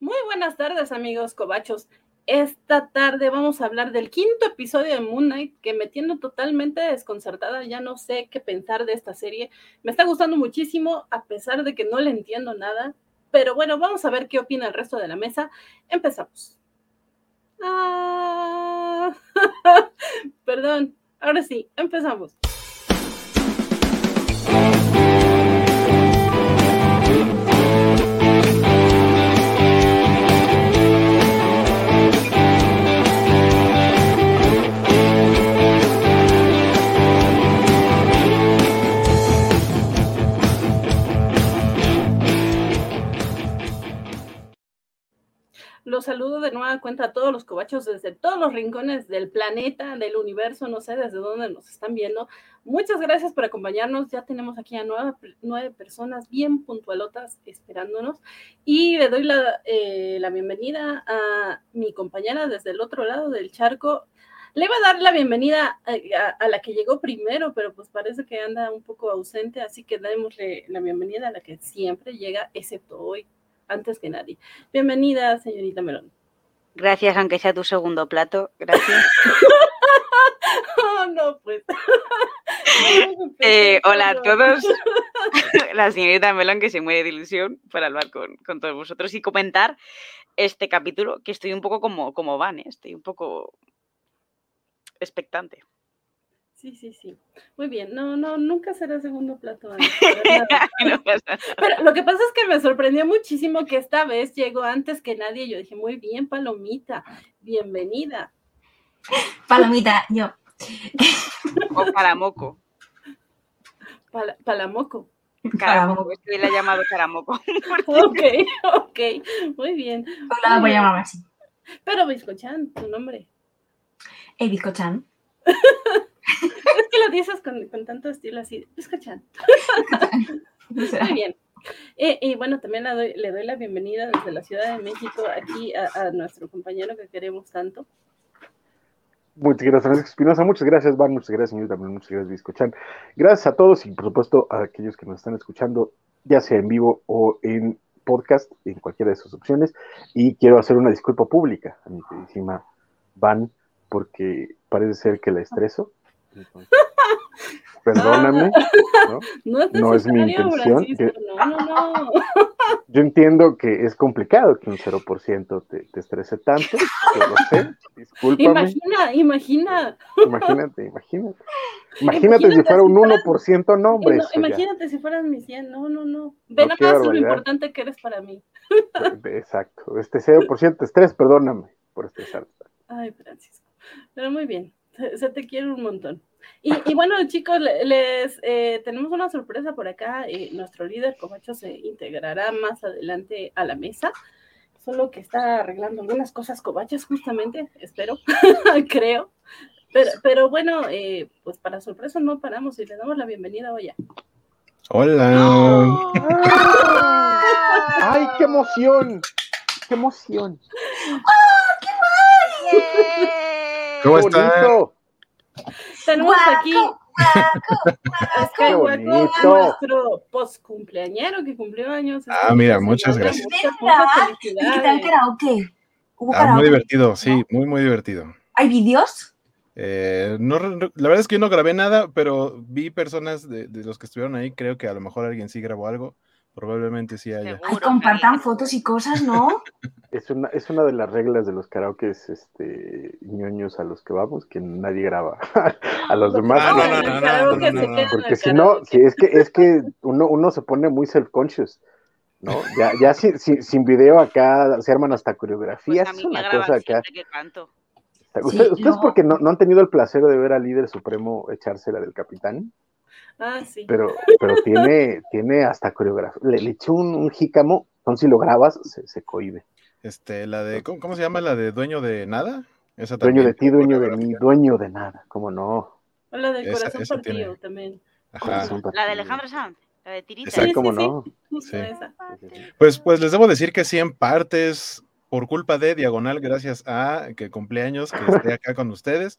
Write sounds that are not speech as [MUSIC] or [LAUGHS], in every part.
Muy buenas tardes, amigos cobachos. Esta tarde vamos a hablar del quinto episodio de Moon Knight, que me tiene totalmente desconcertada, ya no sé qué pensar de esta serie. Me está gustando muchísimo, a pesar de que no le entiendo nada. Pero bueno, vamos a ver qué opina el resto de la mesa. Empezamos. Ah, [LAUGHS] perdón, ahora sí, empezamos. Los saludo de nueva cuenta a todos los cobachos desde todos los rincones del planeta, del universo, no sé desde dónde nos están viendo. Muchas gracias por acompañarnos. Ya tenemos aquí a nueve, nueve personas bien puntualotas esperándonos. Y le doy la, eh, la bienvenida a mi compañera desde el otro lado del charco. Le iba a dar la bienvenida a, a, la que llegó primero, pero pues parece que anda un poco ausente, así que démosle la bienvenida a la que siempre llega, excepto hoy, antes que nadie. Bienvenida, señorita Melón. Gracias, aunque sea tu segundo plato. Gracias. [LAUGHS] oh, no, pues. [LAUGHS] eh, hola a todos. [LAUGHS] La señorita Melón que se muere de ilusión para hablar con, con, todos vosotros y comentar este capítulo, que estoy un poco como, como Van, ¿eh? estoy un poco expectante. Sí, sí, sí. Muy bien. No, no, nunca será segundo plato. [LAUGHS] [LAUGHS] no Pero lo que pasa es que me sorprendió muchísimo que esta vez llegó antes que nadie. Yo dije, muy bien, Palomita, bienvenida. Palomita, yo. [LAUGHS] O Paramoco. Pal Palamoco. Caramoco, estoy la llamado Caramoco. ok, ok, muy bien. Hola, voy a llamarme así. Pero Biscochan, tu nombre. Eh, Biscochan. Es que lo dices con, con tanto estilo así, escuchan. [LAUGHS] Muy bien. Y, y, bueno, también le doy, le doy, la bienvenida desde la Ciudad de México aquí a, a nuestro compañero que queremos tanto. Muchas gracias, Francisco Espinosa. Muchas gracias, Van. Muchas gracias, señor. También muchas gracias, Biscochan. Gracias a todos y, por supuesto, a aquellos que nos están escuchando, ya sea en vivo o en podcast, en cualquiera de sus opciones. Y quiero hacer una disculpa pública a mi queridísima Van, porque parece ser que la estreso. Entonces, [LAUGHS] perdóname, ¿no? No es, no es mi intención. Que... No, no, no. [LAUGHS] Yo entiendo que es complicado que un 0% te, te estrese tanto, yo lo sé, discúlpame. Imagina, imagina. Imagínate, imagínate. Imagínate, si fuera un 1%, no, hombre. No, imagínate ya. si fueras mi 100, no, no, no. Ve no, más lo importante que eres para mí. Exacto, este 0% de estrés, perdóname por estresarte. Ay, Francisco. Pero muy bien, se, [LAUGHS] se te quiere un montón. Y, [LAUGHS] y, bueno, chicos, les eh, tenemos una sorpresa por acá. Eh, nuestro líder Comacho se integrará más adelante a la mesa. Solo que está arreglando algunas cosas cobachas, justamente, espero, [LAUGHS] creo. Pero, pero bueno, eh, pues para sorpresa no paramos y le damos la bienvenida hoy. Hola. ¡Oh! ¡Ay, qué emoción! ¡Qué emoción! ¡Oh, qué mal! ¿Cómo están? Tenemos guaco, aquí [LAUGHS] bonito. nuestro post cumpleañero que cumplió años. Ah, mira, muchas gracias. ¿Y qué tal karaoke? ¿Hubo Ah, muy divertido, sí, muy, muy divertido. ¿Hay vídeos? Eh, no, la verdad es que yo no grabé nada, pero vi personas de, de, los que estuvieron ahí. Creo que a lo mejor alguien sí grabó algo. Probablemente sí haya. Ay, compartan fotos y cosas, ¿no? [LAUGHS] Es una, es una de las reglas de los karaokes este, ñoños a los que vamos, que nadie graba [LAUGHS] a los demás. No, no, no, no, no, no, Porque si no, si es que es que uno, uno se pone muy self-conscious, ¿no? Ya, ya sin, sin, sin video acá se arman hasta coreografías, Pues a mí es una cosa acá. siempre que canto. Ustedes, Sí, ustedes no. porque no, no han tenido el placer de ver al líder supremo echársela del capitán, Ah, sí. pero, pero tiene, tiene hasta coreografía. Le, le echó un, un jícamo, entonces si lo grabas, se, se cohibe. Este, la de, ¿cómo, cómo se llama? La de dueño de nada. Esa Dueño de ti, dueño de mí, dueño de nada, ¿cómo no? O la del Esa- corazón esa partido tiene- también. Ajá. Corazón La de. Alejandro Sanz, la de Tirita. Exacto. ¿Cómo no? Sí. Pues, pues les debo decir que sí, en partes, por culpa de Diagonal, gracias a que cumpleaños, que esté acá con ustedes,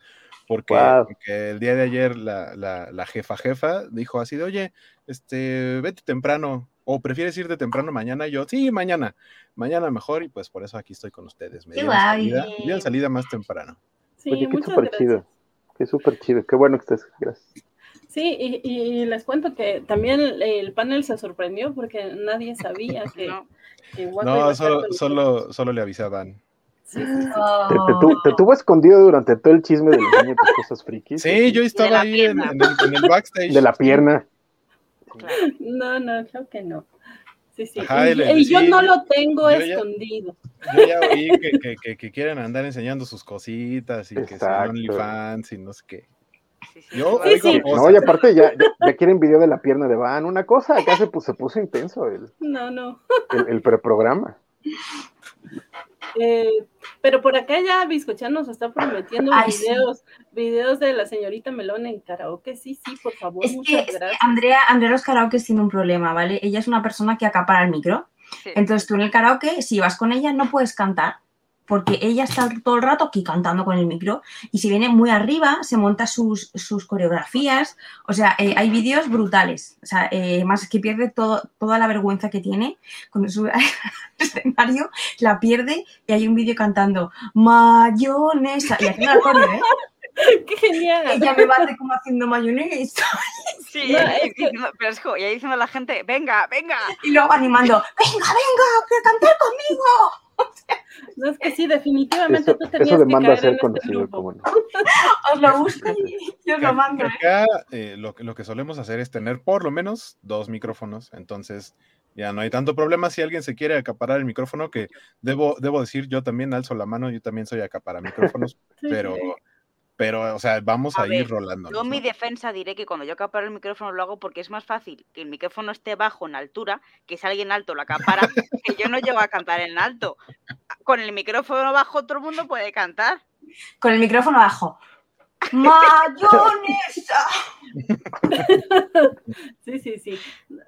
porque, Wow. porque el día de ayer la, la, la jefa jefa dijo así de, oye, este, vete temprano ¿O prefieres ir de temprano mañana? Y yo, sí, mañana, mañana mejor, y pues por eso aquí estoy con ustedes. Me Qué dieron salida, me dieron salida más temprano. Sí, Oye, qué súper chido. Qué súper chido. Qué bueno que estés. Gracias. Sí, y, y les cuento que también el panel se sorprendió porque nadie sabía [LAUGHS] que, No. que No, solo, solo, solo le avisaban. Sí, sí, sí. Te, te tu- te tuvo escondido durante todo el chisme de los niños tus cosas frikis. Sí, yo estaba ahí en, en el, en el backstage. De la pierna. Claro. No, no, creo que no. Sí, sí. Ajá, le- y yo sí, no lo tengo yo ya- escondido. Yo ya oí que, que, que, que quieren andar enseñando sus cositas y que son Exacto. OnlyFans y no sé qué. Sí, sí, Yo sí, Sí, oigo sí. cosas. No, y aparte ya, ya, ya quieren video de la pierna de Van. Una cosa, acá se puso, se puso intenso el, No, no. el, el preprograma. Eh, pero por acá ya Biscochan nos está prometiendo Ay, sí. videos, videos de la señorita Melón en karaoke. Sí, sí, por favor, Es que muchas es que gracias. Andrea, Andrea los karaoke tiene un problema, ¿vale? Ella es una persona que acapara el micro. sí. Entonces tú en el karaoke, si vas con ella, no puedes cantar. Porque ella está todo el rato aquí cantando con el micro. Y si viene muy arriba, se monta sus, sus coreografías. O sea, eh, hay vídeos brutales. O sea, eh, más que pierde todo, toda la vergüenza que tiene. Cuando sube al [LAUGHS] escenario, la pierde y hay un vídeo cantando mayonesa. Y haciendo la coreo, ¿eh? [LAUGHS] ¡Qué genial! Ella me bate como haciendo mayonesa. [LAUGHS] Sí, No, y- es y diciendo- pero es como, ya diciendo a la gente, venga, venga. Y luego animando, venga, venga, que cantar conmigo. [LAUGHS] No, es que sí, definitivamente Eso, tú tenías eso que demanda caer ser en este conocido grupo. como no. [LAUGHS] Os lo busco y y os lo mando. ¿eh? Acá eh, lo, que- lo que solemos hacer es tener por lo menos dos micrófonos, entonces ya no hay tanto problema si alguien se quiere acaparar el micrófono, que debo, debo decir, yo también alzo la mano, yo también soy acapara micrófonos, [LAUGHS] Sí, pero, sí. Pero, o sea, vamos a, A ir rolando. Yo en mi defensa diré que cuando yo acaparo el micrófono lo hago porque es más fácil que el micrófono esté bajo en altura, que si alguien alto lo [LAUGHS] acapara, que yo no llego a cantar en alto. Con el micrófono bajo todo el mundo puede cantar. Con el micrófono abajo. ¡Mayonesa! [LAUGHS] Sí, sí, sí.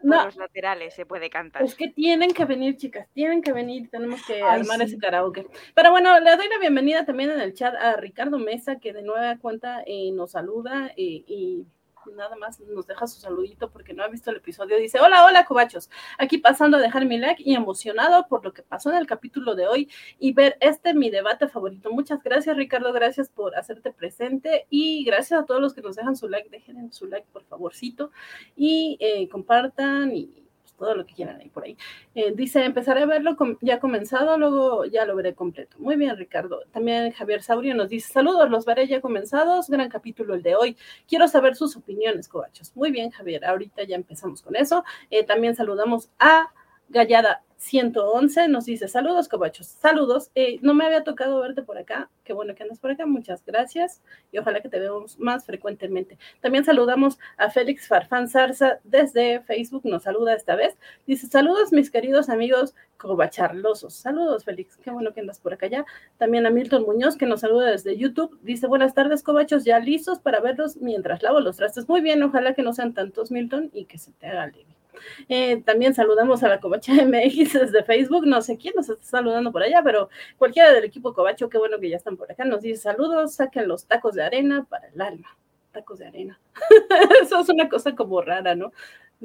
Por los laterales se puede cantar. es que tienen que venir, chicas, tienen que venir, tenemos que Ay, armar sí. ese karaoke. Pero bueno, le doy la bienvenida también en el chat a Ricardo Mesa, que de nueva cuenta eh, nos saluda eh, y nada más nos deja su saludito porque no ha visto el episodio. Dice, hola, hola, cobachos. Aquí pasando a dejar mi like y emocionado por lo que pasó en el capítulo de hoy y ver este mi debate favorito. Muchas gracias, Ricardo. Gracias por hacerte presente y gracias a todos los que nos dejan su like. Dejen su like, por favorcito, y eh, compartan y todo lo que quieran ahí por ahí. Eh, dice, empezaré a verlo ya comenzado, luego ya lo veré completo. Muy bien, Ricardo. También Javier Saurio nos dice, saludos, los veré ya comenzados. Gran capítulo el de hoy. Quiero saber sus opiniones, cobachos. Muy bien, Javier. Ahorita ya empezamos con eso. Eh, también saludamos a Gallada 111 nos dice saludos, cobachos, saludos. Eh, no me había tocado verte por acá. Qué bueno que andas por acá. Muchas gracias y ojalá que te veamos más frecuentemente. También saludamos a Félix Farfán Zarza desde Facebook. Nos saluda esta vez. Dice saludos, mis queridos amigos cobacharlosos. Saludos, Félix. Qué bueno que andas por acá ya. También a Milton Muñoz que nos saluda desde YouTube. Dice buenas tardes, cobachos, ya listos para verlos mientras lavo los trastes. Muy bien, ojalá que no sean tantos, Milton, y que se te haga leve. Eh, también saludamos a la Covacha [LAUGHS] MX desde Facebook. No sé quién nos está saludando por allá, pero cualquiera del equipo Covacho, qué bueno que ya están por acá. Nos dice saludos, saquen los tacos de arena para el alma. Tacos de arena. [LAUGHS] Eso es una cosa como rara, ¿no?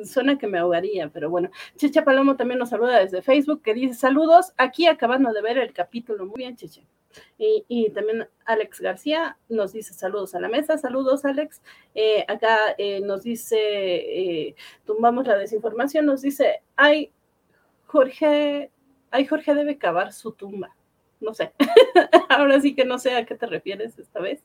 Suena que me ahogaría, pero bueno. Checha Palomo también nos saluda desde Facebook, que dice saludos, aquí acabando de ver el capítulo. Muy bien, Cheche. Y, y también Alex García nos dice saludos a la mesa. Saludos, Alex. Eh, acá eh, nos dice, eh, tumbamos la desinformación, nos dice, ay, Jorge, ay, Jorge debe cavar su tumba. No sé. [LAUGHS] Ahora sí que no sé a qué te refieres esta vez.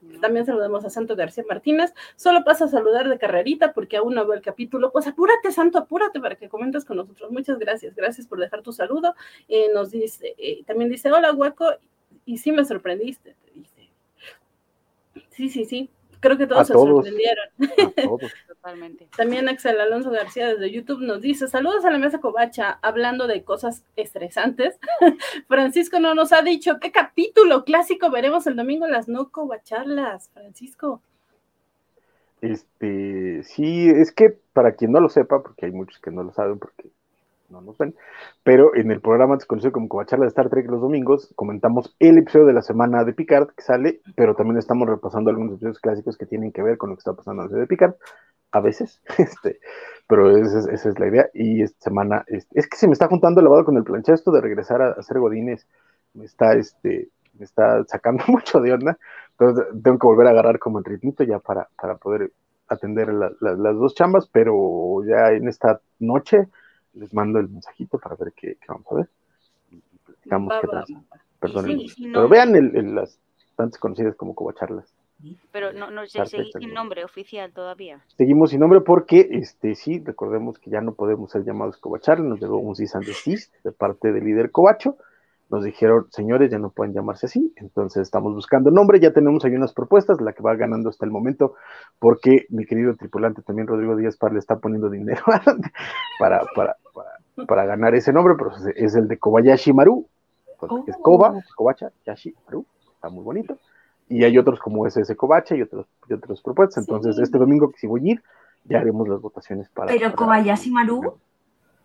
No. También saludamos a Santo García Martínez. Solo pasa a saludar de carrerita porque aún no veo el capítulo. Pues apúrate, Santo, apúrate para que comentes con nosotros. Muchas gracias. Gracias por dejar tu saludo. Eh, nos dice, eh, también dice, hola, Guaco. Y sí me sorprendiste, te dice. Sí, sí, sí. Creo que todos A se todos. sorprendieron. A todos. [LAUGHS] Totalmente. También Axel Alonso García desde YouTube nos dice, saludos a la mesa Covacha, hablando de cosas estresantes. [LAUGHS] Francisco no nos ha dicho qué capítulo clásico veremos el domingo en las no covacharlas, Francisco. Este, sí, es que para quien no lo sepa, porque hay muchos que no lo saben porque no nos ven, pero en el programa antes conocido como Covacharla de Star Trek los domingos, comentamos el episodio de la semana de Picard que sale, pero también estamos repasando algunos episodios clásicos que tienen que ver con lo que está pasando en serie de Picard. a veces, [LAUGHS] este, pero esa es, esa es la idea. Y esta semana, es que se me está juntando el lavado con el plancha, esto de regresar a, hacer godines, me está, este, me está sacando [LAUGHS] mucho de onda, entonces tengo que volver a agarrar como el ritmito ya para, para poder atender la- la- las dos chambas, pero ya en esta noche les mando el mensajito para ver qué, qué vamos a ver. Y platicamos Va, qué va, tranza. va. Perdónenme. Y sin Pero vean el, el- las tantas conocidas como covacharlas. Pero no, no seguís sin nombre oficial todavía. Seguimos sin nombre porque, este, sí, recordemos que ya no podemos ser llamados covacharlas, nos llegó un cease and desist de parte del líder covacho, nos dijeron, señores, ya no pueden llamarse así, entonces estamos buscando nombre, ya tenemos ahí unas propuestas, la que va ganando hasta el momento, porque mi querido tripulante también Rodrigo Díaz Par le está poniendo dinero [LAUGHS] para, para, para, para ganar ese nombre, pero es- el de Kobayashi Maru, porque es Oh. Koba, Kobacha, Yashi Maru, está muy bonito, y hay otros como SS Kobacha y otros, y otros propuestas, entonces Sí. este domingo que si voy a ir, ya haremos las votaciones para... Pero para- Kobayashi Maru,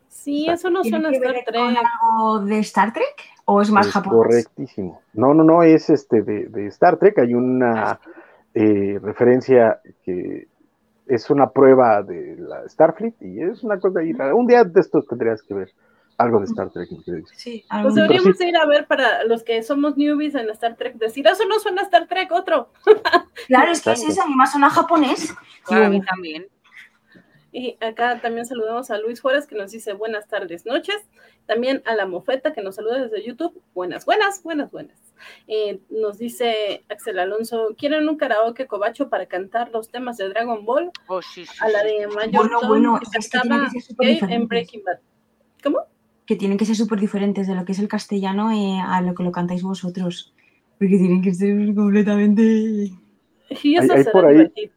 Sí, eso no ¿tiene suena Star Trek. algo de Star Trek? ¿O es más Es japonés? Correctísimo. No, no, no, es este de, de Star Trek. Hay una eh, referencia que es una prueba de la Starfleet y es una cosa ahí. Un día de estos tendrías que ver algo de Star Trek. Sí, Pues deberíamos sí. ir a ver para los que somos newbies en Star Trek, decir, eso no suena a Star Trek, otro. Claro, es que Exacto. ese anima suena japonés. [LAUGHS] Claro, a mí también. Y acá también saludamos a Luis Juárez que nos dice buenas tardes, noches. También a la Mofeta que nos saluda desde YouTube. Buenas, buenas, buenas, buenas. Eh, nos dice Axel Alonso, ¿quieren un karaoke cobacho para cantar los temas de Dragon Ball? Oh, sí, sí, A la de Mayor Bueno, Tom, bueno, que es que cantaba tienen que ser súper Gay diferentes. en Breaking Bad. ¿Cómo? que tienen que ser súper diferentes de lo que es el castellano eh, a lo que lo cantáis vosotros. Porque tienen que ser completamente... Y eso hay será por ahí- divertido.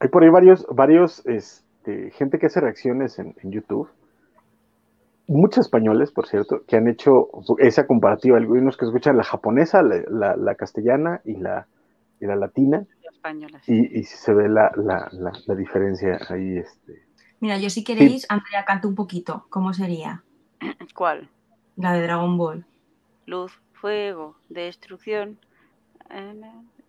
Hay por ahí varios, varios, este, gente que hace reacciones en, en YouTube. Muchos españoles, por cierto, que han hecho esa comparativa. Algunos que escuchan la japonesa, la, la- la castellana y la, y la latina. Y, y se ve la, la, la, la diferencia ahí. Este. Mira, yo si queréis, Andrea, canto un poquito. ¿Cómo sería? [CLEARS THROAT] ¿Cuál? La de Dragon Ball. Luz, fuego, destrucción.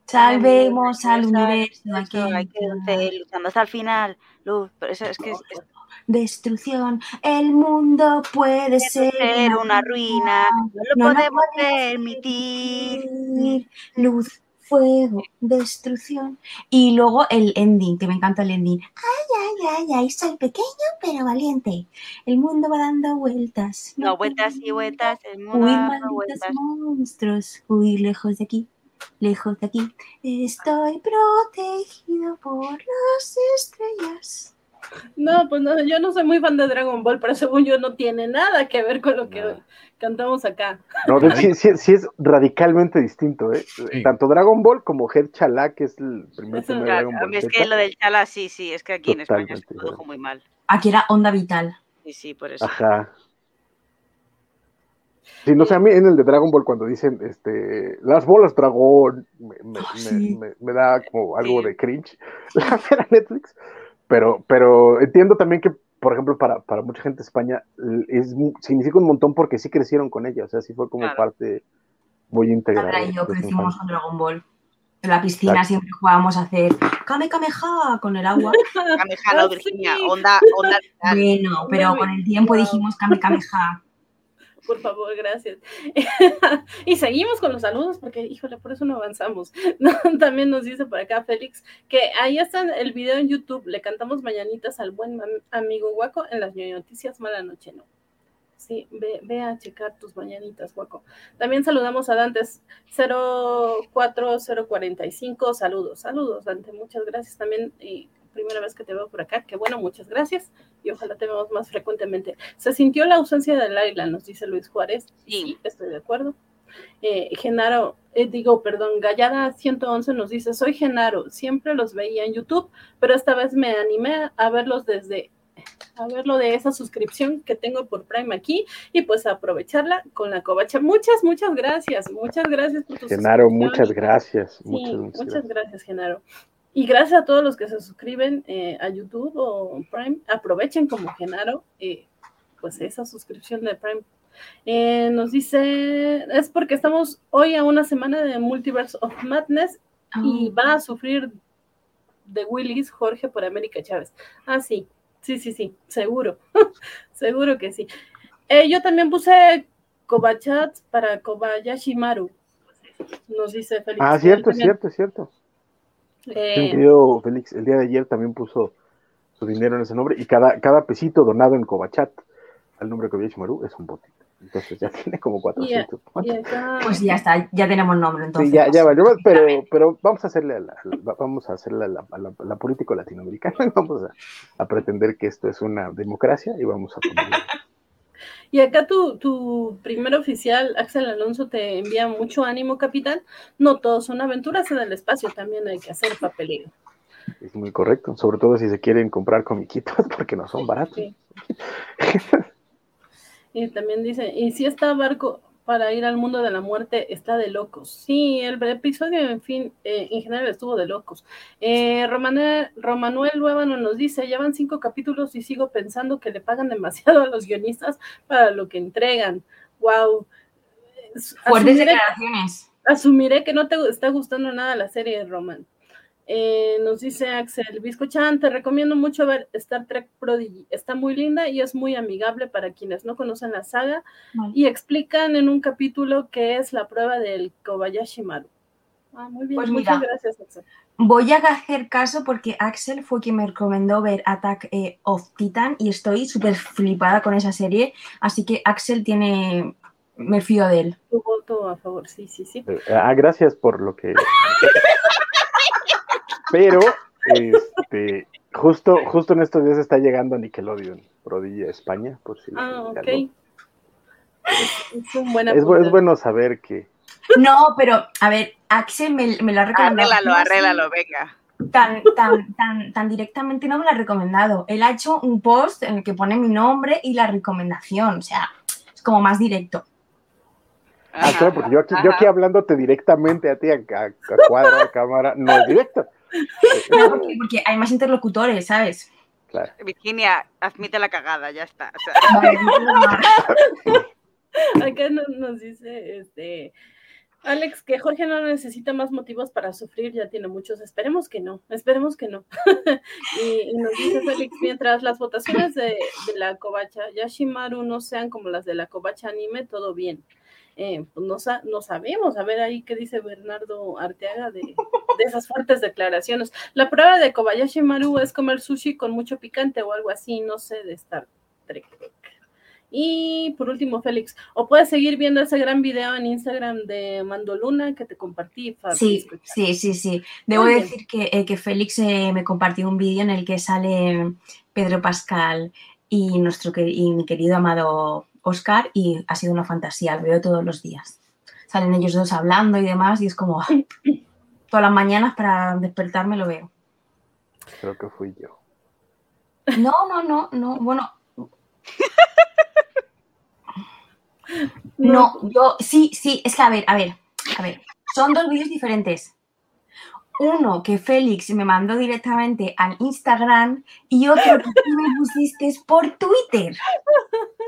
Salvemos al universo. Hay que luchando hasta el final. Luz, pero eso es que es, es Destrucción. El mundo puede ser, ser una ruina. No lo No podemos permitir. permitir. Luz, fuego, destrucción. Y luego el ending, que me encanta el ending. Ay, ay, ay, ay, soy pequeño pero valiente. El mundo va dando vueltas. No, vueltas y vueltas, el mundo Huir da malditos vueltas. monstruos, huir lejos de aquí, lejos de aquí. Estoy protegido por las estrellas. No, pues no, yo no soy muy fan de Dragon Ball, pero según yo no tiene nada que ver con lo que cantamos acá. No, de- sí, sí- sí es radicalmente distinto, ¿eh? Sí. Tanto Dragon Ball como Head Chala, que es el primer tema de Dragon Ball. es que lo del chala, sí, sí, es que aquí en España se produjo muy mal. Aquí era onda vital. Sí, sí, por eso. Ajá. Sí, no sé, a mí en el de Dragon Ball cuando dicen este, las bolas dragón, me, me- me- sí. me- me da como algo de cringe [LAUGHS] la ver a Netflix, pero, pero entiendo también que, por ejemplo, para, para mucha gente de España es, significa un montón porque sí crecieron con ella, o sea, sí fue como Claro. parte muy integrada. Sandra y yo crecimos con Dragon Ball. En la piscina Exacto. siempre jugábamos a hacer Kame Kameha con el agua. [LAUGHS] Kamehameha, Ah, Virginia, [LAUGHS] onda, onda. Bueno, pero con el tiempo dijimos Kame Kameha. Por favor, gracias. [LAUGHS] y seguimos con los saludos porque, híjole, por eso no avanzamos. [LAUGHS] También nos dice por acá Félix que ahí está el video en YouTube. Le cantamos mañanitas al buen amigo Guaco en las noticias Mala Noche, ¿no? Sí, ve, ve a checar tus mañanitas, Guaco. También saludamos a Dantes 04045. Saludos, saludos, Dante. Muchas gracias también. Y primera vez que te veo por acá. Qué bueno, muchas gracias. Y ojalá te veamos más frecuentemente. Se sintió la ausencia de Laila, nos dice Luis Juárez. Sí. estoy de acuerdo. Eh, Genaro, eh, digo, perdón, Gallada 111 nos dice, soy Genaro, siempre los veía en YouTube, pero esta vez me animé a verlos desde, a verlo de esa suscripción que tengo por Prime aquí y pues a aprovecharla con la covacha. Muchas, muchas gracias, muchas gracias por tu Genaro, suscripción. muchas gracias. Sí, muchas, muchas, muchas gracias. gracias, Genaro. Y gracias a todos los que se suscriben eh, a YouTube o Prime. Aprovechen como Genaro, eh, pues esa suscripción de Prime. Eh, nos dice, es porque estamos hoy a una semana de Multiverse of Madness y va a sufrir de Willis, Jorge por América Chávez. Ah, sí, sí, sí, sí, seguro, [LAUGHS] seguro que sí. Eh, yo también puse Kobachat para Kobayashi Maru, nos dice Félix. Ah, cierto, es cierto, es cierto. Eh, Mi querido Félix, el día de ayer también puso su dinero en ese nombre y cada, cada pesito donado en Cobachat al nombre Kobayashi Maru es un botito. Entonces ya [LAUGHS] tiene como 400. y acá, Pues ya está, ya tenemos nombre entonces. Sí, ya, ya valió, pero, pero vamos a hacerle a la, vamos a hacerle a la, a la- a la político latinoamericana, [LAUGHS] vamos a, a pretender que esto es una democracia y vamos a ponerle. Y acá tu, tu primer oficial, Axel Alonso, te envía mucho ánimo, capitán. No todos son aventuras en el espacio, también hay que hacer papeleo. Es muy correcto, sobre todo si se quieren comprar comiquitos [LAUGHS] porque no son baratos. Sí. Y también dice, y si está barco para ir al mundo de la muerte está de locos. Sí, el episodio, en fin, eh, en general estuvo de locos. Eh, Romane- Romanuel Luébano nos dice, ya van cinco capítulos y sigo pensando que le pagan demasiado a los guionistas para lo que entregan. Wow. Fuertes Asumiré, declaraciones. asumiré que no te está gustando nada la serie, Roman. Eh, nos dice Axel, Biscochan, te recomiendo mucho ver Star Trek Prodigy. Está muy linda y es muy amigable para quienes no conocen la saga Vale. y explican en un capítulo que es la prueba del Kobayashi Maru. Ah, muy bien, Pues muchas mira. gracias, Axel. Voy a hacer caso porque Axel fue quien me recomendó ver Attack eh, of Titan y estoy súper flipada con esa serie. Así que Axel tiene. Me fío de él. Tu voto a favor, sí, sí, sí. Eh, Ah, gracias por lo que. [LAUGHS] Pero, este, justo, justo en estos días está llegando Nickelodeon, Prodilla España, por si. Ah, ok. algo. Es, es un buen Es, es bueno saber que. No, pero a ver, Axel me, me lo ha recomendado. Así, arréglalo, venga. Tan, tan, tan, tan directamente no me lo ha recomendado. Él ha hecho un post en el que pone mi nombre y la recomendación. O sea, es como más directo. Ah, claro, porque yo aquí, yo aquí hablándote directamente a ti, a, a- a cuadro, a cámara, no es directo. No, porque, porque hay más interlocutores, ¿sabes? Claro. Virginia, admite la cagada, ya está. O sea, Vale, no puedo más. [LAUGHS] Acá nos, nos dice este Alex que Jorge no necesita más motivos para sufrir, ya tiene muchos. Esperemos que no, esperemos que no. [LAUGHS] y, y nos dice Félix, mientras las votaciones de, de la Kobacha Yashimaru no sean como las de la Kobacha Anime, todo bien. Eh, pues no, no sabemos, a ver ahí qué dice Bernardo Arteaga de, de esas fuertes declaraciones. La prueba de Kobayashi Maru es comer sushi con mucho picante o algo así, no sé, de Star Trek. Y por último, Félix, o puedes seguir viendo ese gran video en Instagram de Mandoluna que te compartí. Fabi, Sí, sí, sí, sí. Debo Muy decir que, eh, que Félix eh, me compartió un vídeo en el que sale Pedro Pascal y nuestro y mi querido amado Oscar y ha sido una fantasía, lo veo todos los días. Salen ellos dos hablando y demás y es como todas las mañanas para despertarme lo veo. Creo que fui yo. No, no, no, no, bueno, no, yo sí, sí, es que a ver, a ver, a ver, son dos vídeos diferentes. Uno que Félix me mandó directamente al Instagram y otro que tú me pusiste por Twitter.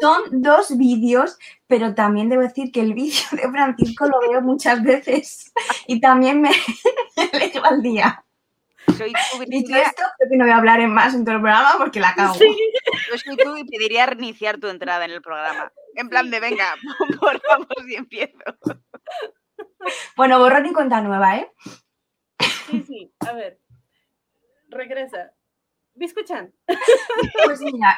Son dos vídeos, pero también debo decir que el vídeo de Francisco lo veo muchas veces y también me [LAUGHS] leo al día. soy tú, Dicho esto, creo que no voy a hablar en más en todo el programa porque la cago. Sí. yo soy tú y pediría reiniciar tu entrada en el programa. En plan de, venga, [LAUGHS] borramos y empiezo. Bueno, borrón y cuenta nueva, ¿eh? Sí, sí, a ver. Regresa. ¿Escuchan? Pues mira,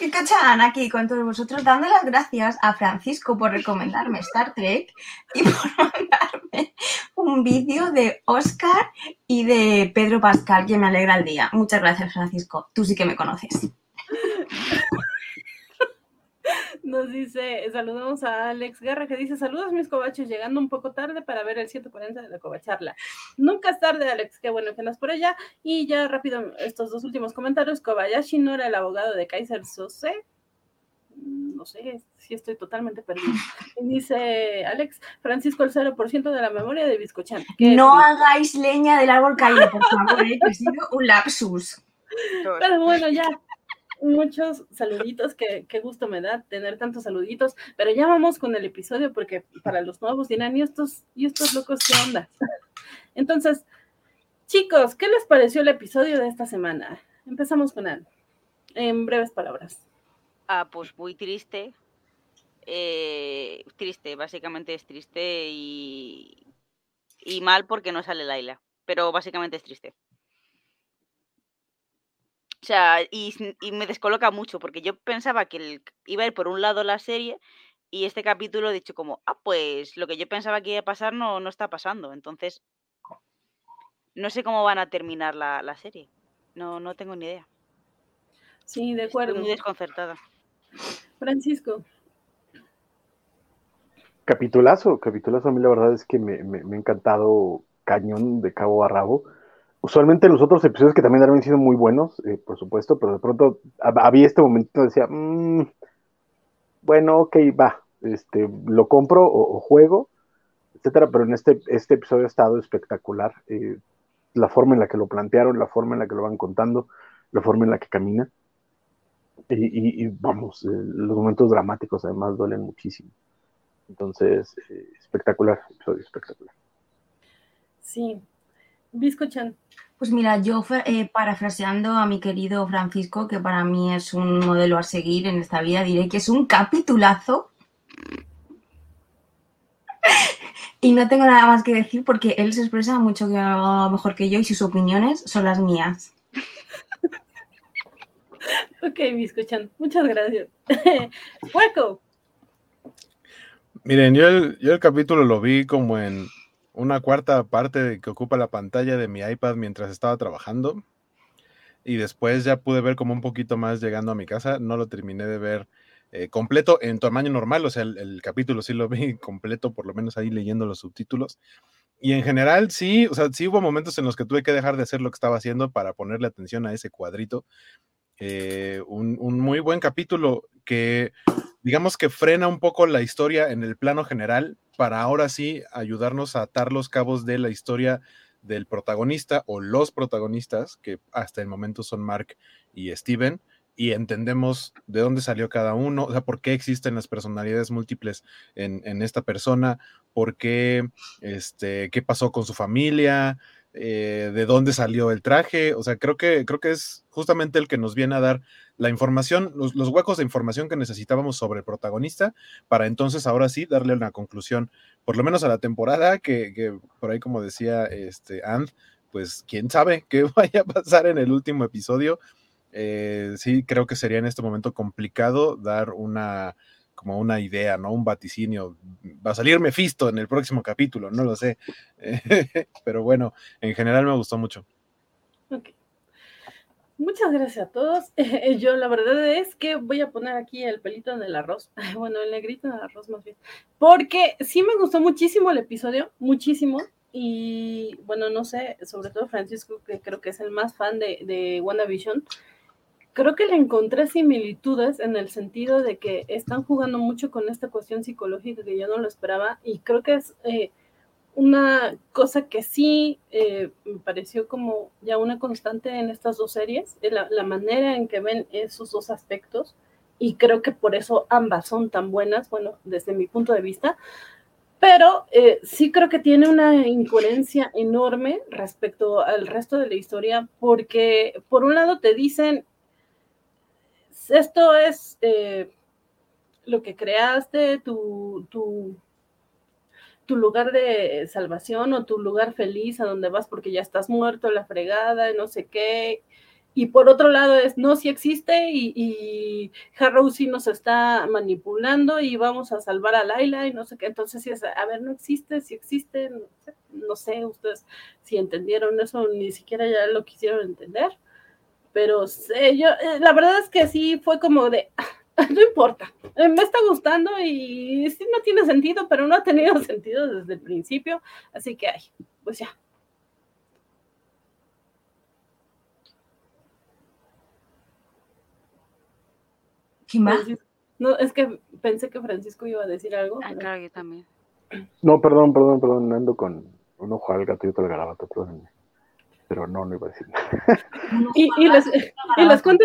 escuchan aquí con todos vosotros dando las gracias a Francisco por recomendarme Star Trek y por [LAUGHS] mandarme un vídeo de Oscar y de Pedro Pascal que me alegra el día. Muchas gracias, Francisco. Tú sí que me conoces. Nos dice, saludamos a Alex Guerra que dice, saludos mis cobachos, llegando un poco tarde para ver el 140 de la cobacharla. Nunca es tarde, Alex, qué bueno que andas por allá. Y ya rápido, estos dos últimos comentarios, Kobayashi no era el abogado de Kaiser Sose. Mm, No sé, si estoy totalmente perdido. Y dice Alex, Francisco el 0% de la memoria de Biscochan. Qué No hagáis leña del árbol caído, por favor, ¿eh? que ha sido un lapsus. Pero bueno, ya. Muchos saluditos, que qué gusto me da tener tantos saluditos, pero ya vamos con el episodio porque para los nuevos dirán, ¿y estos, y estos locos qué onda? [LAUGHS] Entonces, Chicos, ¿qué les pareció el episodio de esta semana? Empezamos con Anne. En breves palabras. Ah, pues muy triste. Eh, triste, básicamente es triste y, y mal porque no sale Laila. Pero básicamente es triste. O sea, y, y me descoloca mucho porque yo pensaba que el- iba a ir por un lado la serie y este capítulo he dicho como, ah, pues lo que yo pensaba que iba a pasar no, no está pasando. Entonces, no sé cómo van a terminar la, la serie. No, no tengo ni idea. Sí, de Estoy acuerdo. muy desconcertada. Francisco. Capitulazo, capitulazo. A mí la verdad es que me, me- me ha encantado cañón de cabo a rabo. Usualmente los otros episodios que también habían sido muy buenos, eh, por supuesto, pero de pronto hab- había este momento decía, "Mm, bueno, ok, va, este, lo compro o, juego, etcétera, pero en este, este episodio ha estado espectacular. eh, la forma en la que lo plantearon, la forma en la que lo van contando, la forma en la que camina. Y, vamos, eh, los momentos dramáticos además duelen muchísimo. Entonces, eh, espectacular, episodio espectacular. Sí. Visco Chan. Pues mira, yo eh, parafraseando a mi querido Francisco, que para mí es un modelo a seguir en esta vida, diré que es un capitulazo. [LAUGHS] Y no tengo nada más que decir porque él se expresa mucho que- mejor que yo y sus opiniones son las mías. [LAUGHS] Ok, Visco Chan. Muchas gracias. [LAUGHS] Hueco. Miren, yo el, yo el capítulo lo vi como en una cuarta parte que ocupa la pantalla de mi iPad mientras estaba trabajando. Y después ya pude ver como un poquito más llegando a mi casa. No lo terminé de ver eh, completo en tamaño normal. O sea, el, el capítulo sí lo vi [LAUGHS] completo, por lo menos ahí leyendo los subtítulos. Y en general sí, o sea, sí hubo momentos en los que tuve que dejar de hacer lo que estaba haciendo para ponerle atención a ese cuadrito. Eh, un, un muy buen capítulo que digamos que frena un poco la historia en el plano general para ahora sí ayudarnos a atar los cabos de la historia del protagonista o los protagonistas, que hasta el momento son Mark y Steven, y entendemos de dónde salió cada uno, o sea, por qué existen las personalidades múltiples en, en esta persona, por qué, este, qué pasó con su familia, eh, de dónde salió el traje, o sea, creo que, creo que es justamente el que nos viene a dar la información, los, huecos de información que necesitábamos sobre el protagonista, para entonces ahora sí darle una conclusión, por lo menos a la temporada, que, que por ahí como decía este And, pues quién sabe qué [LAUGHS] vaya a pasar en el último episodio. Eh, sí, creo que sería en este momento complicado dar una como una idea, ¿no? Un vaticinio. Va a salir Mephisto en el próximo capítulo, no lo sé. [LAUGHS] Pero bueno, en general me gustó mucho. Ok. Muchas gracias a todos. [LAUGHS] Yo la verdad es que voy a poner aquí el pelito en el arroz. [LAUGHS] Bueno, el negrito en el arroz más bien. Porque sí me gustó muchísimo el episodio, muchísimo. Y bueno, no sé, sobre todo Francisco, que creo que es el más fan de, de WandaVision. Creo que le encontré similitudes en el sentido de que están jugando mucho con esta cuestión psicológica que yo no lo esperaba. Y creo que es... Eh, una cosa que sí eh, me pareció como ya una constante en estas dos series, la, la, manera en que ven esos dos aspectos, y creo que por eso ambas son tan buenas, bueno, desde mi punto de vista, pero eh, sí creo que tiene una incoherencia enorme respecto al resto de la historia, porque por un lado te dicen, esto es eh, lo que creaste, tu... tu lugar de salvación o tu lugar feliz a donde vas porque ya estás muerto, la fregada, no sé qué. Y por otro lado es, no, sí existe y, y Harrow sí nos está manipulando y vamos a salvar a Laila y no sé qué. Entonces, sí es, a ver, no existe, sí existe, no sé, no sé ustedes si entendieron eso, ni siquiera ya lo quisieron entender. Pero sé, yo, eh, la verdad es que sí fue como de, no importa, me está gustando y sí no tiene sentido, pero no ha tenido [LAUGHS] sentido desde el principio, así que, ay, pues ya. ¿Quién va? No, es que pensé que Francisco iba a decir algo. Ah, pero... claro, yo también. No, perdón, perdón, perdón, ando con un ojo al gato y otro al garabato, perdónenme. Pero no, no iba a decir nada. Y, y, les, y, les, cuento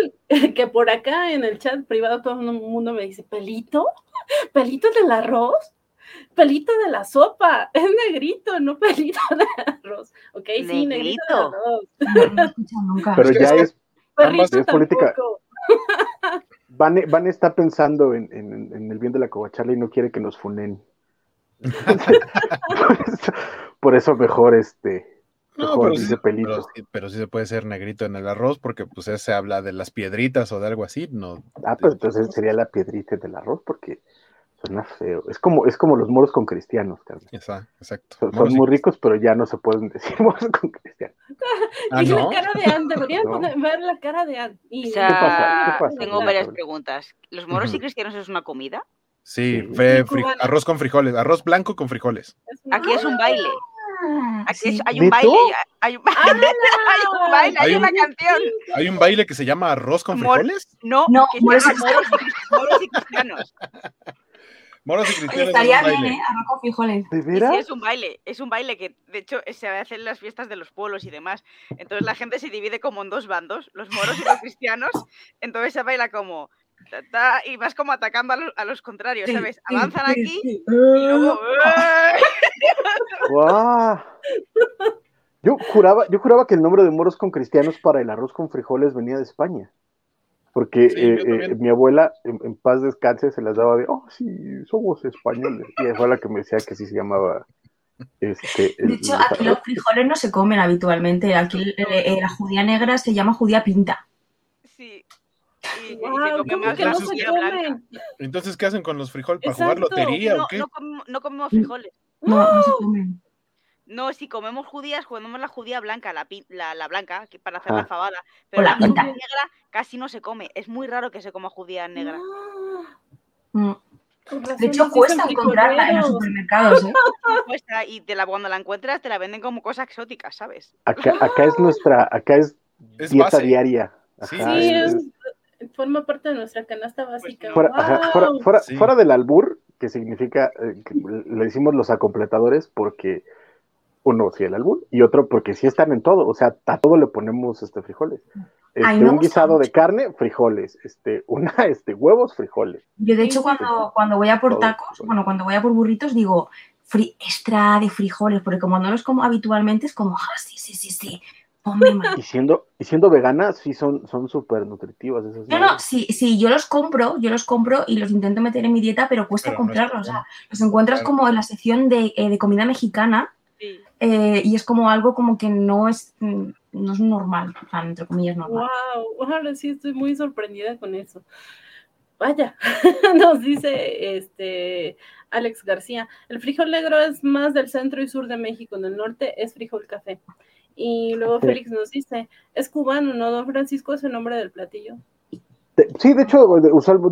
que por acá en el chat privado todo el mundo me dice, ¿pelito? ¿Pelito del arroz? Pelito de la sopa, es negrito, no pelito [LAUGHS] de arroz. Ok, sí, negrito de Negrito. arroz. No, no he escuchado nunca. Pero ya es es, Perrito es política. Van, Van está pensando en, en- en el bien de la covacharla y no quiere que nos funen. [LAUGHS] por, eso, por eso mejor este, No, pero sí, pelito. pero, sí, pero sí se puede ser negrito en el arroz porque pues ese habla de las piedritas o de algo así, no. Ah, pero entonces sería la piedrita del arroz porque suena feo. Es como, es como los moros con cristianos, carnal. Esa- exacto. Son, muy ricos, pero ya no se pueden decir [LAUGHS] moros con cristianos. [LAUGHS] Ah, la cara de Anne, deberían [LAUGHS] No. ver la cara de Anne. Y O sea, ¿Qué pasa? ¿Qué pasa? tengo ¿Qué varias preguntas. ¿Los moros y cristianos es una comida? Sí, fri- arroz con frijoles, arroz blanco con frijoles. Aquí es un baile. Ah, Aquí sí. es- hay un baile. Hay un baile. [LAUGHS] Hay un baile, hay Hay una un- canción. Hay un baile que se llama arroz con Mor- frijoles. No, No, que se moros y cristianos. Moros y cristianos. [LAUGHS] estaría es bien, baile. ¿eh? Arroz con frijoles. ¿De Sí, es un baile, es un baile que de hecho se hace en las fiestas de los pueblos y demás. Entonces la gente se divide como en dos bandos, los moros y los [LAUGHS] cristianos. Entonces se baila como ta, ta, y vas como atacando a los, a los contrarios, ¿sabes? Avanzan aquí y luego ¡eh! ¡Guau! Yo juraba, yo juraba que el nombre de moros con cristianos para el arroz con frijoles venía de España. Porque Sí, eh, eh, mi abuela, en, en paz descanse, se las daba de, oh, sí, somos españoles. Y fue la que me decía que sí se llamaba. Este, De hecho, el aquí los frijoles no se comen habitualmente. Aquí eh, la judía negra se llama judía pinta. Sí. Entonces, ¿qué hacen con los frijoles? ¿Para jugar lotería No, o qué? no, comemos, no comemos frijoles. No, no se comen. No, si comemos judías, comemos la judía blanca, la, pin- la, la blanca, que para hacer la Ah. fabada. Pero la la, judía pinta. negra casi no se come. Es muy raro que se coma judía negra. Ah, Mm. De hecho, cuesta encontrarla en los supermercados, ¿eh? [LAUGHS] Cuesta, y te la, cuando la encuentras te la venden como cosa exótica, ¿sabes? [LAUGHS] Acá, acá es nuestra, acá es, Es dieta base. diaria. Sí, Ajá, Sí, es- es- forma parte de nuestra canasta básica. fuera, ajá, fuera, fuera, Sí. fuera del albur, que significa, eh, que le decimos los acompletadores porque uno, sí, el albur, y otro porque sí están en todo, o sea, a todo le ponemos este frijoles. Este, Ay, un guisado de carne, frijoles, este, una, [LAUGHS] este, huevos, frijoles. Yo, de hecho, cuando, cuando voy a por tacos, todo. bueno, cuando voy a por burritos, digo extra de frijoles, porque como no los como habitualmente, es como, ah, sí, sí, sí, sí. Y siendo, y siendo veganas, sí son, son súper nutritivas esas No, no, sí, sí, yo los compro, yo los compro y los intento meter en mi dieta, pero cuesta Pero no está comprarlos. o sea, bien. los encuentras Claro. como en la sección de, eh, de comida mexicana Sí. eh, y es como algo como que no es, no es normal, o sea, entre comillas normal. Wow, [LAUGHS] ahora sí estoy muy sorprendida con eso. Vaya, [LAUGHS] nos dice este Alex García, el frijol negro es más del centro y sur de México, en el norte es frijol café. Y luego Sí. Félix nos dice, es cubano, ¿no? Don Francisco es el nombre del platillo. Sí, de hecho,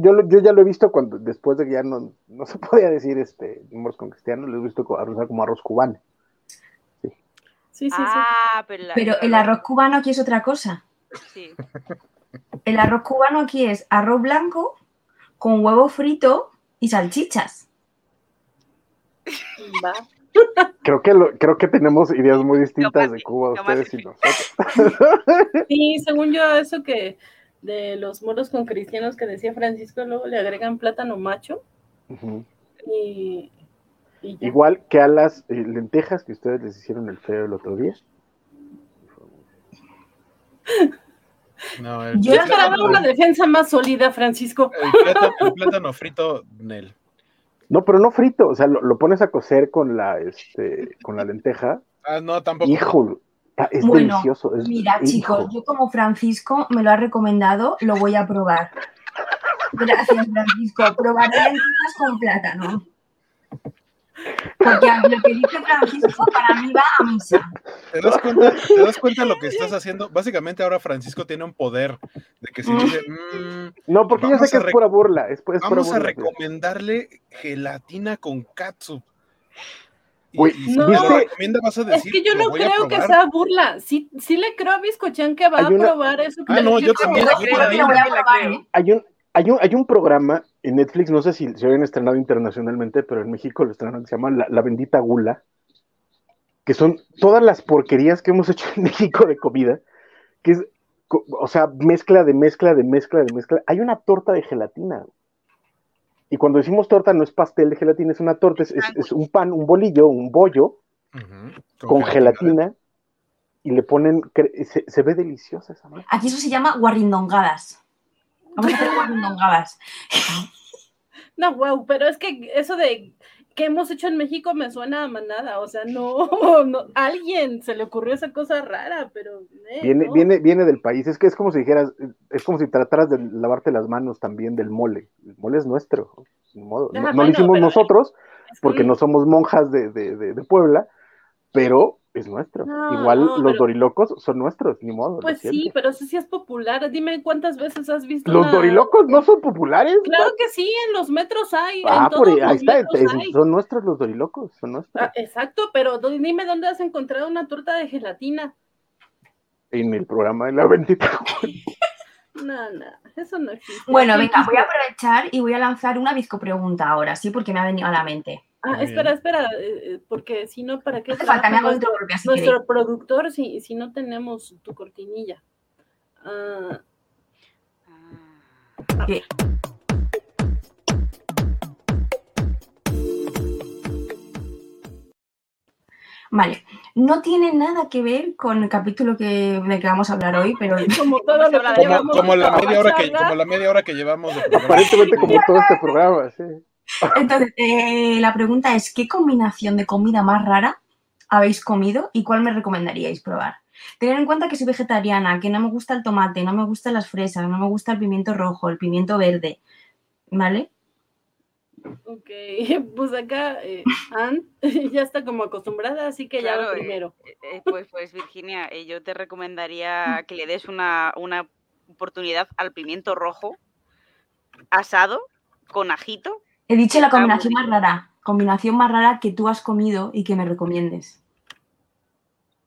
yo, lo- yo ya lo he visto cuando después de que ya no, no se [LAUGHS] podía decir este moros con cristianos, lo he visto usar como arroz cubano. Sí, sí, sí. Ah, pero, la- Pero el arroz cubano aquí es otra cosa. Sí. [LAUGHS] El arroz cubano aquí es arroz blanco con huevo frito y salchichas. Va. Creo que lo- creo que tenemos ideas muy distintas de Cuba, ustedes y nosotros. [LAUGHS] Sí, según yo, eso que de los moros con cristianos que decía Francisco, luego le agregan plátano macho y, y. Igual que a las eh, lentejas que ustedes les hicieron el feo el otro día. No, el, Yo esperaba una defensa más sólida, Francisco. el plátano- el plátano frito, Nel. No, pero no frito, o sea, lo, lo pones a cocer con la, este, con la lenteja. [LAUGHS] Ah, no, tampoco. Híjole, es Bueno, delicioso. es- Mira, hijo. chicos, yo como Francisco me lo ha recomendado, lo voy a probar. Gracias, Francisco. Probaré lentejas con plátano. Porque a lo que dice Francisco para mí va a misa. ¿Te das cuenta? ¿Te das cuenta lo que estás haciendo? Básicamente ahora Francisco tiene un poder de que si dice, "Mm, No, porque yo sé que es pura burla. Es, es pura vamos a recomendarle gelatina con katsu. Y si no. me lo ¿viste? recomienda, vas a Es que yo "Lo no creo que probar". sea burla. Sí, sí le creo a Biscochan que va a probar eso. que Ah, no, yo que también. Hay un, hay un, hay un programa en Netflix, no sé si se habían estrenado internacionalmente, pero en México lo estrenaron, que se llama La, La Bendita Gula, que son todas las porquerías que hemos [LAUGHS] hecho en México de comida, que es, o sea, mezcla de mezcla de mezcla de mezcla. Hay una torta de gelatina. Y cuando decimos torta, no es pastel de gelatina, es una torta, es, es- es un pan, un bolillo, un bollo con gelatina y le ponen, se, se ve deliciosa esa madre. Aquí eso se llama guarrindongadas. Vamos a hacer guarrindongadas. No, wow, [LAUGHS] pero es que eso de que hemos hecho en México me suena a manada, o sea, no, [LAUGHS] no, a alguien se le ocurrió esa cosa rara, pero eh, Viene, no. viene, viene del país, es que es como si dijeras, es como si trataras de lavarte las manos también del mole. El mole es nuestro, modo. No, Ah, no lo hicimos pero- nosotros, porque no somos monjas de, de- de- de Puebla, pero es nuestro. No, Igual no, los pero- dorilocos son nuestros, ni modo. Pues sí, pero eso sí es popular. Dime cuántas veces has visto Los una- dorilocos no son populares. Claro que sí, en los metros hay, Ah, en por todos ahí, ahí los está, hay. son nuestros los dorilocos, son nuestros. Ah, exacto, pero dime dónde has encontrado una torta de gelatina. En el programa de la bendita. [LAUGHS] No, no, eso no existe. Bueno, venga, voy a aprovechar y voy a lanzar una bizco pregunta ahora, sí, porque me ha venido a la mente. Ah, Muy espera, bien. espera, eh, eh, porque si no, ¿para qué No hace falta, me trabaja hago nuestro, intro propia si nuestro queréis. productor si, si no tenemos tu cortinilla? Ah, Ah. Que- Vale, no tiene nada que ver con el capítulo que, del que vamos a hablar hoy, pero [LAUGHS] como todo lo que Como, como la media hora que, como la media hora que llevamos de. Aparentemente como todo este programa, sí. Entonces eh, la pregunta es, ¿qué combinación de comida más rara habéis comido y cuál me recomendaríais probar? Tener en cuenta que soy vegetariana, que no me gusta el tomate, no me gustan las fresas, no me gusta el pimiento rojo, el pimiento verde, ¿vale? Ok, [LAUGHS] pues acá eh, Ann [LAUGHS] ya está como acostumbrada, así que ya lo eh, primero. Eh, pues, pues Virginia, eh, yo te recomendaría [LAUGHS] que le des una, una oportunidad al pimiento rojo asado con ajito. He dicho la muy combinación más rara, combinación más rara que tú has comido y que me recomiendes.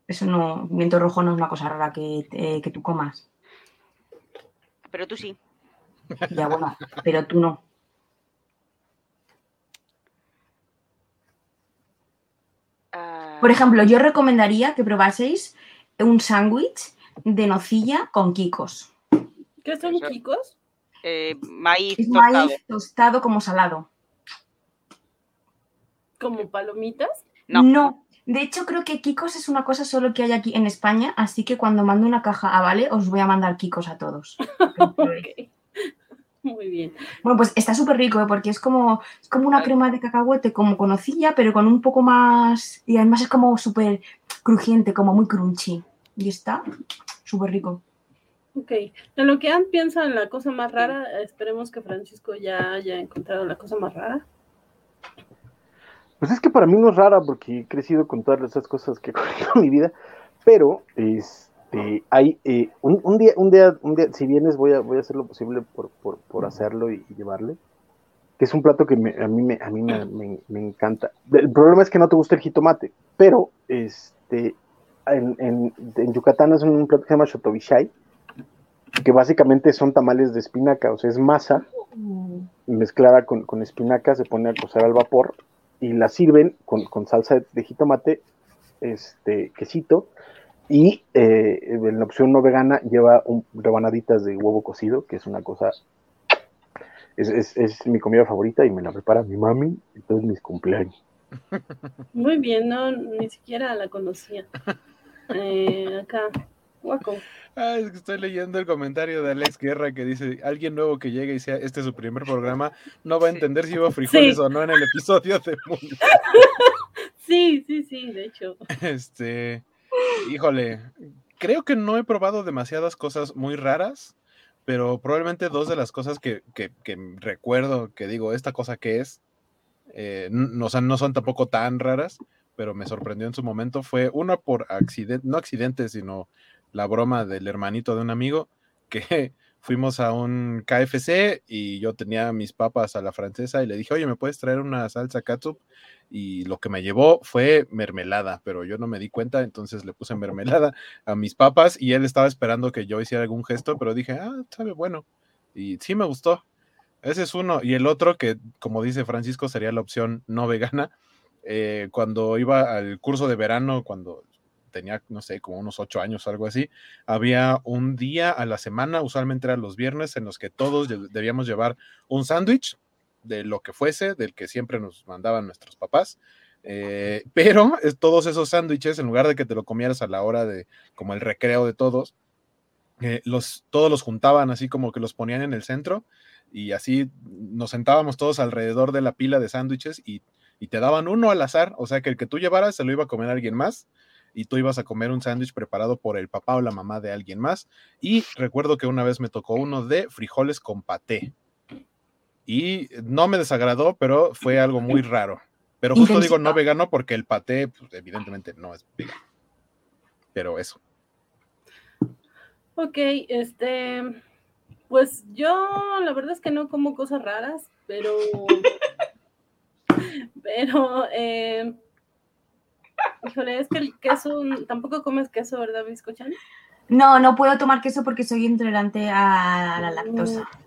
Eso no, pimiento rojo no es una cosa rara que, eh, que tú comas. Pero tú sí. Ya bueno, pero tú no. Ah, Por ejemplo, yo recomendaría que probaseis un sándwich de nocilla con quicos. ¿Qué son chicos? Eh, maíz Es tostado. maíz tostado como salado. ¿Como palomitas? No. De hecho, creo que Kikos es una cosa solo que hay aquí en España, así que cuando mando una caja a Vale, os voy a mandar Kikos a todos. [LAUGHS] Muy bien. Bueno, pues está súper rico, ¿eh? porque es como, es como una crema de cacahuete, como con nocilla, pero con un poco más. Y además es como súper crujiente, como muy crunchy. Y está súper rico. Ok. En lo que Ann piensa en la cosa más rara, esperemos que Francisco ya haya encontrado la cosa más rara. Pues es que para mí no es rara porque he crecido con todas esas cosas que he [LAUGHS] comido en mi vida, pero este, hay eh, un, un día, un día, un día, si vienes voy a, voy a hacer lo posible por, por, por hacerlo y, y llevarle, que es un plato que me- a mí, me, a mí me, me- me encanta. El problema es que no te gusta el jitomate, pero este, en, en, en Yucatán es un plato que se llama shotobishai, que básicamente son tamales de espinaca, o sea, es masa mezclada con, con espinaca, se pone a cocer al vapor y la sirven con, con salsa de, de jitomate, este, quesito, y eh, en la opción no vegana lleva un, rebanaditas de huevo cocido, que es una cosa, es, es- es mi comida favorita y me la prepara mi mami en todos mis cumpleaños. Muy bien, no, ni siquiera la conocía. [LAUGHS] Eh, acá, guaco. Ah, es que estoy leyendo el comentario de Alex Guerra que dice, alguien nuevo que llegue y sea este es su primer programa, no va a entender si hubo frijoles Sí. o no en el episodio de Moon. [LAUGHS] Sí, sí, sí, de hecho. Este, híjole, creo que no he probado demasiadas cosas muy raras, pero probablemente dos de las cosas que, que- que recuerdo que digo, esta cosa que es, eh, n- o sea, no son tampoco tan raras, pero me sorprendió en su momento, fue una por accidente, no accidente, sino la broma del hermanito de un amigo, que [LAUGHS] fuimos a un KFC y yo tenía mis papas a la francesa y le dije, oye, ¿me puedes traer una salsa catsup? Y lo que me llevó fue mermelada, pero yo no me di cuenta, entonces le puse mermelada a mis papas y él estaba esperando que yo hiciera algún gesto, pero dije, ah, sabe bueno. Y sí me gustó. Ese es uno. Y el otro, que como dice Francisco, sería la opción no vegana. eh, cuando iba al curso de verano, cuando tenía, no sé, como unos ocho años o algo así, había un día a la semana, usualmente eran los viernes, en los que todos debíamos llevar un sándwich de lo que fuese, del que siempre nos mandaban nuestros papás. Eh, pero es, todos esos sándwiches, en lugar de que te lo comieras a la hora de, como el recreo de todos, eh, los, todos los juntaban así como que los ponían en el centro y así nos sentábamos todos alrededor de la pila de sándwiches y, y te daban uno al azar, o sea que el que tú llevaras se lo iba a comer alguien más y tú ibas a comer un sándwich preparado por el papá o la mamá de alguien más. Y recuerdo que una vez me tocó uno de frijoles con paté. Y no me desagradó, pero fue algo muy raro. Pero justo digo no vegano porque el paté, pues, evidentemente no es vegano. Pero eso. Ok, este, pues yo la verdad es que no como cosas raras, pero, [LAUGHS] pero, eh, híjole, es que el queso, tampoco comes queso, ¿verdad, Biscochan? No, no puedo tomar queso porque soy intolerante a la lactosa. Mm.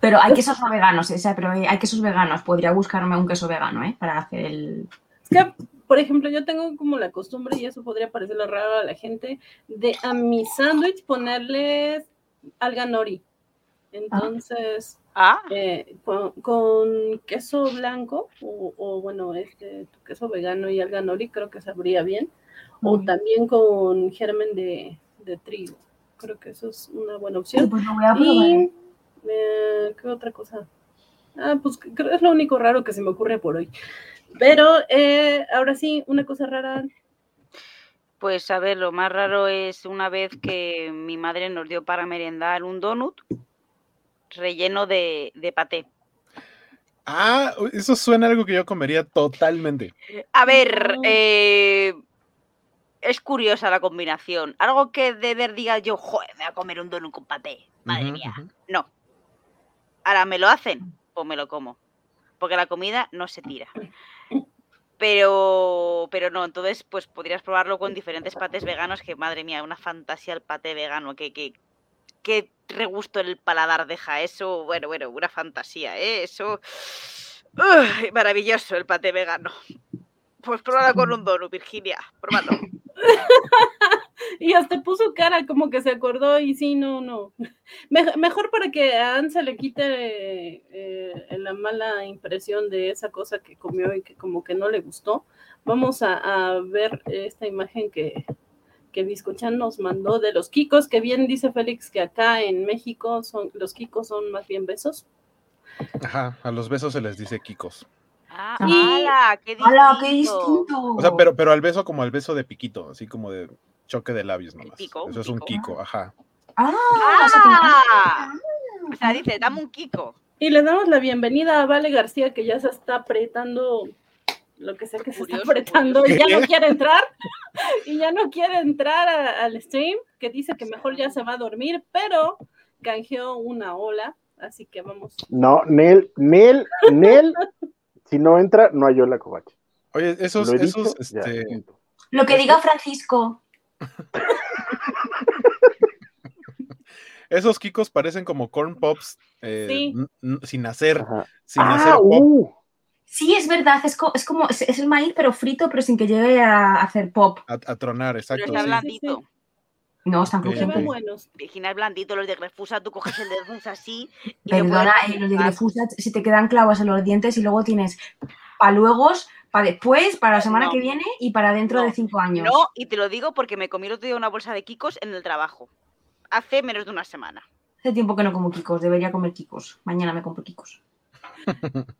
Pero hay quesos no veganos, pero hay quesos veganos. Podría buscarme un queso vegano, ¿eh? Para hacer el... Es que por ejemplo, yo tengo como la costumbre, y eso podría parecerle raro a la gente, de a mi sándwich ponerles alga nori. Entonces, ¿Ah? Eh, con, queso blanco, o, bueno, este queso vegano y alga nori, creo que sabría bien. O también con germen de, trigo. Creo que eso es una buena opción. Pues voy a y, eh, ¿qué otra cosa? Ah, pues creo que es lo único raro que se me ocurre por hoy. Pero eh, ahora sí, una cosa rara. Pues a ver, lo más raro es una vez que mi madre nos dio para merendar un donut relleno de, de paté. Ah, eso suena a algo que yo comería totalmente. A ver, eh, es curiosa la combinación. Algo que de ver diga yo, joder, me voy a comer un donut con paté. Madre mía. No. Ahora me lo hacen, pues me lo como. Porque la comida no se tira. Pero, pero no, entonces pues podrías probarlo con diferentes patés veganos, que madre mía, una fantasía el paté vegano, que, que, qué regusto el paladar deja eso, bueno, bueno, una fantasía, ¿eh? Eso... maravilloso el paté vegano. Pues pruébalo con un donut, Virginia, pruébalo. [LAUGHS] y hasta puso cara como que se acordó y sí, no, no. mejor para que a Anne se le quite eh, la mala impresión de esa cosa que comió y que como que no le gustó. Vamos a, ver esta imagen que, que Biscochan nos mandó de los Kikos, que bien dice Félix que acá en México son los Kikos son más bien besos. Ajá, a los besos se les dice Kikos. Ah, ¡Hala! ¡Qué distinto! O sea, pero, pero al beso como al beso de piquito, así como de choque de labios nomás. Eso es un Kiko, ajá. Ah, ah, o sea, dice, dame un Kiko. Y le damos la bienvenida a Vale García, que ya se está apretando lo que sea que se está apretando [LAUGHS] y ya no quiere entrar. y ya no quiere entrar al stream, que dice que mejor ya se va a dormir, pero canjeó una ola, así que vamos. No, Nel, Nel, Nel [LAUGHS] si no entra, no hay la covacha. Oye, esos, esos, este... Lo que diga Francisco. [LAUGHS] esos kikos parecen como corn pops eh, sin hacer, sin ah, hacer pop. Uh. Sí, es verdad, es, es como, es, el maíz, pero frito, pero sin que llegue a hacer pop. A, tronar, exacto. Pero está blandito. No, están crujientes. buenos. Virginia blandito, los de Grefusa, tú coges el de Grefusa así. Perdona, eh, los de Grefusa si te quedan clavos en los dientes y luego tienes para luego, para después, para la semana que viene y para dentro de cinco años. No, y te lo digo porque me comí el otro día una bolsa de Kikos en el trabajo. Hace menos de una semana. Hace tiempo que no como Kikos, debería comer Kikos. Mañana me compro Kikos.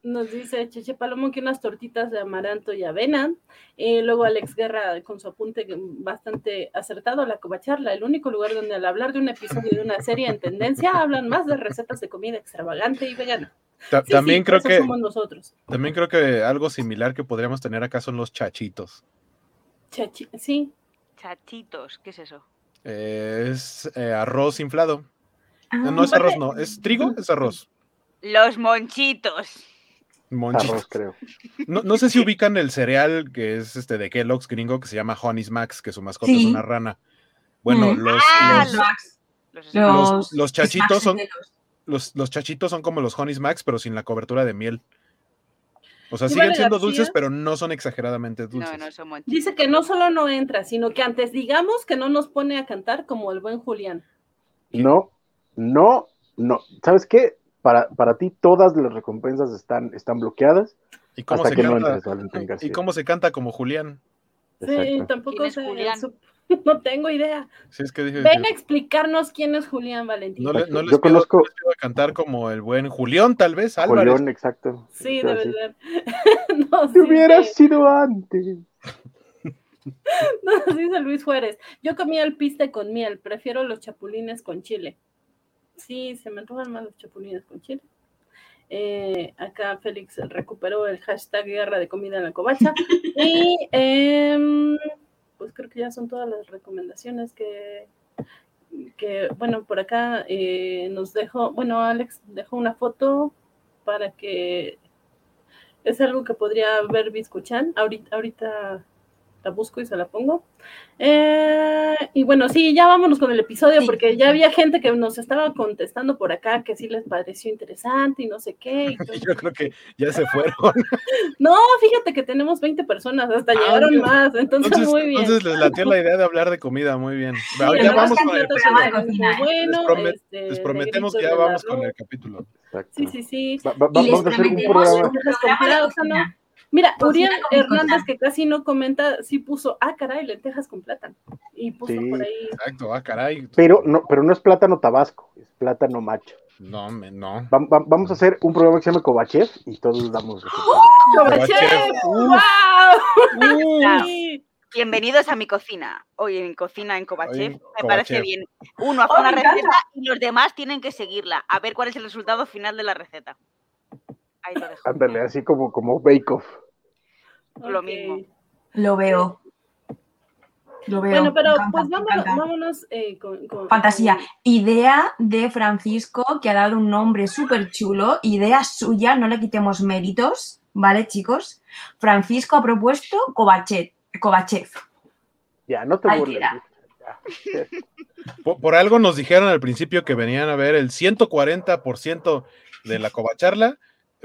Nos dice Cheche Palomo que unas tortitas de amaranto y avena. y luego Alex Guerra con su apunte bastante acertado, la covacharla, el único lugar donde al hablar de un episodio de una serie en tendencia hablan más de recetas de comida extravagante y vegana. también creo que nosotros. También creo que algo similar que podríamos tener acá son los chachitos. sí. Chachitos, ¿qué es eso? es eh, arroz inflado. Ah, no es arroz, no, es trigo, es arroz. Los monchitos. Monchitos. creo. No, sé si ubican el cereal que es este de Kellogg's gringo que se llama Honey's Max, que su mascota es una rana. Bueno, mm. los, ah, los, chachitos son los, los, chachitos son como los Honey's Max, pero sin la cobertura de miel. O sea, siguen siendo dulces, pero no son exageradamente dulces. No, no son Dice que no solo no entra, sino que antes digamos que no nos pone a cantar como el buen Julián. No, no, no. ¿Sabes qué? Para, para ti todas las recompensas están, están bloqueadas ¿Y cómo, hasta se que no canta, entres, Valentín García. ¿Y cómo se canta como Julián? Sí, Exacto. tampoco ¿Quién es sé. Julián? [LAUGHS] No tengo idea. Sí, es que dije, Ven a explicarnos quién es Julián Valentín. no, le- no les Yo pido, conozco- no les pido cantar como el buen Julián, tal vez, Álvarez. Julián, exacto. Sí, sí. ser. [LAUGHS] no, Si hubiera sí, sido antes. [LAUGHS] no, dice Luis Juárez. Yo comía el piste con miel, prefiero los chapulines con chile. Sí, se me antojan más los chapulines con chile. Eh, acá Félix recuperó el hashtag guerra de comida en la covacha. [LAUGHS] y em, pues creo que ya son todas las recomendaciones que, que bueno, por acá eh, nos dejó, bueno, Alex dejó una foto para que es algo que podría ver Biscochan. Ahorita, ahorita la busco y se la pongo. Eh, y bueno, sí, ya vámonos con el episodio, Sí. porque ya había gente que nos estaba contestando por acá que sí les pareció interesante y no sé qué. y. [LAUGHS] Yo creo que ya se fueron. [LAUGHS] No, fíjate que tenemos 20 personas, hasta Ah, llegaron bien. más, entonces, Entonces, muy bien. entonces les latió la [LAUGHS] idea de hablar de comida, muy bien. Sí, ya vamos con el episodio. Bueno, Les promet- este, Les prometemos que ya vamos con el capítulo. Exacto. Sí, sí, sí. Va- va- va- Y les vamos a hacer un programa. Mira, Cocina Uriel Hernández, que casi no comenta, sí puso, ah, caray, lentejas con plátano. Y puso Sí. por ahí. Exacto, ah, caray. Pero no, pero no es plátano tabasco, es plátano macho. No, me, no. Va- va- vamos a hacer un programa que se llama Kovachev y todos damos. ¡Covachev! Kovachev. ¡Wow! Uh. Bienvenidos a mi cocina. Hoy en Cocina en Kovachev. Hoy Me Kovachev. parece bien. Uno hace Oh, una encanta. receta y los demás tienen que seguirla. A ver cuál es el resultado final de la receta. Ahí lo dejo. Ándale, así como, como Bake Off. Lo mismo. Lo veo. Lo veo. Bueno, pero encanta, pues vámonos, vámonos eh, con, con- Fantasía. Idea de Francisco, que ha dado un nombre súper chulo. Idea suya, no le quitemos méritos, ¿vale, chicos? Francisco ha propuesto Kovachev. Kovachev. Ya, no te burles. por algo nos dijeron al principio que venían a ver el 140% de la covacharla.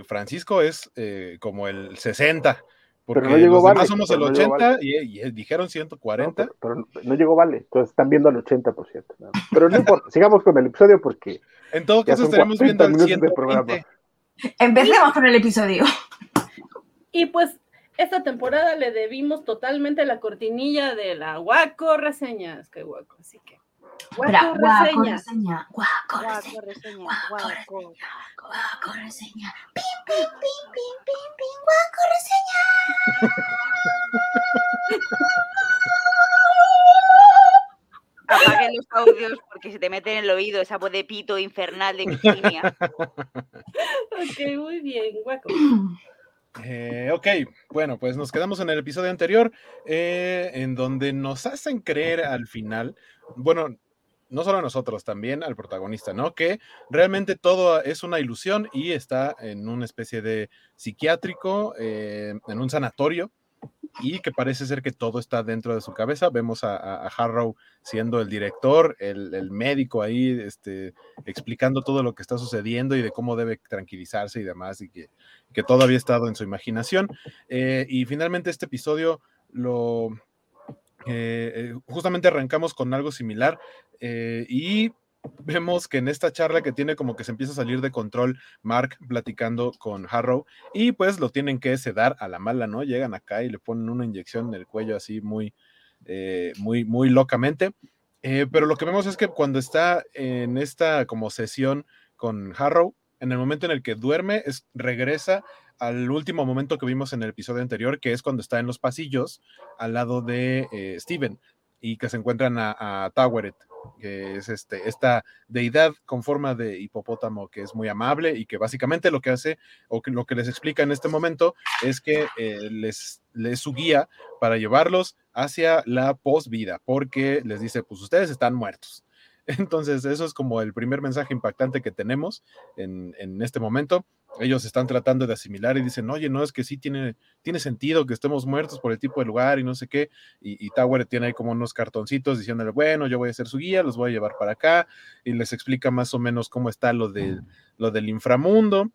Francisco es eh, como el 60%, porque no llegó los demás Vale, somos el pero no llegó 80% y, y dijeron No, 140%. pero, pero no llegó Vale, entonces están viendo al 80%. nada más. Pero no [LAUGHS] importa, sigamos con el episodio porque En todo caso estaremos viendo 40 el minutos de programa. 120%. Empecemos con el episodio. Y pues esta temporada le debimos totalmente la cortinilla de la Guaco Reseñas. Que guaco, así que. Espera, Guaco reseña. Guaco Guaco, reseña. reseña, Guaco guaco. reseña. Guaco reseña. Pim, pim, pim, pim, pim, pim. Guaco reseña. Apaguen los audios porque se te mete en el oído esa voz de pito infernal de Virginia. Ok, muy bien, Guaco. Eh, ok, bueno, pues nos quedamos en el episodio anterior, eh, en donde nos hacen creer al final, bueno, no solo a nosotros, también al protagonista, ¿no? Que realmente todo es una ilusión y está en una especie de psiquiátrico, eh, en un sanatorio, y que parece ser que todo está dentro de su cabeza. Vemos a, Harrow siendo el director, el, el médico ahí, este, explicando todo lo que está sucediendo y de cómo debe tranquilizarse y demás, y que que todo había estado en su imaginación. Eh, y finalmente este episodio lo... eh, eh, justamente arrancamos con algo similar eh, y vemos que en esta charla que tiene como que se empieza a salir de control Mark platicando con Harrow y pues lo tienen que sedar a la mala, ¿no? Llegan acá y le ponen una inyección en el cuello así muy, muy, muy locamente. Pero lo que vemos es que cuando está en esta como sesión con Harrow, en el momento en el que duerme, es, regresa al último momento que vimos en el episodio anterior, que es cuando está en los pasillos al lado de eh, Steven y que se encuentran a, a Taweret, que es este, esta deidad con forma de hipopótamo que es muy amable y que básicamente lo que hace o que lo que les explica en este momento es que eh, les, les su guía para llevarlos hacia la posvida, porque les dice, pues ustedes están muertos. Entonces, eso es como el primer mensaje impactante que tenemos en, en, este momento. Ellos están tratando de asimilar y dicen, oye, no, es que sí tiene, tiene sentido que estemos muertos por el tipo de lugar y no sé qué. Y, y Tower tiene ahí como unos cartoncitos diciéndole, bueno, yo voy a ser su guía, los voy a llevar para acá. Y les explica más o menos cómo está lo, de, lo del inframundo.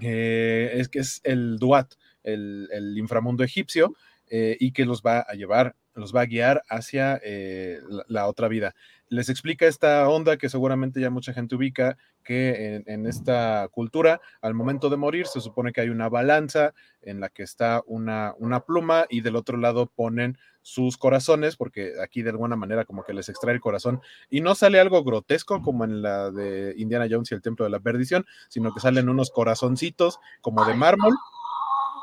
Eh, es que es el Duat, el, el inframundo egipcio, eh, y que los va a llevar los va a guiar hacia eh, la, la, otra vida. Les explica esta onda que seguramente ya mucha gente ubica, que en, esta cultura, al momento de morir, se supone que hay una balanza en la que está una, una pluma y del otro lado ponen sus corazones, porque aquí de alguna manera como que les extrae el corazón. Y no sale algo grotesco como en la de Indiana Jones y el Templo de la Perdición, sino que salen unos corazoncitos como de mármol.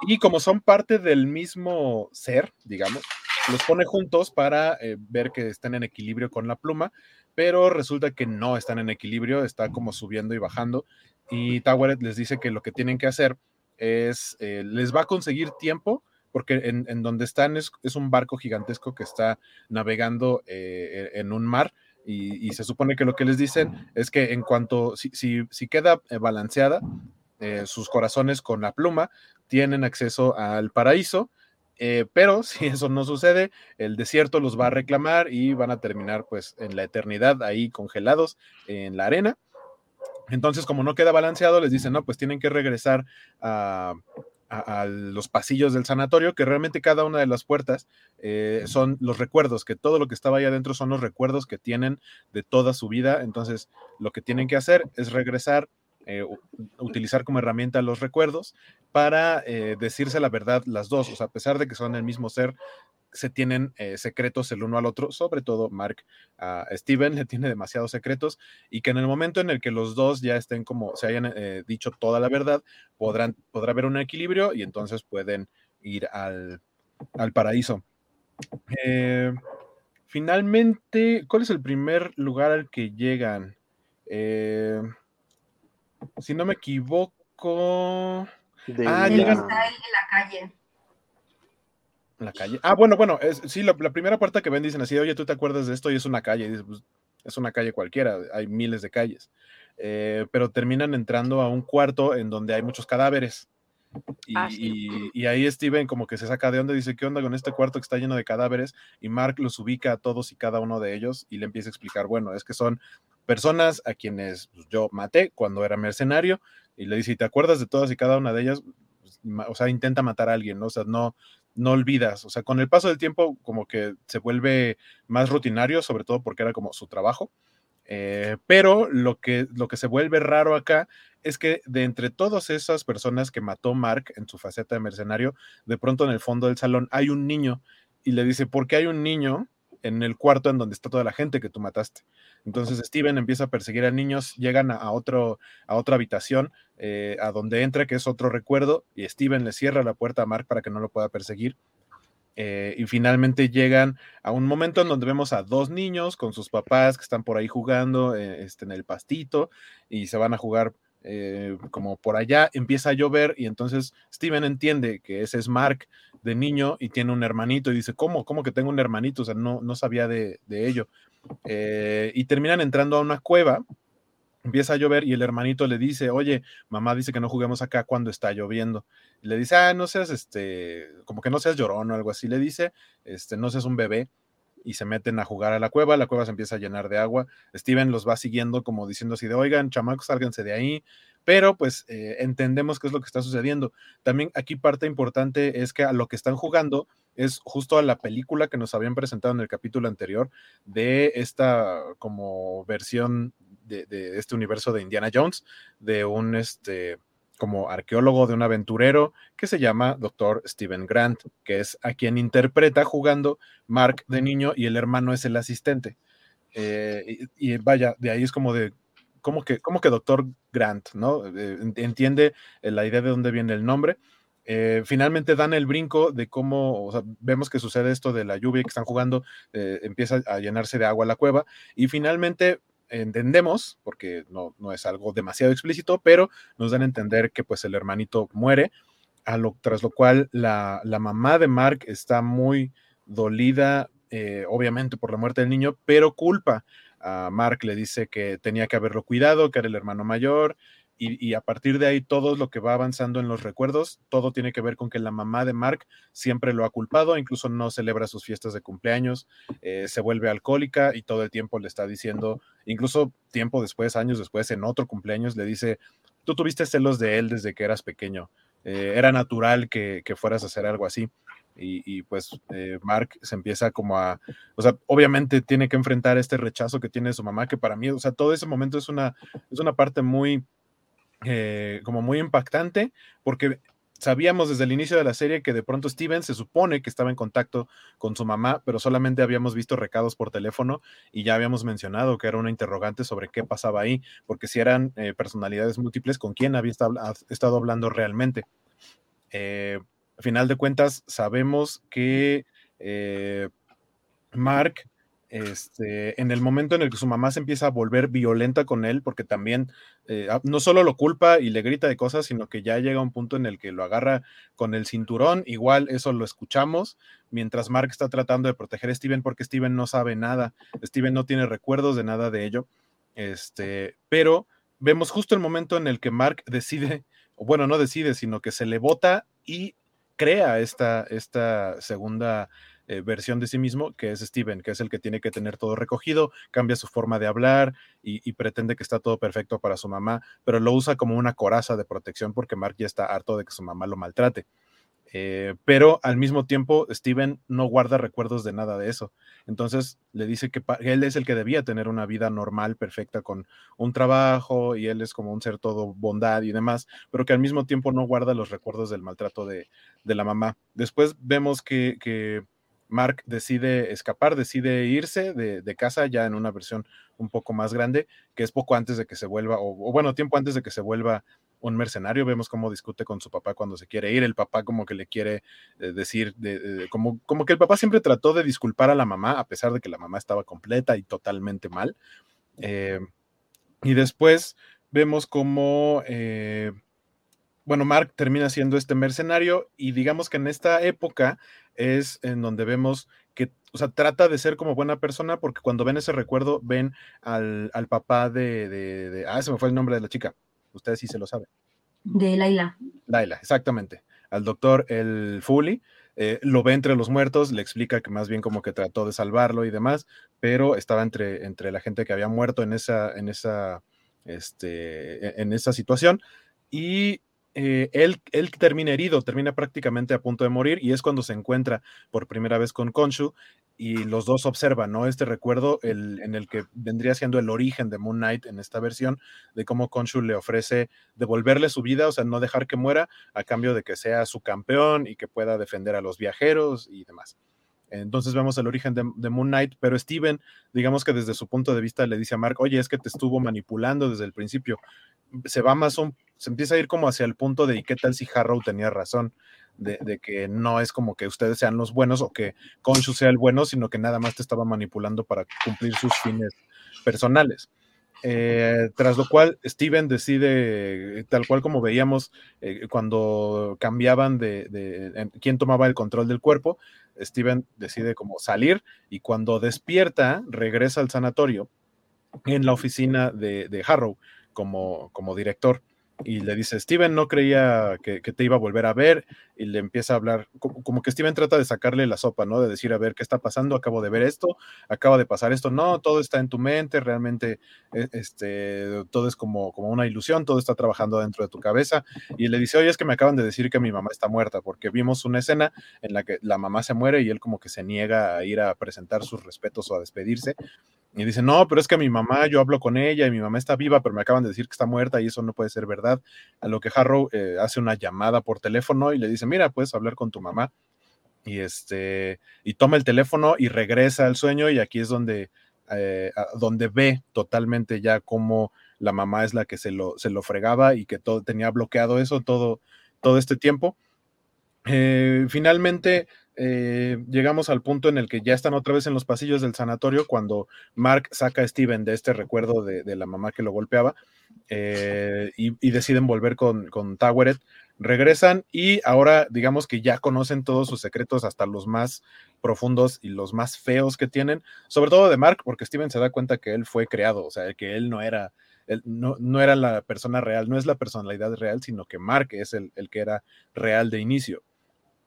Y como son parte del mismo ser, digamos, los pone juntos para eh, ver que están en equilibrio con la pluma, pero resulta que no están en equilibrio, está como subiendo y bajando y Toweret les dice que lo que tienen que hacer es, eh, les va a conseguir tiempo porque en, donde están es, un barco gigantesco que está navegando eh, en un mar y, se supone que lo que les dicen es que en cuanto, si, si, queda balanceada, sus corazones con la pluma tienen acceso al paraíso, eh, pero si eso no sucede, el desierto los va a reclamar y van a terminar pues en la eternidad ahí congelados en la arena. Entonces, como no queda balanceado, les dicen, no, pues tienen que regresar a, los pasillos del sanatorio, que realmente cada una de las puertas eh, son los recuerdos, que todo lo que estaba ahí adentro son los recuerdos que tienen de toda su vida. Entonces, lo que tienen que hacer es regresar, eh, utilizar como herramienta los recuerdos para eh, decirse la verdad las dos. O sea, a pesar de que son el mismo ser, se tienen eh, secretos el uno al otro, sobre todo Mark a Steven le tiene demasiados secretos y que en el momento en el que los dos ya estén como se hayan dicho toda la verdad, podrán, podrá haber un equilibrio y entonces pueden ir al, al paraíso. Finalmente, ¿cuál es el primer lugar al que llegan? Si no me equivoco... De ah, llegan... Está en la calle la calle. Ah, bueno, bueno, es, sí, la, la, primera puerta que ven dicen así, oye, tú te acuerdas de esto y es una calle. Y dices, pues, es una calle cualquiera, hay miles de calles. Eh, pero terminan entrando a un cuarto en donde hay muchos cadáveres. Y, ah, sí. y, y, ahí Steven como que se saca de onda, dice, ¿qué onda con este cuarto que está lleno de cadáveres? Y Mark los ubica a todos y cada uno de ellos y le empieza a explicar, bueno, es que son personas a quienes pues, yo maté cuando era mercenario y le dice, ¿te acuerdas de todas y cada una de ellas? Pues, o sea, intenta matar a alguien, ¿no? O sea, no, no olvidas, o sea, con el paso del tiempo como que se vuelve más rutinario, sobre todo porque era como su trabajo, eh, pero lo que, lo que se vuelve raro acá es que de entre todas esas personas que mató Mark en su faceta de mercenario, de pronto en el fondo del salón hay un niño y le dice, ¿por qué hay un niño en el cuarto en donde está toda la gente que tú mataste? Entonces Steven empieza a perseguir a niños, llegan a, otro, a otra habitación, eh, a donde entra, que es otro recuerdo, y Steven le cierra la puerta a Mark para que no lo pueda perseguir. Eh, y finalmente llegan a un momento en donde vemos a dos niños con sus papás que están por ahí jugando eh, este, en el pastito y se van a jugar eh, como por allá, empieza a llover y entonces Steven entiende que ese es Mark de niño y tiene un hermanito y dice, ¿cómo? ¿Cómo que tengo un hermanito? O sea, no, no sabía de, de ello. Eh, y terminan entrando a una cueva, empieza a llover y el hermanito le dice, oye, mamá dice que no juguemos acá cuando está lloviendo. Le dice, ah, no seas, este, como que no seas llorón o algo así, le dice, este, no seas un bebé. Y se meten a jugar a la cueva, la cueva se empieza a llenar de agua. Steven los va siguiendo como diciendo así de, oigan, chamacos, sálganse de ahí. Pero pues eh, entendemos qué es lo que está sucediendo. También aquí parte importante es que a lo que están jugando es justo a la película que nos habían presentado en el capítulo anterior de esta como versión de, de este universo de Indiana Jones, de un este como arqueólogo, de un aventurero que se llama Dr. Steven Grant, que es a quien interpreta jugando Mark de niño y el hermano es el asistente. Eh, y, vaya, de ahí es como de, ¿cómo que, cómo que Dr. Grant, ¿no? Eh, entiende la idea de dónde viene el nombre. Eh, finalmente dan el brinco de cómo, vemos que sucede esto de la lluvia que están jugando, eh, empieza a llenarse de agua la cueva y finalmente entendemos, porque no, no, es algo demasiado explícito, pero nos dan a entender que pues el hermanito muere, a lo, tras lo cual la, la mamá de Mark está muy dolida, eh, obviamente por la muerte del niño, pero culpa. A Mark, le dice que tenía que haberlo cuidado, que era el hermano mayor, y, y, a partir de ahí todo lo que va avanzando en los recuerdos, todo tiene que ver con que la mamá de Mark siempre lo ha culpado, incluso no celebra sus fiestas de cumpleaños, eh, se vuelve alcohólica y todo el tiempo le está diciendo, incluso tiempo después, años después, en otro cumpleaños, le dice, tú tuviste celos de él desde que eras pequeño, eh, era natural que, que, fueras a hacer algo así. y, pues eh, Mark se empieza como a, o sea, obviamente tiene que enfrentar este rechazo que tiene su mamá, que para mí, o sea, todo ese momento es una, es una parte muy, eh, como muy impactante, porque sabíamos desde el inicio de la serie que de pronto Steven se supone que estaba en contacto con su mamá, pero solamente habíamos visto recados por teléfono y ya habíamos mencionado que era una interrogante sobre qué pasaba ahí, porque si eran eh, personalidades múltiples, ¿con quién había estado hablando realmente? Eh, al final de cuentas, sabemos que Mark, este, en el momento en el que su mamá se empieza a volver violenta con él, porque también eh, ah, no solo lo culpa y le grita de cosas, sino que ya llega un punto en el que lo agarra con el cinturón, igual eso lo escuchamos, mientras Mark está tratando de proteger a Steven porque Steven no sabe nada, Steven no tiene recuerdos de nada de ello, este, pero vemos justo el momento en el que Mark [LAUGHS] decide, bueno, no decide, sino que se le bota y crea esta, esta segunda eh, versión de sí mismo, que es Steven, que es el que tiene que tener todo recogido, cambia su forma de hablar y, pretende que está todo perfecto para su mamá, pero lo usa como una coraza de protección porque Mark ya está harto de que su mamá lo maltrate. Eh, pero al mismo tiempo, Steven no guarda recuerdos de nada de eso. Entonces le dice que él es el que debía tener una vida normal, perfecta, con un trabajo y él es como un ser todo bondad y demás, pero que al mismo tiempo no guarda los recuerdos del maltrato de, la mamá. Después vemos que, Mark decide escapar, decide irse de, casa ya en una versión un poco más grande, que es poco antes de que se vuelva, o bueno, tiempo antes de que se vuelva un mercenario, vemos cómo discute con su papá cuando se quiere ir, el papá como que le quiere eh, decir, como, como que el papá siempre trató de disculpar a la mamá, a pesar de que la mamá estaba completa y totalmente mal. Eh, y después vemos cómo, eh, bueno, Mark termina siendo este mercenario y digamos que en esta época es en donde vemos que, o sea, trata de ser como buena persona porque cuando ven ese recuerdo ven al, papá de, de, ah, se me fue el nombre de la chica, Ustedes sí se lo saben. De Laila. Laila, exactamente. Al doctor El Fully. Eh, lo ve entre los muertos, le explica que más bien como que trató de salvarlo y demás, pero estaba entre, entre la gente que había muerto en esa, en esa, este, e, en esa situación. Y eh, él, él, termina herido, termina prácticamente a punto de morir y es cuando se encuentra por primera vez con Konshu y los dos observan, ¿no? Este recuerdo en el que vendría siendo el origen de Moon Knight en esta versión, de cómo Konshu le ofrece devolverle su vida, o sea, no dejar que muera a cambio de que sea su campeón y que pueda defender a los viajeros y demás. Entonces vemos el origen de, Moon Knight, pero Steven, digamos que desde su punto de vista le dice a Mark, oye, es que te estuvo manipulando desde el principio. Se va más un, se empieza a ir como hacia el punto de, ¿y qué tal si Harrow tenía razón? De, que no es como que ustedes sean los buenos o que Conchu sea el bueno, sino que nada más te estaba manipulando para cumplir sus fines personales. Eh, tras lo cual, Steven decide, tal cual como veíamos eh, cuando cambiaban de, quién tomaba el control del cuerpo, Steven decide como salir y cuando despierta, regresa al sanatorio en la oficina de, de Harrow como, como director y le dice, Steven no creía que, te iba a volver a ver y le empieza a hablar, como, que Steven trata de sacarle la sopa, ¿no? De decir, a ver, ¿qué está pasando? Acabo de ver esto, acaba de pasar esto, no, todo está en tu mente, realmente e, este, todo es como, como una ilusión, todo está trabajando dentro de tu cabeza y le dice, oye, es que me acaban de decir que mi mamá está muerta porque vimos una escena en la que la mamá se muere y él como que se niega a ir a presentar sus respetos o a despedirse y dice, no, pero es que mi mamá, yo hablo con ella y mi mamá está viva, pero me acaban de decir que está muerta y eso no puede ser verdad. A lo que Harrow eh, hace una llamada por teléfono y le dice, mira, puedes hablar con tu mamá. Y, este, y toma el teléfono y regresa al sueño y aquí es donde, eh, donde ve totalmente ya cómo la mamá es la que se lo, se lo fregaba y que todo, tenía bloqueado eso todo, todo este tiempo. Eh, finalmente eh, llegamos al punto en el que ya están otra vez en los pasillos del sanatorio cuando Mark saca a Steven de este recuerdo de, la mamá que lo golpeaba eh, y, deciden volver con, con Toweret. Regresan y ahora digamos que ya conocen todos sus secretos, hasta los más profundos y los más feos que tienen, sobre todo de Mark, porque Steven se da cuenta que él fue creado, o sea, que él no era, no, no, era la persona real, no es la personalidad real, sino que Mark es el que era real de inicio.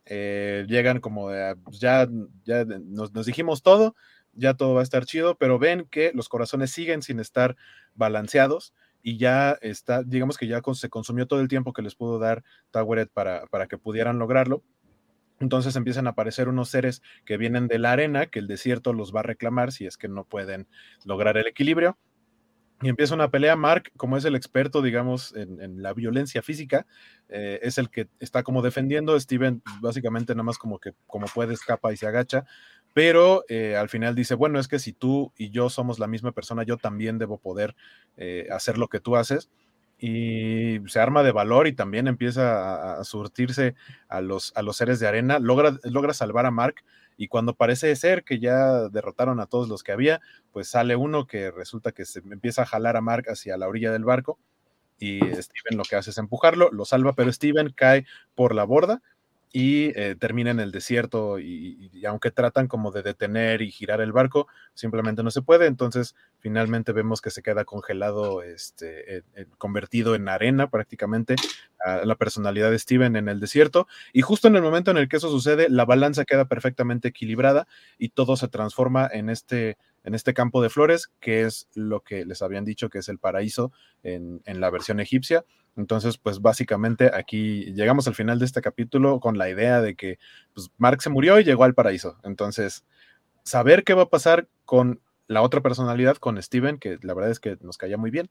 Eh, llegan como ah, pues ya, ya nos, dijimos todo, ya todo va a estar chido, pero ven que los corazones siguen sin estar balanceados y ya está, digamos que ya se consumió todo el tiempo que les pudo dar Toweret para, para que pudieran lograrlo. Entonces empiezan a aparecer unos seres que vienen de la arena, que el desierto los va a reclamar si es que no pueden lograr el equilibrio. Y empieza una pelea. Mark, como es el experto, digamos, en, la violencia física, eh, es el que está como defendiendo. Steven, básicamente, nada más como que como puede, escapa y se agacha. Pero eh, al final dice, bueno, es que si tú y yo somos la misma persona, yo también debo poder eh, hacer lo que tú haces y se arma de valor y también empieza a, surtirse a los, a los seres de arena, logra, logra salvar a Mark y cuando parece ser que ya derrotaron a todos los que había, pues sale uno que resulta que se empieza a jalar a Mark hacia la orilla del barco y Steven lo que hace es empujarlo, lo salva, pero Steven cae por la borda y eh, termina en el desierto y, aunque tratan como de detener y girar el barco, simplemente no se puede, entonces finalmente vemos que se queda congelado, este, convertido en arena prácticamente, la personalidad de Steven en el desierto y justo en el momento en el que eso sucede, la balanza queda perfectamente equilibrada y todo se transforma en este en este campo de flores, que es lo que les habían dicho que es el paraíso en, la versión egipcia. Entonces, pues básicamente aquí llegamos al final de este capítulo con la idea de que pues, Mark se murió y llegó al paraíso. Entonces, saber qué va a pasar con la otra personalidad, con Steven, que la verdad es que nos caía muy bien,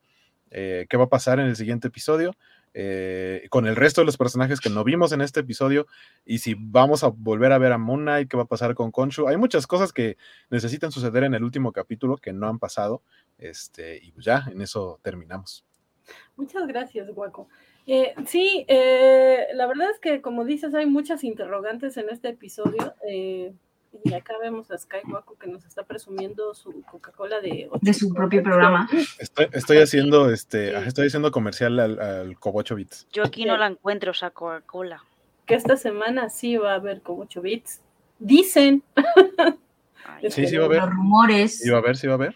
eh, qué va a pasar en el siguiente episodio, eh, con el resto de los personajes que no vimos en este episodio y si vamos a volver a ver a Moon Knight, qué va a pasar con Konshu. Hay muchas cosas que necesitan suceder en el último capítulo que no han pasado este, y pues ya, en eso terminamos. Muchas gracias, Guaco. Eh, sí, eh, la verdad es que como dices, hay muchas interrogantes en este episodio. Y acá vemos a Sky Waco que nos está presumiendo su Coca-Cola de... De su propio programa. Estoy, haciendo este, estoy haciendo comercial al, al Cobocho Bits. Yo aquí no la encuentro, esa Coca-Cola. Que esta semana sí va a haber Cobocho Bits. Dicen. sí, sí va a haber. Los rumores. Sí va a haber, sí va a haber.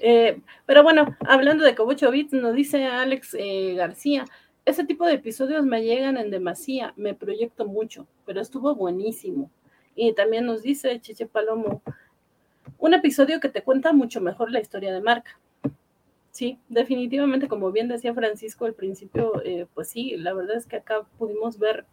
Eh, pero bueno, hablando de Cobocho Bits, nos dice Alex eh, García, ese tipo de episodios me llegan en demasía, me proyecto mucho, pero estuvo buenísimo. Y también nos dice Chiche Palomo, un episodio que te cuenta mucho mejor la historia de Marca. Sí, definitivamente, como bien decía Francisco al principio, eh, pues sí, la verdad es que acá pudimos ver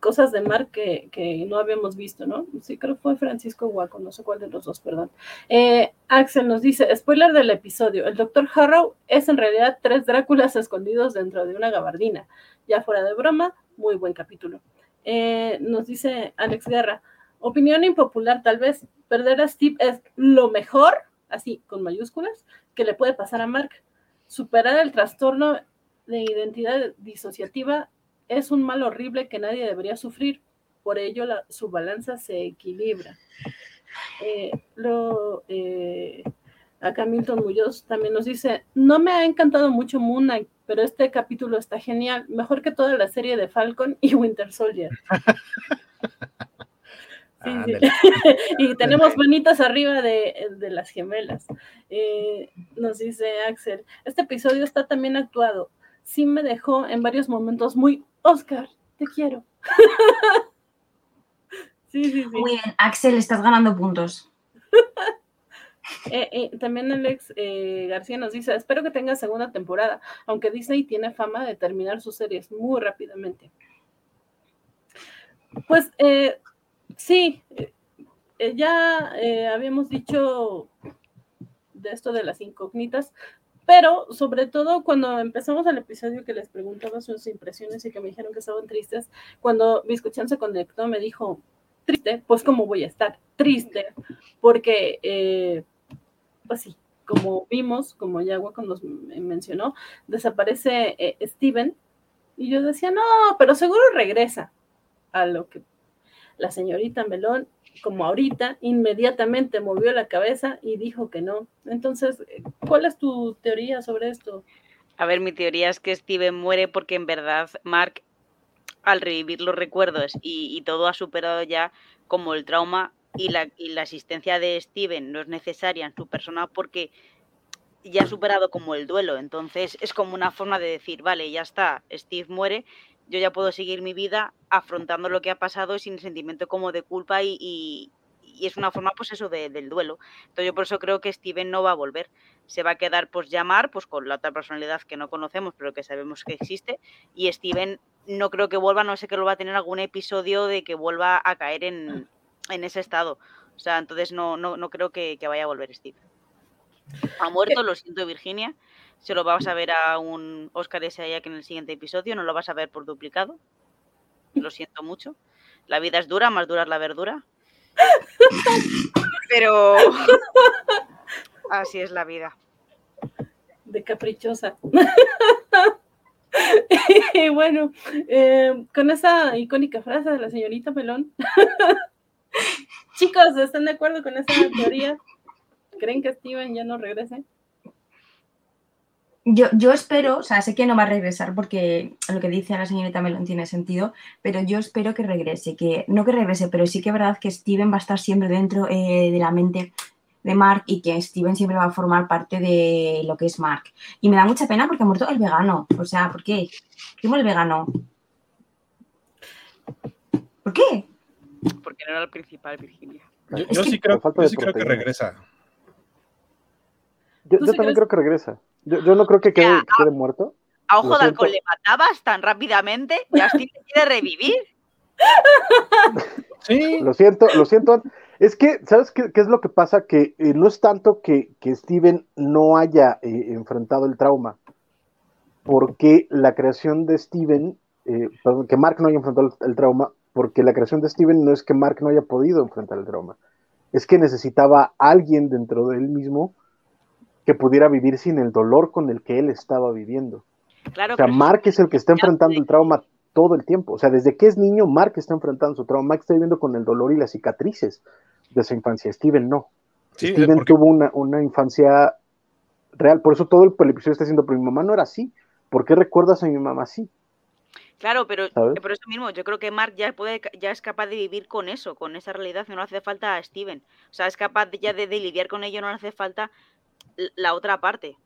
cosas de Mark que, no habíamos visto, ¿no? Sí, creo que fue Francisco Guaco, no sé cuál de los dos, perdón. Eh, Axel nos dice, spoiler del episodio, el doctor Harrow es en realidad tres Dráculas escondidos dentro de una gabardina. Ya fuera de broma, muy buen capítulo. Eh, nos dice Alex Guerra, opinión impopular tal vez, perder a Steve es lo mejor, así con mayúsculas, que le puede pasar a Mark. Superar el trastorno de identidad disociativa es un mal horrible que nadie debería sufrir, por ello su balanza se equilibra. Eh, lo, eh, acá Milton Muñoz también nos dice, no me ha encantado mucho Moon Knight, pero este capítulo está genial, mejor que toda la serie de Falcon y Winter Soldier. [LAUGHS] [LAUGHS] y tenemos manitas arriba de, las gemelas. Eh, nos dice Axel, este episodio está también actuado. Sí me dejó en varios momentos muy, Oscar, te quiero. [LAUGHS] sí, sí, sí. Muy bien, Axel, estás ganando puntos. [LAUGHS] Eh, eh, también Alex eh, García nos dice, espero que tenga segunda temporada, aunque Disney tiene fama de terminar sus series muy rápidamente. Pues sí, ya habíamos dicho de esto de las incógnitas, pero sobre todo cuando empezamos el episodio que les preguntaba sus impresiones y que me dijeron que estaban tristes, cuando mi escuchán se conectó me dijo, triste, pues cómo voy a estar triste, porque pues sí, como vimos, como ya Waco nos mencionó, desaparece eh, Steven. Y yo decía, no, pero seguro regresa. A lo que la señorita Melón, como ahorita, inmediatamente movió la cabeza y dijo que no. Entonces, ¿cuál es tu teoría sobre esto? A ver, mi teoría es que Steven muere porque en verdad Mark, al revivir los recuerdos y, todo ha superado ya como el trauma, y la, y la asistencia de Steven no es necesaria en su persona porque ya ha superado como el duelo. Entonces es como una forma de decir, vale, ya está, Steve muere, yo ya puedo seguir mi vida afrontando lo que ha pasado sin sentimiento como de culpa y, y, es una forma pues eso del duelo. Entonces yo por eso creo que Steven no va a volver. se va a quedar pues llamar pues con la otra personalidad que no conocemos pero que sabemos que existe y Steven no creo que vuelva, no sé que lo va a tener algún episodio de que vuelva a caer en, en ese estado. O sea, entonces no, no, no creo que, que, vaya a volver Steve. Ha muerto, lo siento Virginia. Se lo vas a ver a un Oscar S.A. que en el siguiente episodio, no lo vas a ver por duplicado. Lo siento mucho. La vida es dura, más dura es la verdura. [LAUGHS] Pero así es la vida. De caprichosa. [LAUGHS] y bueno, eh, con esa icónica frase de la señorita Pelón. [LAUGHS] Chicos, ¿están de acuerdo con esa teoría? ¿Creen que Steven ya no regrese? Yo, yo espero, o sea, sé que no va a regresar porque lo que dice la señorita Melón tiene sentido, pero yo espero que regrese, que no que regrese, pero sí que es verdad que Steven va a estar siempre dentro eh, de la mente de Mark y que Steven siempre va a formar parte de lo que es Mark. Y me da mucha pena porque ha muerto el vegano. O sea, ¿por qué? ¿Qué el vegano? ¿Por qué? Porque no era el principal, Virginia. Yo, yo sí, creo, yo sí creo, que regresa. Yo, yo también creo que regresa. Yo, no creo que quede, que quede muerto. A ojo de alcohol le matabas tan rápidamente y así quiere revivir. [LAUGHS] Sí. Lo siento, lo siento. Es que, ¿sabes qué, qué es lo que pasa? Que eh, no es tanto que, que Steven no haya eh, enfrentado el trauma, porque la creación de Steven, eh, perdón, que Mark no haya enfrentado el, el, trauma, porque la creación de Steven no es que Mark no haya podido enfrentar el trauma, es que necesitaba alguien dentro de él mismo que pudiera vivir sin el dolor con el que él estaba viviendo. Claro, o sea, Mark es el que está enfrentando el trauma todo el tiempo. O sea, desde que es niño, Mark está enfrentando su trauma. Mark está viviendo con el dolor y las cicatrices de su infancia. Steven no. Sí, Steven porque... tuvo una, una, infancia real. Por eso todo el, el, episodio está diciendo, pero mi mamá no era así. ¿Por qué recuerdas a mi mamá así? Claro, pero ¿sabes? por eso mismo, yo creo que Mark ya puede, ya es capaz de vivir con eso, con esa realidad, no le hace falta a Steven. O sea, es capaz ya de, de lidiar con ello, no le hace falta la otra parte.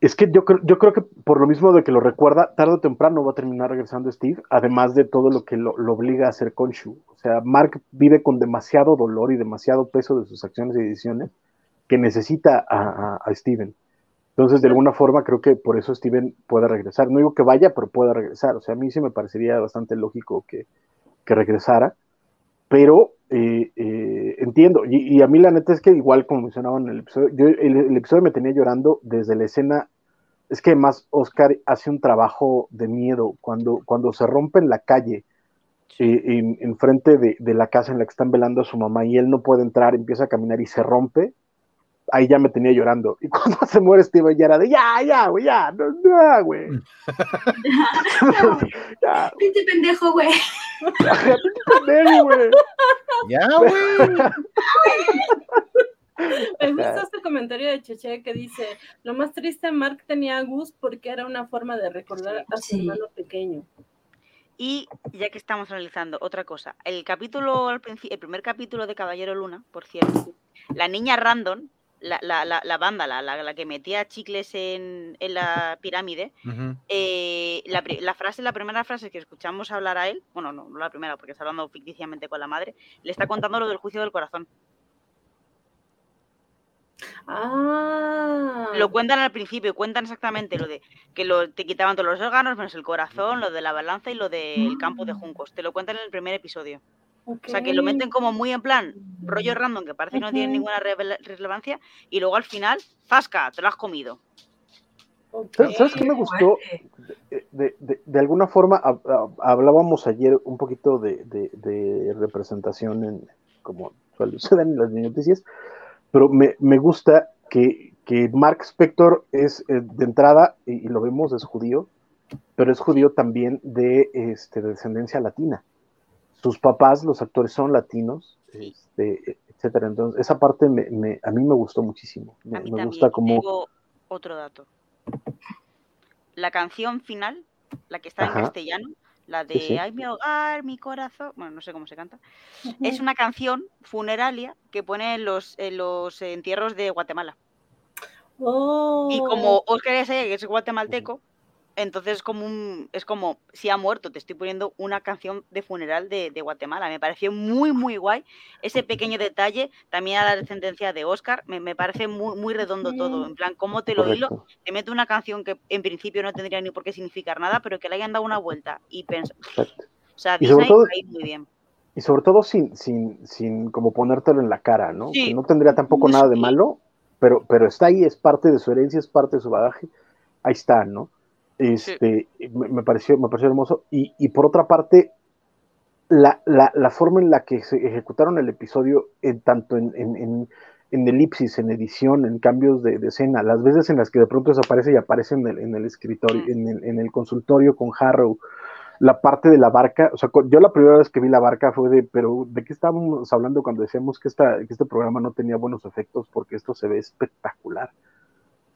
Es que yo creo, yo creo que por lo mismo de que lo recuerda, tarde o temprano va a terminar regresando Steve, además de todo lo que lo, lo obliga a hacer con Shu. O sea, Mark vive con demasiado dolor y demasiado peso de sus acciones y decisiones que necesita a, a, a Steven. Entonces, de alguna forma, creo que por eso Steven puede regresar. No digo que vaya, pero pueda regresar. O sea, a mí sí me parecería bastante lógico que, que regresara, pero eh, eh, entiendo. Y, y, a mí la neta es que igual como mencionaba en el episodio, yo, el, el, episodio me tenía llorando desde la escena es que además Oscar hace un trabajo de miedo cuando, cuando se rompe en la calle, eh, en, en, frente de, de, la casa en la que están velando a su mamá y él no puede entrar, empieza a caminar y se rompe, ahí ya me tenía llorando. Y [LAUGHS] cuando se muere Steve ya era de ya, ya, güey, ya, no, no, güey. [LAUGHS] ya. Pinche pendejo, güey. Pinche pendejo, güey. Ya, güey. Me gusta este comentario de Cheche que dice, lo más triste, Mark tenía a Gus porque era una forma de recordar a su sí. hermano pequeño. Y ya que estamos analizando otra cosa, el capítulo, el primer capítulo de Caballero Luna, por cierto, la niña random, la, la, la, la banda, la, la, que metía chicles en, en la pirámide, uh -huh. eh, la, frase, la primera frase que escuchamos hablar a él, bueno, no, no la primera porque está hablando ficticiamente con la madre, le está contando lo del juicio del corazón. Ah. Lo cuentan al principio, cuentan exactamente lo de que lo, te quitaban todos los órganos, menos el corazón, lo de la balanza y lo del campo de juncos. Te lo cuentan en el primer episodio. Okay. O sea, que lo meten como muy en plan rollo random, que parece que no tiene ninguna re relevancia, y luego al final, ¡zasca! Te lo has comido. Okay. ¿Sabes qué me gustó? De, de, de, de alguna forma, a, a, hablábamos ayer un poquito de, representación en como suceden en las noticias, pero me, me gusta que, que, Mark Spector es eh, de entrada, y, y, lo vemos, es judío, pero es judío también de, este, de descendencia latina. Sus papás, los actores, son latinos, este, etcétera. Entonces, esa parte me, me, a mí me gustó muchísimo. Me, me gusta como. Tengo otro dato. La canción final, la que está Ajá. en castellano, la de sí, sí. Ay, mi hogar, mi corazón, bueno, no sé cómo se canta, es una canción funeraria que pone en los, en los entierros de Guatemala. Oh. Y como Oscar que es guatemalteco, Entonces como un, es como, si ha muerto, te estoy poniendo una canción de funeral de, de Guatemala. Me pareció muy, muy guay. Ese pequeño detalle, también a la descendencia de Oscar, me, me parece muy, muy redondo todo. En plan, cómo te lo hilo, te meto una canción que en principio no tendría ni por qué significar nada, pero que le hayan dado una vuelta y pensar. Exacto. O sea, Y sobre todo- ahí muy bien. Y sobre todo sin, sin, sin como ponértelo en la cara, ¿no? Sí. Que no tendría tampoco nada de malo, pero, pero está ahí, es parte de su herencia, es parte de su bagaje. Ahí está, ¿no? Este, me, me pareció, me pareció hermoso. Y, y por otra parte, la, la, la forma en la que se ejecutaron el episodio, en, tanto en, en, en, en elipsis, en edición, en cambios de, de escena, las veces en las que de pronto desaparece y aparece en el, en el escritorio, Mm. en el, en el consultorio con Harrow, la parte de la barca, o sea, yo la primera vez que vi la barca fue de, pero ¿de qué estábamos hablando cuando decíamos que, esta, que este programa no tenía buenos efectos? Porque esto se ve espectacular.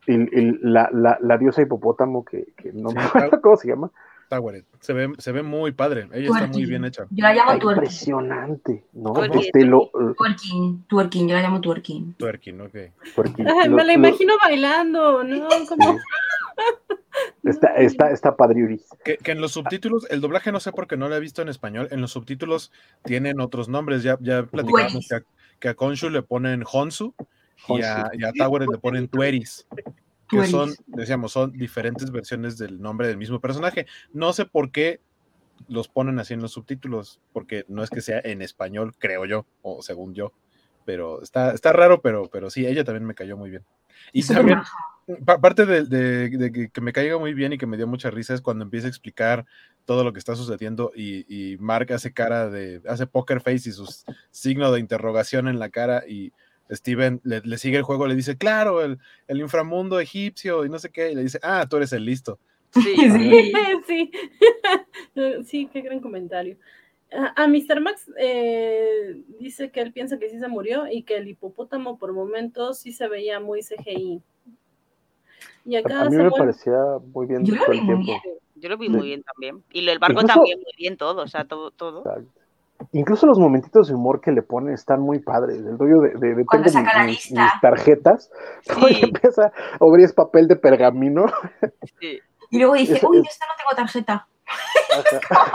El, el- la, la, la diosa hipopótamo, que, que no Sí, me acuerdo cómo se llama. Se ve, se ve muy padre. Ella está muy bien hecha. Yo la llamo Ay, twerking. impresionante, ¿no? Twerking, Este, lo, Twerking, twerking, yo la llamo twerking. Twerking, ok. twerking, Ay, lo- me la lo- imagino bailando, ¿no? Como... [LAUGHS] está, está, está padriuris. Que, que en los subtítulos, el doblaje no sé por qué no lo he visto en español. En los subtítulos tienen otros nombres. Ya, ya platicamos que a, que a Konshu le ponen Honsu y a, y a Towered le ponen Tueris. Que son, decíamos, son diferentes versiones del nombre del mismo personaje. No sé por qué los ponen así en los subtítulos, porque no es que sea en español, creo yo, o según yo. Pero está, está raro, pero, pero sí, ella también me cayó muy bien. Y también. Pa- Parte de, de- de que, que me caiga muy bien y que me dio mucha risa es cuando empieza a explicar todo lo que está sucediendo y, y Mark hace cara de, hace poker face y su signo de interrogación en la cara y Steven le, le sigue el juego, le dice, claro, el, el inframundo egipcio y no sé qué, y le dice, ah, tú eres el listo. Sí. [LAUGHS] Sí. sí. [LAUGHS] sí, qué gran comentario. A, a Mr. Max eh, dice que él piensa que sí se murió y que el hipopótamo por momentos sí se veía muy CGI. Y acá A mí se me parecía muy bien Yo lo todo vi el muy tiempo. bien. Yo lo vi muy bien también. Y lo del barco Incluso- también muy bien todo, o sea, todo, todo. Exacto. Incluso los momentitos de humor que le pone están muy padres. El rollo de, de, de Cuando tengo saca la lista. mis tarjetas, [LAUGHS] Sí. empieza a abrir papel de pergamino. [LAUGHS] Sí. Y luego dice, uy, es- esta no tengo tarjeta. [LAUGHS]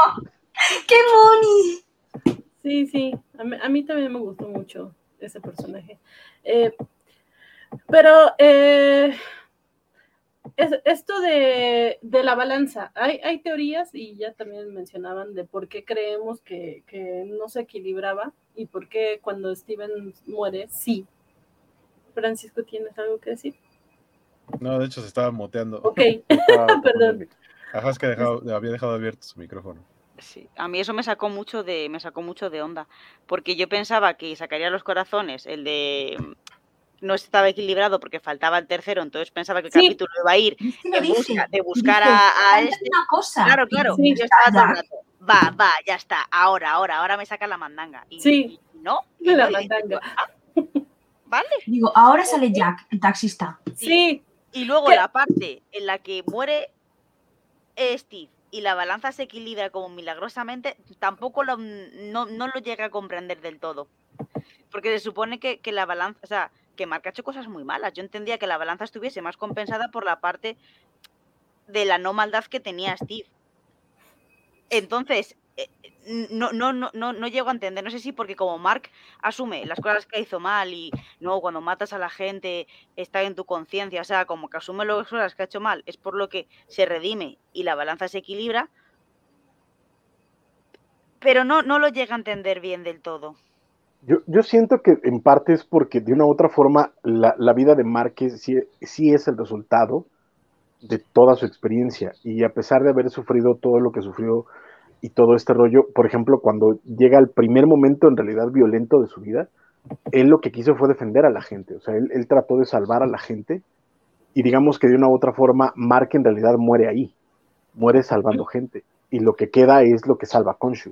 ¡Qué money! Sí, sí, a mí, a mí también me gustó mucho ese personaje. Eh, pero eh, es- esto de, de la balanza, hay, hay teorías y ya también mencionaban de por qué creemos que, que no se equilibraba y por qué cuando Steven muere, sí. Francisco, ¿tienes algo que decir? No, de hecho se estaba moteando. Ok, [LAUGHS] Estaba- Perdón. Ajá, es que dejado- había dejado abierto su micrófono. Sí, a mí eso me sacó mucho de, me sacó mucho de onda, porque yo pensaba que sacaría los corazones, el de no estaba equilibrado porque faltaba el tercero, entonces pensaba que el Sí. capítulo iba a ir en busca, de buscar dice, a, a "Falta este. una cosa. Claro, claro. Sí, yo estaba todo el rato, va, va, ya está, ahora, ahora, ahora me saca la mandanga. Y, Sí. y no, y De la no, y digo, mandanga. "Ah, vale. Digo, ahora sale Jack, el taxista. sí, Y luego ¿Qué? la parte en la que muere Steve y la balanza se equilibra como milagrosamente, tampoco lo, no, no lo llega a comprender del todo. Porque se supone que, que la balanza, o sea, que Mark ha hecho cosas muy malas. Yo entendía que la balanza estuviese más compensada por la parte de la no maldad que tenía Steve. Entonces, eh, no, no, no, no, no llego a entender, no sé si porque como Mark asume las cosas que hizo mal y no, cuando matas a la gente está en tu conciencia, o sea, como que asume las cosas que ha hecho mal, es por lo que se redime y la balanza se equilibra, pero no, no lo llega a entender bien del todo. Yo, yo siento que en parte es porque de una u otra forma la, la vida de Márquez sí, sí es el resultado de toda su experiencia. Y a pesar de haber sufrido todo lo que sufrió y todo este rollo, por ejemplo, cuando llega el primer momento en realidad violento de su vida, él lo que quiso fue defender a la gente, o sea, él, él trató de salvar a la gente y digamos que de una u otra forma Mark en realidad muere ahí, muere salvando gente. Y lo que queda es lo que salva a Khonshu.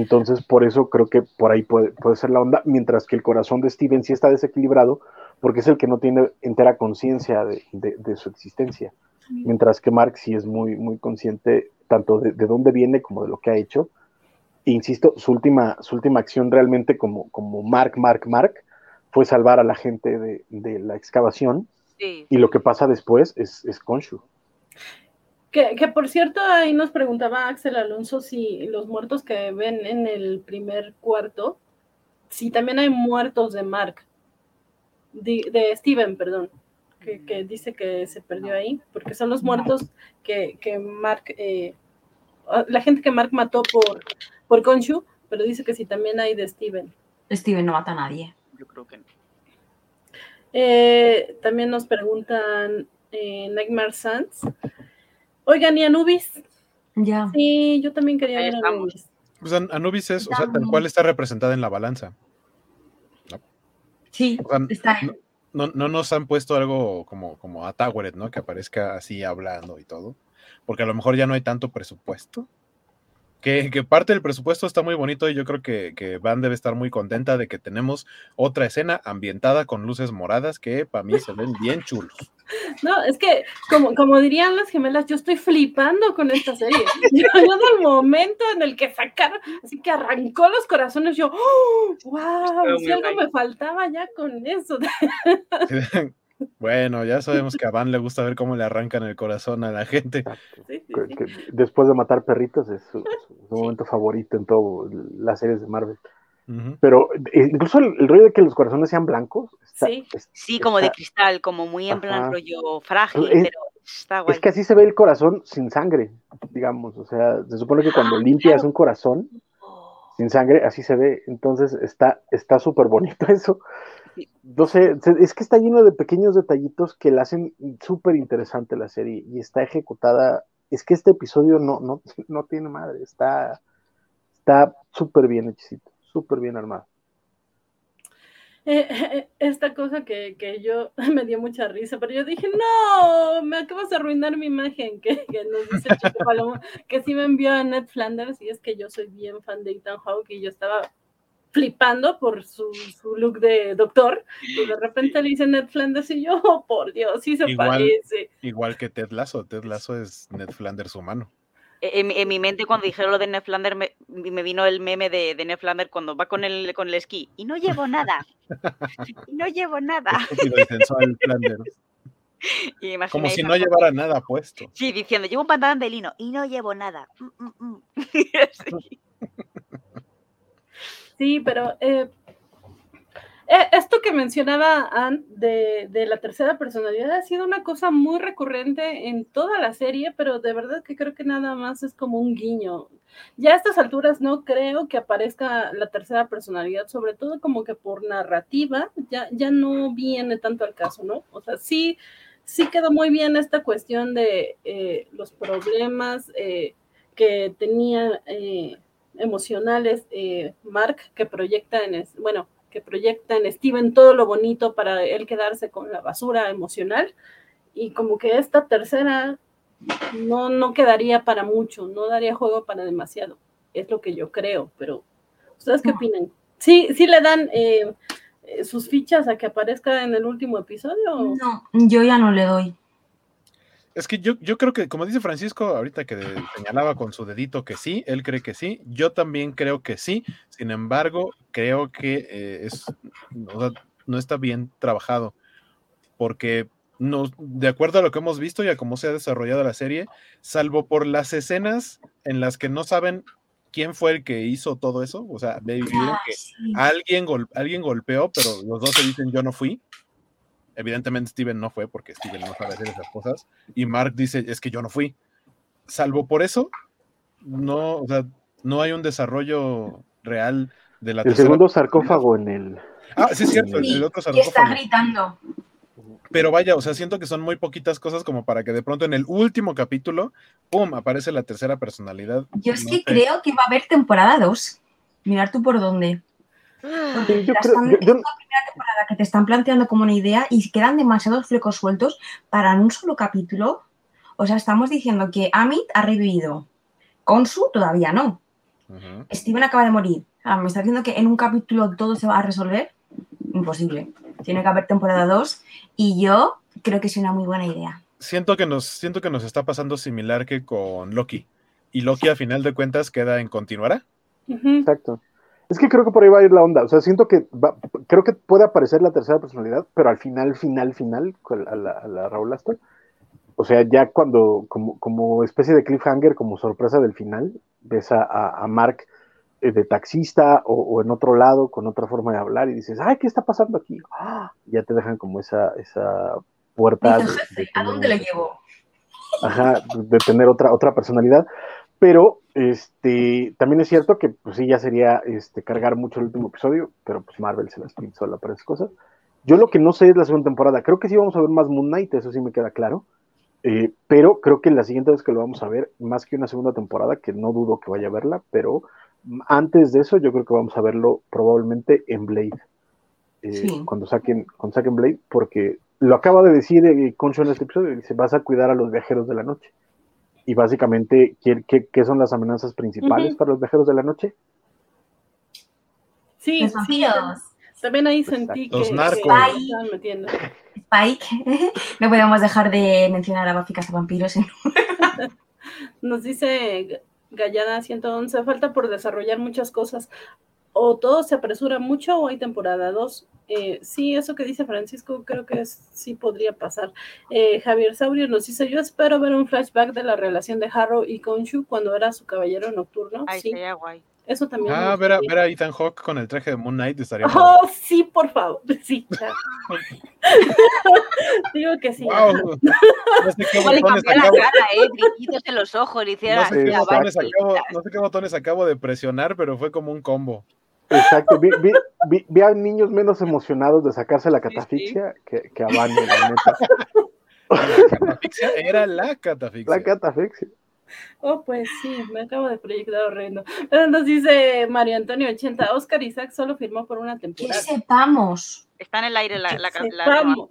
Entonces, por eso creo que por ahí puede, puede ser la onda, mientras que el corazón de Steven sí está desequilibrado, porque es el que no tiene entera conciencia de, de- de su existencia. Mientras que Mark sí es muy, muy consciente tanto de, de dónde viene como de lo que ha hecho. E insisto, su última, su última acción realmente como, como Mark, Mark, Mark, fue salvar a la gente de, la excavación, Sí. y lo que pasa después es, es. Que, que, por cierto, ahí nos preguntaba Axel Alonso si los muertos que ven en el primer cuarto, si también hay muertos de Mark, de, de Steven, perdón, que, que, dice que se perdió ahí, porque son los muertos que, que Mark, eh, la gente que Mark mató por, por Konshu, pero dice que si también hay de Steven. Steven no mata a nadie. Yo creo que no. Eh, también nos preguntan eh, Nightmare Sans. Oigan, ¿y Anubis? Ya. Sí, yo también quería Ahí ver estamos. Anubis. Pues An- Anubis es, o sea, tal cual está representada en la balanza. Sí, O sea, está no, no, no nos han puesto algo como, como a Towered, ¿no? Que aparezca así hablando y todo. Porque a lo mejor ya no hay tanto presupuesto. Que, que parte del presupuesto está muy bonito y yo creo que, que Van debe estar muy contenta de que tenemos otra escena ambientada con luces moradas que para mí se ven bien chulos. [LAUGHS] No, es que, como, como dirían las gemelas, yo estoy flipando con esta serie. [LAUGHS] Yo, yo del momento en el que sacaron, así que arrancó los corazones, yo, ¡oh, wow! Si algo me faltaba ya con eso. [LAUGHS] Bueno, ya sabemos que a Van le gusta ver cómo le arrancan el corazón a la gente. Exacto. Sí, sí, Que- sí. que después de matar perritos es su, momento favorito en todo las series de Marvel. Pero eh, incluso el, el rollo de que los corazones sean blancos. está- Sí. es- Sí, como de cristal, como muy en plan Ajá. rollo frágil, Es- pero está guay. Es que así se ve el corazón sin sangre, digamos. O sea, se supone que cuando limpias un corazón Oh, sin sangre, así se ve. Entonces está está súper bonito [LAUGHS] eso. No sé, es que está lleno de pequeños detallitos que la hacen súper interesante la serie y está ejecutada. Es que este episodio no, no, [LAUGHS] no tiene madre, está súper bien hechicito, súper bien armado. Eh, eh, esta cosa que, que yo [LAUGHS] me dio mucha risa, pero yo dije, no, me acabas de arruinar mi imagen, [LAUGHS] que, que nos dice Chico Palomo, que sí me envió a Ned Flanders, y es que yo soy bien fan de Ethan Hawke y yo estaba flipando por su, su look de doctor, y de repente le dice Ned Flanders y yo, [LAUGHS] oh, por Dios, sí se Igual. parece. Igual que Ted Lasso. Ted Lasso es Ned Flanders humano. En, en mi mente, cuando dijeron lo de Ned Flanders, me, me vino el meme de, de Ned Flanders cuando va con el, con el esquí. Y no llevo nada. Y no llevo nada. [LAUGHS] Y [LAUGHS] Como si no llevara nada puesto. Sí, diciendo, llevo un pantalón de lino y no llevo nada. Mm, mm, mm. Sí. Sí, pero eh, eh, esto que mencionaba Ann de, de la tercera personalidad ha sido una cosa muy recurrente en toda la serie, pero de verdad que creo que nada más es como un guiño. Ya a estas alturas no creo que aparezca la tercera personalidad, sobre todo como que por narrativa, ya, ya no viene tanto al caso, ¿no? O sea, sí, sí quedó muy bien esta cuestión de eh, los problemas eh, que tenía eh, emocionales eh, Mark que proyecta en bueno que proyecta en Steven todo lo bonito para él quedarse con la basura emocional y como que esta tercera no no quedaría para mucho no daría juego para demasiado es lo que yo creo pero ustedes qué No. opinan sí sí le dan eh, eh, sus fichas a que aparezca en el último episodio No, yo ya no le doy. Es que yo, yo creo que, como dice Francisco, ahorita que de- señalaba con su dedito que sí, él cree que sí, yo también creo que sí, sin embargo, creo que eh, es, no está bien trabajado, porque no, de acuerdo a lo que hemos visto y a cómo se ha desarrollado la serie, salvo por las escenas en las que no saben quién fue el que hizo todo eso, o sea, Ah, que alguien, gol- alguien golpeó, pero los dos se dicen yo no fui. Evidentemente Steven no fue porque Steven no sabe hacer esas cosas. Y Mark dice es que yo no fui. Salvo por eso, no, o sea, no hay un desarrollo real de la El tercera- segundo sarcófago en el. Ah, sí, es cierto, el, Sí, el otro y está sarcófago. gritando. Pero vaya, o sea, siento que son muy poquitas cosas como para que de pronto en el último capítulo, ¡pum! aparece la tercera personalidad. Yo es No que sé. creo que va a haber temporada 2. Mirar tú por dónde. Sí, yo La creo- están- yo- yo- es la primera temporada que te están planteando como una idea y quedan demasiados flecos sueltos para en un solo capítulo. O sea, estamos diciendo que Amit ha revivido. Konsu todavía no. Ujú. Steven acaba de morir. Ah, ¿Me está diciendo que en un capítulo todo se va a resolver? Imposible. Tiene que haber temporada 2 y yo creo que es una muy buena idea. Siento que nos, siento que nos está pasando similar que con Loki. Y Loki, a final de cuentas, queda en continuará. Exacto. Es que creo que por ahí va a ir la onda. O sea, siento que va- creo que puede aparecer la tercera personalidad, pero al final, final, final, a la, a la Raúl Astor, o sea, ya cuando, como, como especie de cliffhanger, como sorpresa del final, ves a, a, a Mark eh, de taxista o, o, en otro lado con otra forma de hablar y dices, ay, ¿qué está pasando aquí? ¡Ah! Ya te dejan como esa, esa puerta. De, ¿A dónde le llevo? Ajá, de tener otra, otra personalidad. Pero este también es cierto que pues sí ya sería este cargar mucho el último episodio, pero pues Marvel se las pinta sola para esas cosas. Yo lo que no sé es la segunda temporada. Creo que sí vamos a ver más Moon Knight, eso sí me queda claro. Eh, pero creo que la siguiente vez que lo vamos a ver, más que una segunda temporada, que no dudo que vaya a verla, pero antes de eso yo creo que vamos a verlo probablemente en Blade. Eh, sí. cuando, saquen, cuando saquen Blade, porque lo acaba de decir eh, Concho en este episodio, dice, vas a cuidar a los viajeros de la noche. Y básicamente, ¿qué, qué, qué son las amenazas principales uh -huh. para los viajeros de la noche? Sí, los sí. También ahí sentí los que, narcos. que estaban metiendo. Spike. [LAUGHS] no podemos dejar de mencionar a Buffy Vampiros. En... [LAUGHS] Nos dice Gallada 111, falta por desarrollar muchas cosas. O todo se apresura mucho o hay temporada 2. Eh, sí, eso que dice Francisco creo que es, sí podría pasar. Eh, Javier Saurio nos dice, yo espero ver un flashback de la relación de Harrow y Konshu cuando era su caballero nocturno. Ay, sí. sería guay. Eso también. Ah, ver a, ver a, Ethan Hawke con el traje de Moon Knight estaría. Oh, mal. sí, por favor. [LAUGHS] Sí. [LAUGHS] Digo que sí. Wow. No sé qué le cambió la cara, eh, brillitos en los ojos, le sé botones acabo, no sé qué botones acabo de presionar, pero fue como un combo. Exacto, vi, vi, [LAUGHS] vi, vi, a niños menos emocionados de sacarse la catafixia sí, sí. Que, que, a Vane, la neta. La catafixia era la catafixia. La catafixia. Oh, pues sí, me acabo de proyectar horrendo. Pero nos dice Mario Antonio 80, Oscar Isaac solo firmó por una temporada. Que sepamos. Está en el aire la, la, la, sepamos.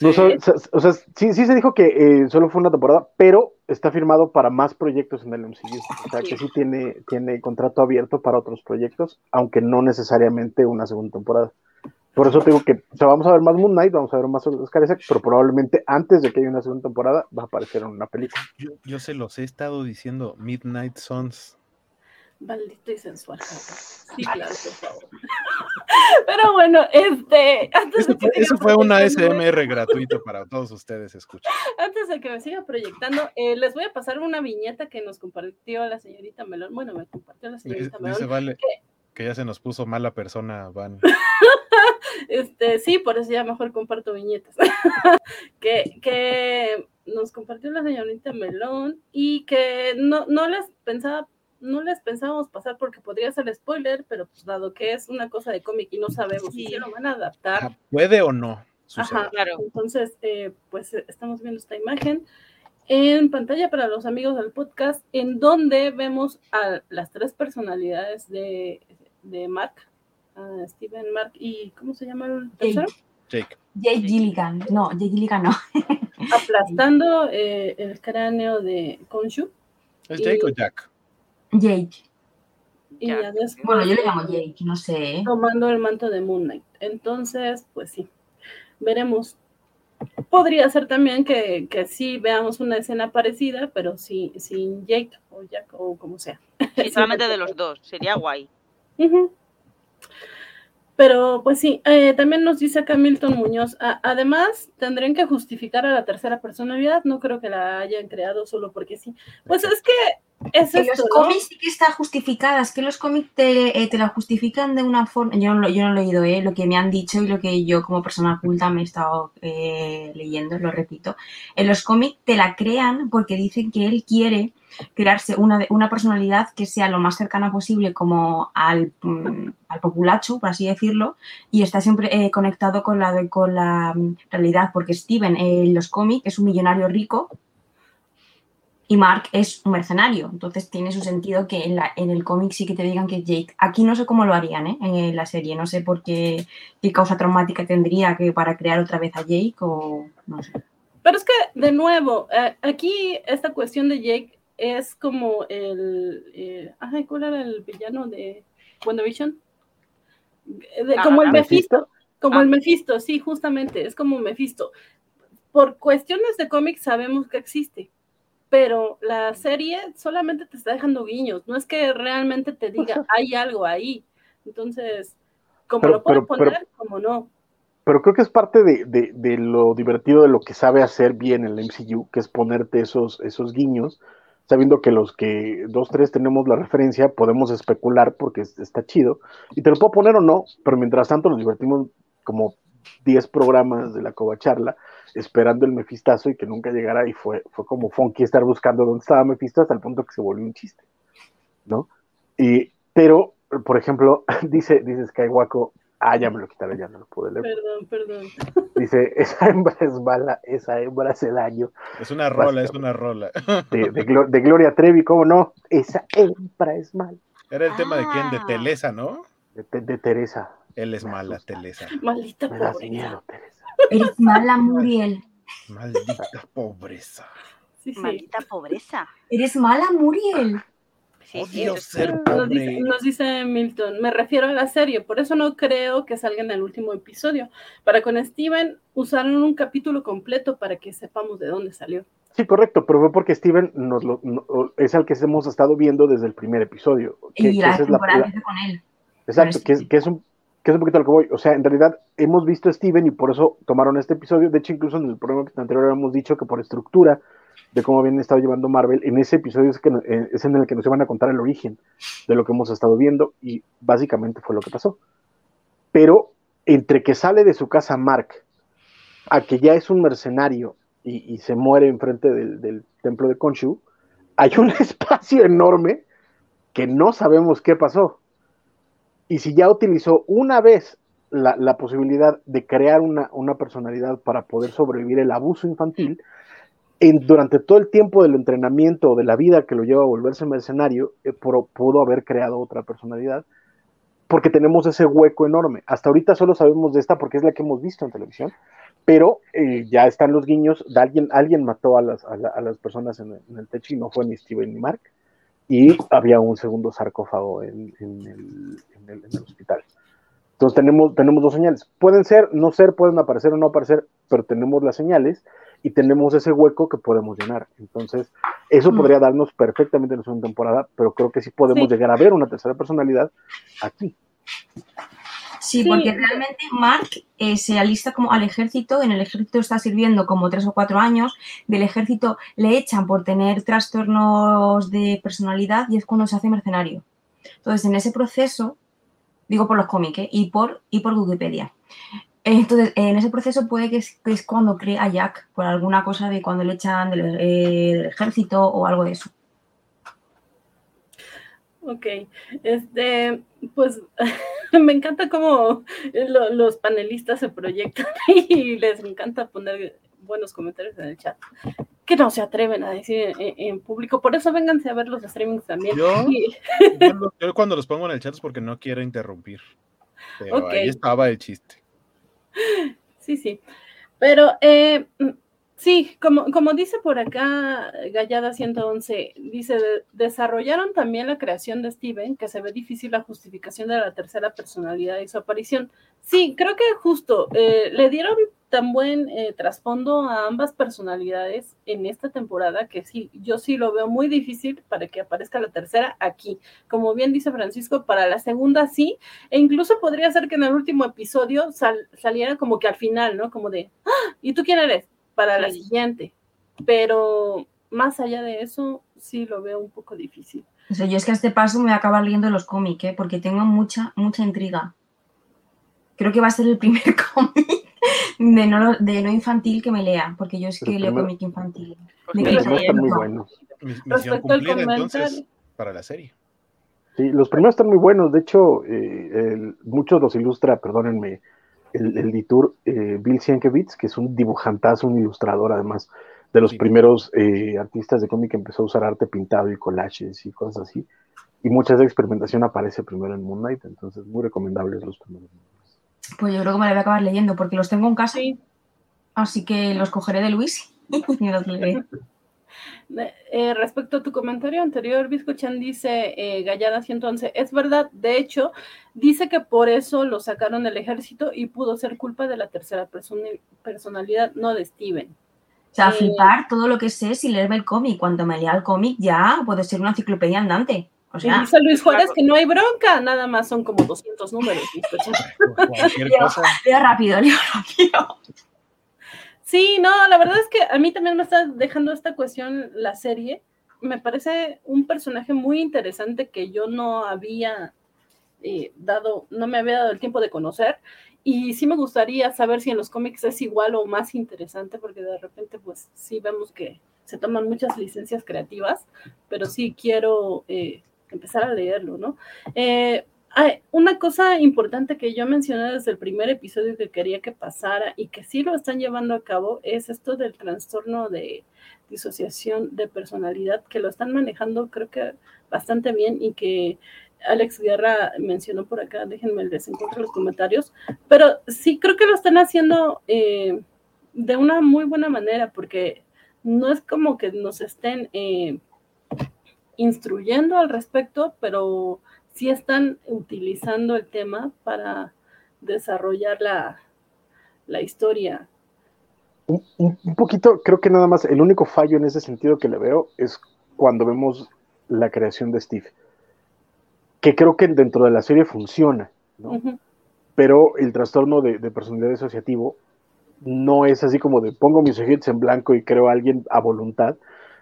No, so, o sea, sí, sí se dijo que eh, solo fue una temporada, pero está firmado para más proyectos en el MCU. O sea, sí. que sí tiene, tiene contrato abierto para otros proyectos, aunque no necesariamente una segunda temporada. Por eso digo que, o sea, vamos a ver más Moon Knight, vamos a ver más Oscar Isaac, pero probablemente antes de que haya una segunda temporada va a aparecer en una película. Yo, yo se los he estado diciendo, Midnight Suns. Maldito y sensual. Sí, [LAUGHS] claro, por favor. [LAUGHS] Pero bueno, este. Antes eso, fue, eso fue una SMR gratuito para todos ustedes, escuchen. Antes de que me siga proyectando, eh, les voy a pasar una viñeta que nos compartió la señorita Melón. Bueno, me compartió la señorita Melón. Dice, vale, que, que ya se nos puso mala persona, Van. [LAUGHS] este, sí, por eso ya mejor comparto viñetas. que, que nos compartió la señorita Melón y que no, no les pensaba no les pensábamos pasar porque podría ser spoiler, pero pues dado que es una cosa de cómic y no sabemos sí. si lo van a adaptar. ¿Puede o no? Suceder. Ajá, claro. Entonces, eh, pues estamos viendo esta imagen en pantalla para los amigos del podcast, en donde vemos a las tres personalidades de, de Mark, a Steven, Mark y ¿cómo se llama el tercero? Jake. Jake Gilligan, no, Jake Gilligan no. Aplastando eh, el cráneo de Konshu. ¿Es Jake y, o Jack? Jake. Y ya después, bueno, yo le llamo Jake, no sé. Tomando el manto de Moon Knight. Entonces, pues sí, veremos. Podría ser también que, que sí veamos una escena parecida, pero sí, sin Jake o Jack o como sea. Sí, [LAUGHS] solamente de los dos, sería guay. Uh -huh. Pero pues sí, eh, también nos dice acá Milton Muñoz, a, además tendrían que justificar a la tercera personalidad, no creo que la hayan creado solo porque sí. Pues es que es en esto, los cómics sí que está justificada, es que los cómics te, eh, te la justifican de una forma, yo no, lo, yo no lo he leído, eh, lo que me han dicho y lo que yo como persona culta me he estado eh, leyendo, lo repito, en los cómics te la crean porque dicen que él quiere crearse una, una personalidad que sea lo más cercana posible como al, mm, al populacho, por así decirlo, y está siempre conectado con la, con la mm, realidad, porque Steven en los cómics es un millonario rico y Mark es un mercenario, entonces tiene su sentido que en, la, en el cómic sí que te digan que es Jake. Aquí no sé cómo lo harían ¿eh? en la serie, no sé por qué, qué causa traumática tendría que para crear otra vez a Jake o no sé. Pero es que, de nuevo, eh, aquí esta cuestión de Jake es como el. Eh, ay, ¿cuál era el villano de WandaVision? De, ah, como el Mephisto. Como ah. el Mephisto, sí, justamente, es como Mephisto. Por cuestiones de cómics sabemos que existe, pero la serie solamente te está dejando guiños, no es que realmente te diga hay algo ahí. Entonces, como pero, lo pueden pero, poner, pero, como no. pero creo que es parte de, de, de, lo divertido de lo que sabe hacer bien el MCU, que es ponerte esos, esos guiños, sabiendo que los que dos, tres tenemos la referencia, podemos especular porque está chido, y te lo puedo poner o no, pero mientras tanto nos divertimos como 10 programas de la Covacharla esperando el Mefistazo y que nunca llegara y fue, fue como funky estar buscando dónde estaba Mefisto hasta el punto que se volvió un chiste, ¿no? Y, pero, por ejemplo, [LAUGHS] dice, dice Skywaco, ah, ya me lo quitaron, ya no lo pude leer. Perdón, perdón. Dice, esa hembra es mala, esa hembra hace daño. Es una rola, es una rola. De, de, Glo de, Gloria Trevi, ¿cómo no? Esa hembra es mala. Era el ah. tema de quién, de Telesa, ¿no? De, de, de Teresa. Él es mala, Telesa. Maldita Teresa. Eres mala, Muriel. Maldita pobreza. Sí, sí. Maldita pobreza. Eres mala, Muriel. Sí, sí, Odio ser Nos dice, nos dice Milton, me refiero a la serie, por eso no creo que salga en el último episodio. Para con Steven usaron un capítulo completo para que sepamos de dónde salió. Sí, correcto, pero fue porque Steven nos lo, no- es el que hemos estado viendo desde el primer episodio. Que, Y que la esa es la- con él. Exacto, Pero que es, que, es un, que es un poquito lo que voy. O sea, en realidad hemos visto a Steven y por eso tomaron este episodio. De hecho, incluso en el programa anterior habíamos dicho que por estructura de cómo habían estado llevando Marvel, en ese episodio es, que, eh, es en el que nos iban a contar el origen de lo que hemos estado viendo y básicamente fue lo que pasó. Pero entre que sale de su casa Mark a que ya es un mercenario y, se muere enfrente del, del templo de Khonshu, hay un [LAUGHS] espacio enorme que no sabemos qué pasó. Y si ya utilizó una vez la, posibilidad de crear una, una, personalidad para poder sobrevivir el abuso infantil, durante todo el tiempo del entrenamiento o de la vida que lo lleva a volverse mercenario, eh, pudo haber creado otra personalidad, porque tenemos ese hueco enorme. Hasta ahorita solo sabemos de esta porque es la que hemos visto en televisión, pero eh, ya están los guiños, de alguien, alguien mató a las, a, la, a las personas en el, en el, techo y no fue ni Steven ni Mark, y había un segundo sarcófago en, en, el, en el, el, hospital. Entonces tenemos, tenemos dos señales. Pueden ser, no ser, pueden aparecer o no aparecer, pero tenemos las señales y tenemos ese hueco que podemos llenar. Entonces, eso mm. podría darnos perfectamente en la segunda temporada, pero creo que sí podemos sí. llegar a ver una tercera personalidad aquí. Sí, porque realmente Mark eh, se alista como al ejército, en el ejército está sirviendo como tres o cuatro años, del ejército le echan por tener trastornos de personalidad y es cuando se hace mercenario. Entonces, en ese proceso, digo por los cómics y, por, y por Wikipedia, entonces, en ese proceso puede que es, que es, cuando crea a Jack por alguna cosa de cuando le echan del, eh, ejército o algo de eso. Ok, este, pues [LAUGHS] me encanta cómo lo, los panelistas se proyectan [LAUGHS] y les encanta poner buenos comentarios en el chat que no se atreven a decir en, en público. Por eso vénganse a ver los streamings también. Yo, yo, yo, cuando los pongo en el chat es porque no quiero interrumpir. Pero okay. ahí estaba el chiste. Sí, sí. Pero eh, sí, como, como dice por acá Gallada 111, dice, de, desarrollaron también la creación de Steven, que se ve difícil la justificación de la tercera personalidad y su aparición. Sí, creo que justo, eh, le dieron tan buen eh, trasfondo a ambas personalidades en esta temporada que sí, yo sí lo veo muy difícil para que aparezca la tercera aquí. Como bien dice Francisco, para la segunda sí, e incluso podría ser que en el último episodio sal, saliera como que al final, ¿no? Como de, ¡Ah! ¿y tú quién eres? Para sí. la siguiente. Pero más allá de eso, sí lo veo un poco difícil. O sea, yo es que a este paso me voy a acabar leyendo los cómics, ¿eh? porque tengo mucha, mucha intriga. Creo que va a ser el primer [LAUGHS] cómic de no, de no infantil que me lea, porque yo es que leo cómic infantil. Pues los primeros están muy buenos. Misión cumplida entonces para la serie. Sí, los primeros están muy buenos. De hecho, eh, el, muchos los ilustra, perdónenme, el, el editor eh, Bill Sienkiewicz, que es un dibujantazo, un ilustrador además de los sí. primeros eh, artistas de cómic que empezó a usar arte pintado y collages y cosas así. Y mucha de experimentación aparece primero en Moon Knight, entonces muy recomendables los primeros. Pues yo creo que me la voy a acabar leyendo porque los tengo en casa. Sí. Así que los cogeré de Luis [LAUGHS] y los leeré. Eh, respecto a tu comentario anterior, Biscochan dice, eh, Gallada 111, es verdad, de hecho, dice que por eso lo sacaron del ejército y pudo ser culpa de la tercera person personalidad, no de Steven. O sea, eh, flipar todo lo que sé sin leerme el cómic. Cuando me lea el cómic ya puede ser una enciclopedia andante. O sea, dice Luis Juárez que no hay bronca, nada más son como 200 números. [LAUGHS] Cualquier cosa. leo rápido, leo rápido. Sí, no, la verdad es que a mí también me está dejando esta cuestión la serie. Me parece un personaje muy interesante que yo no había eh, dado, no me había dado el tiempo de conocer. Y sí me gustaría saber si en los cómics es igual o más interesante, porque de repente, pues sí vemos que se toman muchas licencias creativas, pero sí quiero eh, empezar a leerlo, ¿no? Eh, hay una cosa importante que yo mencioné desde el primer episodio que quería que pasara y que sí lo están llevando a cabo es esto del trastorno de disociación de personalidad, que lo están manejando creo que bastante bien y que Alex Guerra mencionó por acá, déjenme les encuentro los comentarios, pero sí creo que lo están haciendo eh, de una muy buena manera porque no es como que nos estén eh, instruyendo al respecto, pero sí están utilizando el tema para desarrollar la, la historia. Un, poquito, creo que nada más el único fallo en ese sentido que le veo es cuando vemos la creación de Steve. Que creo que dentro de la serie funciona, ¿no? Pero el trastorno de, de personalidad disociativo no es así como de pongo mis ojitos en blanco y creo a alguien a voluntad,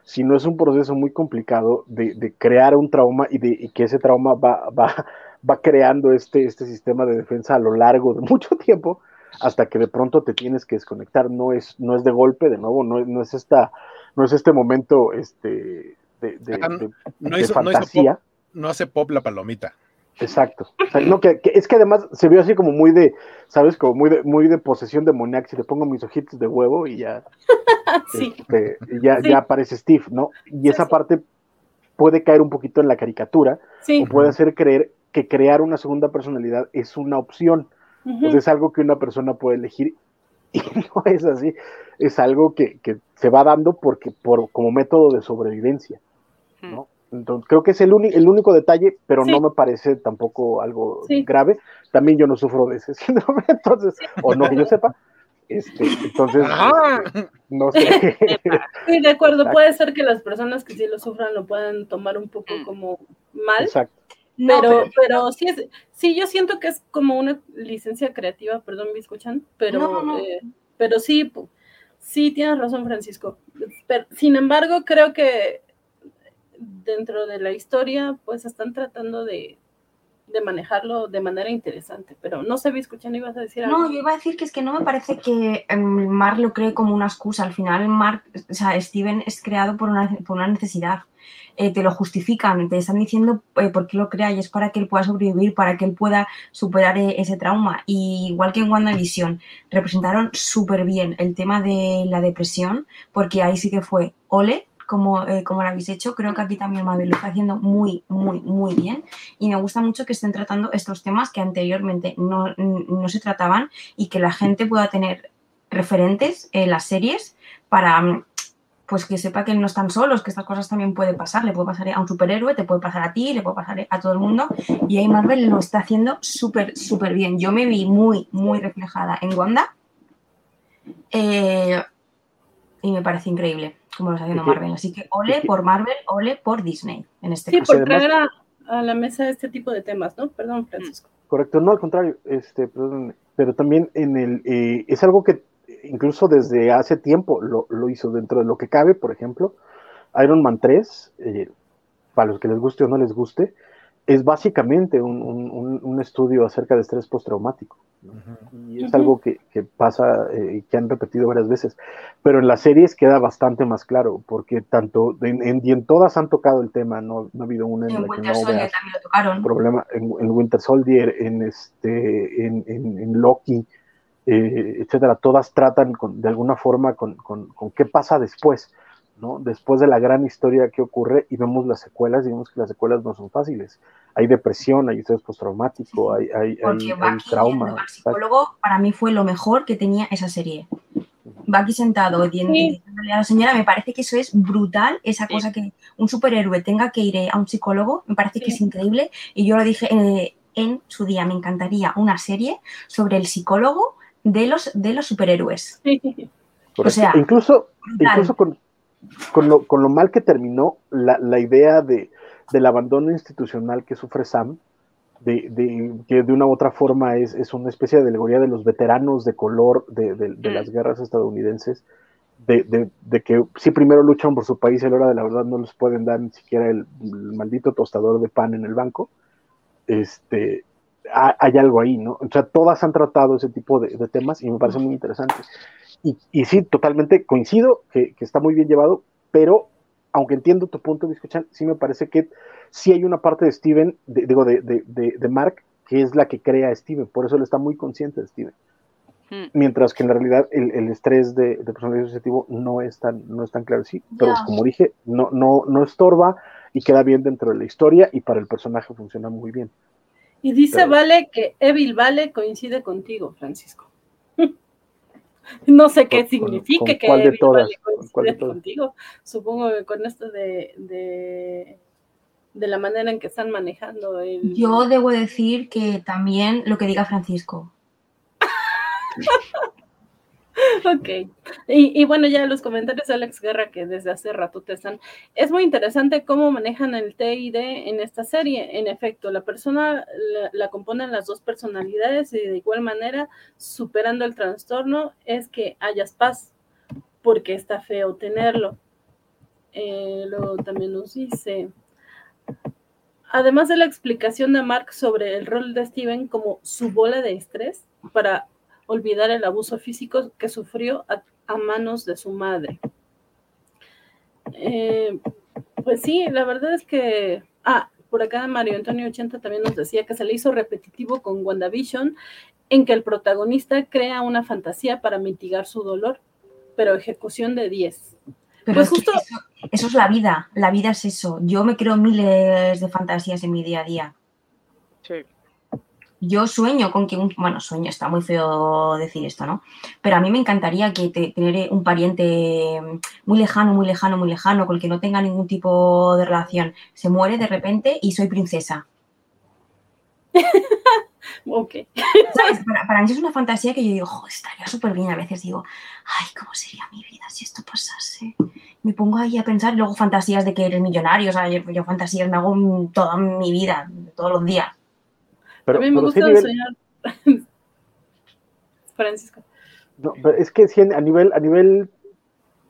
sino es un proceso muy complicado de, de crear un trauma y, de, y que ese trauma va, va, va creando este, este sistema de defensa a lo largo de [LAUGHS] mucho tiempo hasta que de pronto te tienes que desconectar. No es, no es de golpe, de nuevo, no es, no es, esta, no es este momento este, de, de- no- No de hizo, no pop, no hace pop la palomita. Exacto. O sea, no, que, que- es que además se vio así como muy de, ¿sabes? Como muy de, muy de posesión demoníaca. Si te pongo mis ojitos de huevo y ya, [LAUGHS] Sí, este, y ya, Sí. ya aparece Steve, ¿no? Y Sí, esa sí. parte puede caer un poquito en la caricatura sí. o puede hacer creer que crear una segunda personalidad es una opción. Pues es algo que una persona puede elegir [LAUGHS] y no es así. Es algo que, que se va dando porque, por, como método de sobrevivencia, ¿no? Entonces, creo que es el, el único detalle, pero Sí. no me parece tampoco algo Sí. grave. También yo no sufro de ese [LAUGHS] síndrome, entonces, o no que yo sepa. Este, entonces, [LAUGHS] Ah. este, no sé. Sí, de acuerdo, Exacto. puede ser que las personas que sí lo sufran lo puedan tomar un poco Mm. como mal, Exacto. No, pero, pero- sí es, sí, yo siento que es como una licencia creativa, perdón, me escuchan, pero, No, no. eh, pero sí, sí tienes razón, Francisco. Pero, sin embargo, creo que dentro de la historia, pues están tratando de, de manejarlo de manera interesante, pero no sé, me escuchan, ibas a decir algo. No, yo iba a decir que es que no me parece que em, Mark lo cree como una excusa. Al final, Mark, o sea, Steven es creado por una, por una necesidad. Eh, te lo justifican, te están diciendo eh, por qué lo crea y es para que él pueda sobrevivir, para que él pueda superar eh, ese trauma. Y igual que en WandaVision, representaron súper bien el tema de la depresión, porque ahí sí que fue ole, como, eh, como lo habéis hecho. Creo que aquí también Mabel lo está haciendo muy, muy, muy bien. Y me gusta mucho que estén tratando estos temas que anteriormente no, no se trataban y que la gente pueda tener referentes en las series para mm, pues que sepa que no están solos, que estas cosas también pueden pasar, le puede pasar a un superhéroe, te puede pasar a ti, le puede pasar a todo el mundo y ahí Marvel lo está haciendo súper, súper bien. Yo me vi muy, muy reflejada en Wanda eh, y me parece increíble como lo está haciendo Marvel. Así que ole por Marvel, ole por Disney en este Sí, caso. por además- traer a, a la mesa este tipo de temas, ¿no? Perdón, Francisco. Correcto, no al contrario, este, perdón, pero también en el, eh, es algo que incluso desde hace tiempo lo, lo hizo dentro de lo que cabe, por ejemplo, Iron Man 3, eh, para los que les guste o no les guste, es básicamente un, un- un- estudio acerca de estrés postraumático. ¿no? Y es algo que, que pasa y que han repetido varias veces. Pero en las series queda bastante más claro, porque tanto en, en- y en todas han tocado el tema, no, no ha habido una en, En la que Winter no Soldier veas también lo tocaron. problema en, en Winter Soldier, en este, en, en- en Loki, eh, etcétera, todas tratan con- de alguna forma con, con- con qué pasa después, ¿no? Después de la gran historia que ocurre y vemos las secuelas y vemos que las secuelas no son fáciles. Hay depresión, hay estrés postraumático, hay, hay, Porque trauma. exacto. psicólogo para mí fue lo mejor que tenía esa serie. Bucky sentado di- Sí. diciéndole a la señora, me parece que eso es brutal, esa Sí. cosa que un superhéroe tenga que ir eh, a un psicólogo, me parece que es increíble. Y yo lo dije eh, en su día, me encantaría una serie sobre el psicólogo de los, de los superhéroes. Sí. Correcto. sea, incluso, brutal. incluso con, con, lo, con lo mal que terminó la, la idea de, del abandono institucional que sufre Sam, de, de, que de una u otra forma es, es, una especie de alegoría de los veteranos de color de, de Mm. las guerras estadounidenses, de, que si primero luchan por su país y a la hora de la verdad no les pueden dar ni siquiera el, el maldito tostador de pan en el banco, este, ha, hay algo ahí, ¿no? O sea, todas han tratado ese tipo de, de temas y me parece muy interesante. Y, y sí, totalmente coincido que, que, está muy bien llevado, pero aunque entiendo tu punto de escuchar, sí me parece que sí hay una parte de Steven, de, digo, de, de, de, Mark, que es la que crea a Steven, por eso él está muy consciente de Steven. Hmm. Mientras que en la realidad el, el estrés de, de, personalidad asociativo no es tan, no es tan claro, sí, pero yeah. como dije, no, no, no estorba y queda bien dentro de la historia y para el personaje funciona muy bien. Y dice pero... Vale que Evil Vale coincide contigo, Francisco. No sé qué ¿Con, significa con que cuál de todas? ¿Cuál de todas? contigo. Supongo que con esto de, de, de la manera en que están manejando el... Yo debo decir que también lo que diga Francisco. [LAUGHS] Ok. Y, bueno, ya los comentarios de Alex Guerra, que desde hace rato te están. Es muy interesante cómo manejan el TID en esta serie. En efecto, la persona la, la, componen las dos personalidades y de igual manera, superando el trastorno, es que hayas paz, porque está feo tenerlo. Eh, luego también nos dice. Además de la explicación de Mark sobre el rol de Steven como su bola de estrés para olvidar el abuso físico que sufrió a, a manos de su madre. Eh, pues sí, la verdad es que, ah, por acá Mario Antonio 80 también nos decía que se le hizo repetitivo con WandaVision, en que el protagonista crea una fantasía para mitigar su dolor, pero ejecución de 10. Pero pues es justo... Eso, eso es la vida, la vida es eso. Yo me creo miles de fantasías en mi día a día. Sí yo sueño con que un, bueno, sueño, está muy feo decir esto, ¿no? Pero a mí me encantaría que te, tener un pariente muy lejano, muy lejano, muy lejano, con el que no tenga ningún tipo de relación. Se muere de repente y soy princesa. [LAUGHS] ok. ¿Sabes? Para, para, mí es una fantasía que yo digo, oh, estaría súper bien. A veces digo, ay, ¿cómo sería mi vida si esto pasase? Me pongo ahí a pensar, y luego fantasías de que eres millonario, o sea, yo, yo fantasías me hago toda mi vida, todos los días. Pero, a mí me gusta nivel... soñar. [LAUGHS] Francisco. No, pero es que sí, a nivel, a nivel,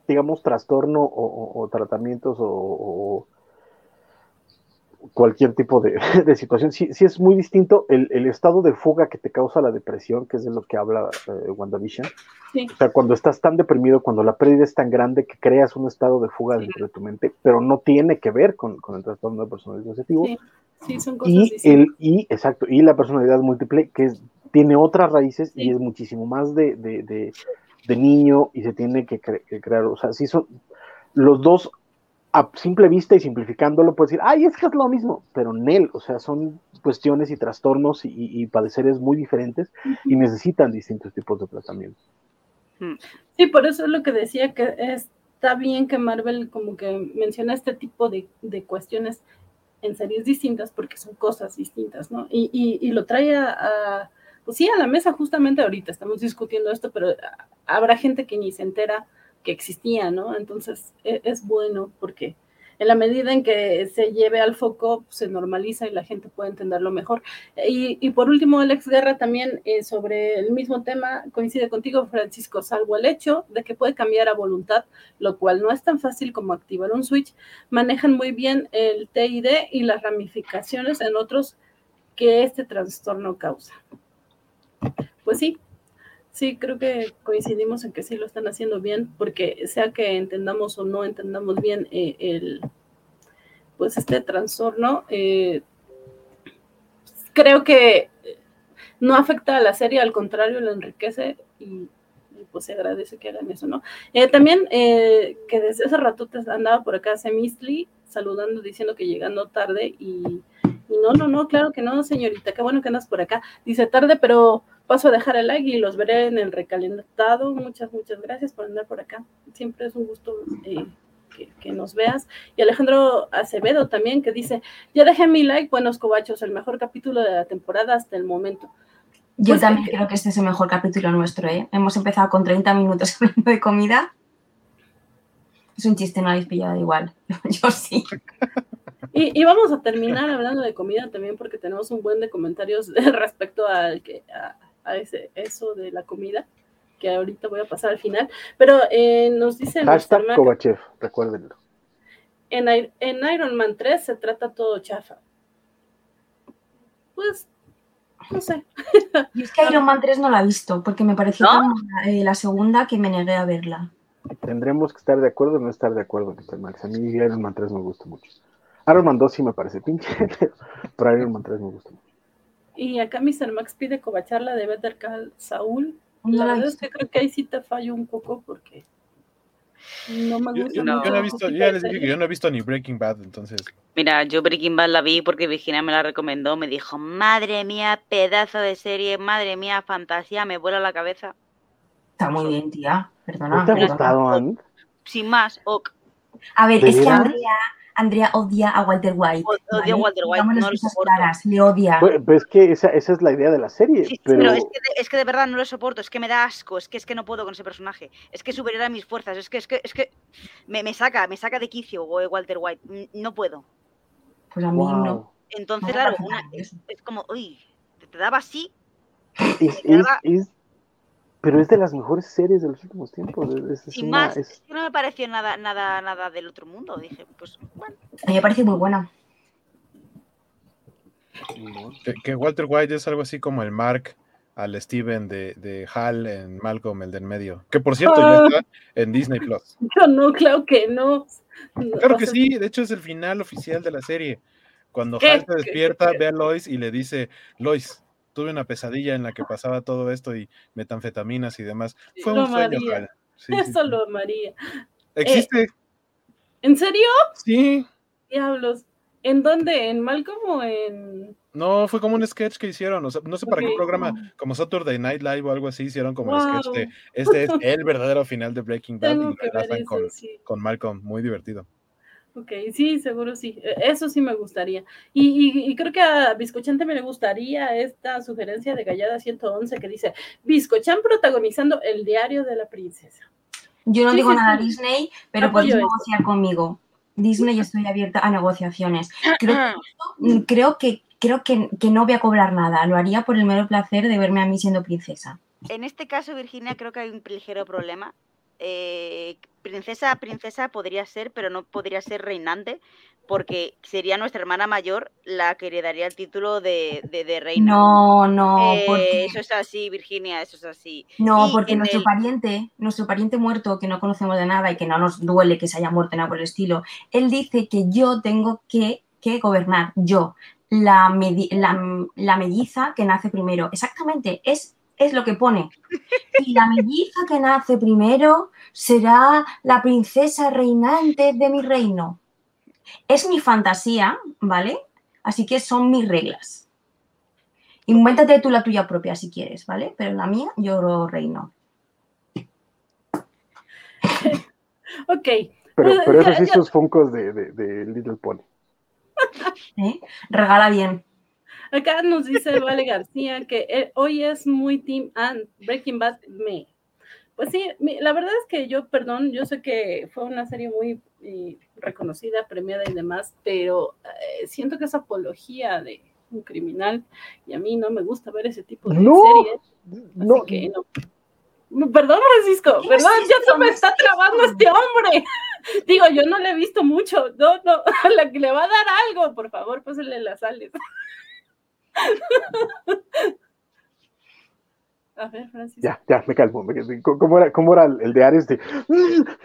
digamos, trastorno o, o, o tratamientos o, cualquier tipo de, [LAUGHS] de situación, sí, sí, es muy distinto el, el, estado de fuga que te causa la depresión, que es de lo que habla eh, WandaVision. Sí. O sea, cuando estás tan deprimido, cuando la pérdida es tan grande que creas un estado de fuga sí. dentro de tu mente, pero no tiene que ver con, con el trastorno de personalidad asociativo. Sí. Sí, son cosas y el y exacto y la personalidad múltiple que es, tiene otras raíces y es muchísimo más de, de, de, de niño y se tiene que, cre- que crear o sea sí son los dos a simple vista y simplificándolo puedes decir ay es que es lo mismo pero Nel o sea son cuestiones y trastornos y, y padeceres muy diferentes y necesitan distintos tipos de tratamiento Sí, por eso es lo que decía que está bien que Marvel como que menciona este tipo de, de cuestiones en series distintas porque son cosas distintas, ¿no? Y, y, y lo trae a, a, pues sí, a la mesa justamente ahorita, estamos discutiendo esto, pero habrá gente que ni se entera que existía, ¿no? Entonces es, es bueno porque en la medida en que se lleve al foco, se normaliza y la gente puede entenderlo mejor. Y, y por último, Alex Guerra también eh, sobre el mismo tema, coincide contigo, Francisco, salvo el hecho de que puede cambiar a voluntad, lo cual no es tan fácil como activar un switch, manejan muy bien el TID y las ramificaciones en otros que este trastorno causa. Pues sí, Sí, creo que coincidimos en que sí lo están haciendo bien, porque sea que entendamos o no entendamos bien eh, el, pues este trastorno, eh, creo que no afecta a la serie, al contrario, lo enriquece y, y pues se agradece que hagan eso, ¿no? Eh, también que desde hace rato te andaba por acá Semistli saludando, diciendo que llegando tarde y, y no, no, no, claro que no, señorita, qué bueno que andas por acá. Dice tarde, pero paso a dejar el like y los veré en el recalentado. Muchas, muchas gracias por andar por acá. Siempre es un gusto eh, que, que, nos veas. Y Alejandro Acevedo también, que dice, ya dejé mi like, buenos cobachos, el mejor capítulo de la temporada hasta el momento. Yo pues también que... creo que este es el mejor capítulo nuestro, ¿eh? Hemos empezado con 30 minutos [LAUGHS] hablando de comida. Es un chiste, no habéis pillado igual. [LAUGHS] Yo sí. Y, y, vamos a terminar hablando de comida también porque tenemos un buen de comentarios [LAUGHS] respecto al que, a, a, ese, eso de la comida, que ahorita voy a pasar al final. Pero eh, nos dice... Hashtag Kovachev, recuérdenlo. En, en Iron Man 3 se trata todo chafa. Pues no sé. [LAUGHS] Y es que Iron Man 3 no la he visto, porque me pareció ¿No? eh, la segunda que me negué a verla. Tendremos que estar de acuerdo o no estar de acuerdo, Max. A mí Iron Man 3 me gusta mucho. Iron Man 2 sí me parece pinche, [LAUGHS] pero Iron Man 3 me gusta mucho. Y acá Mr. Max pide cobacharla de Better Call Saúl. La verdad es que creo que ahí sí te fallo un poco porque no me gusta. Yo, yo, yo no he visto, ya les dije que yo no he visto ni Breaking Bad, entonces. Mira, yo Breaking Bad la vi porque Virginia me la recomendó, me dijo, madre mía, pedazo de serie, madre mía, fantasía, me vuela la cabeza. Está muy bien, tía. Perdona. ¿No te ha gustado, Anne? Sin más, ok. A ver, es que Andrea, Andrea odia a Walter White. Odia ¿vale? a Walter White, no lo claras, le odia. Pues, pues es que esa, esa, es la idea de la serie. Sí, pero... pero, es, que de, es, que de, verdad no lo soporto, es que me da asco, es que es que no puedo con ese personaje, es que superior a mis fuerzas, es que es que es que me, me saca, me saca de quicio Walter White, no puedo. Pues a mí wow. no. Entonces, no claro, una, es, es, como, uy, te, te daba así. Es, es, daba... pero es de las mejores series de los últimos tiempos. Es, Sin una, más, es... no me pareció nada, nada, nada del otro mundo. Dije, pues bueno. A mí me parece muy buena. Que, que, Walter White es algo así como el Mark al Steven de, de Hal en Malcolm, el del medio. Que por cierto, ah. ya está en Disney Plus. Yo no, claro que no. Claro que sí, de hecho es el final oficial de la serie. Cuando Hal se despierta, ve a Lois y le dice, Lois, tuve una pesadilla en la que pasaba todo esto y metanfetaminas y demás. Fue lo un sueño, María. [LAUGHS] Sí, Eso sí, lo María. ¿Existe? Eh, ¿En serio? Sí. Diablos. ¿En dónde? ¿En Malcolm o en.? No, fue como un sketch que hicieron. O sea, no sé para okay. qué programa, como Saturday Night Live o algo así, hicieron como wow. el sketch de este es el verdadero final de Breaking Bad Tengo y lo enlazan con, sí. con Malcolm. Muy divertido. Ok, sí, seguro sí. Eso sí me gustaría. Y, y, y, creo que a Biscochante me le gustaría esta sugerencia de Gallada 111 que dice: Biscochan protagonizando el diario de la princesa. Yo no sí, digo sí, nada a Disney, pero podéis negociar conmigo. Disney yo estoy abierta a negociaciones. Creo, creo, que, creo que, que, no voy a cobrar nada. Lo haría por el mero placer de verme a mí siendo princesa. En este caso, Virginia, creo que hay un ligero problema. Eh, princesa, princesa podría ser, pero no podría ser reinante, porque sería nuestra hermana mayor la que heredaría el título de, de, de reina. No, no. Eh, porque... Eso es así, Virginia, eso es así. No, y porque nuestro el... pariente, nuestro pariente muerto, que no conocemos de nada y que no nos duele que se haya muerto nada por el estilo, él dice que yo tengo que, que gobernar, yo, la, la, la melliza que nace primero. Exactamente, es es lo que pone. Y la melliza que nace primero será la princesa reinante de mi reino. Es mi fantasía, ¿vale? Así que son mis reglas. Invéntate tú la tuya propia si quieres, ¿vale? Pero la mía yo lo reino. [LAUGHS] ok. Pero, pero esos sí [LAUGHS] sus funcos de, de, de Little Pony. ¿Eh? Regala bien. Acá nos dice Vale García que eh, hoy es muy Team and Breaking Bad me. Pues sí, mi, la verdad es que yo, perdón, yo sé que fue una serie muy eh, reconocida, premiada y demás, pero eh, siento que es apología de un criminal y a mí no me gusta ver ese tipo de no, series. No. Así que no. Perdón, Francisco, perdón, ya se me está trabando este hombre. [LAUGHS] Digo, yo no le he visto mucho. No, no, [LAUGHS] la que le va a dar algo, por favor, pásale las sales. A ver, Francisco. Ya, ya, me calmo. Me, ¿cómo, era, ¿Cómo era el de Ares de...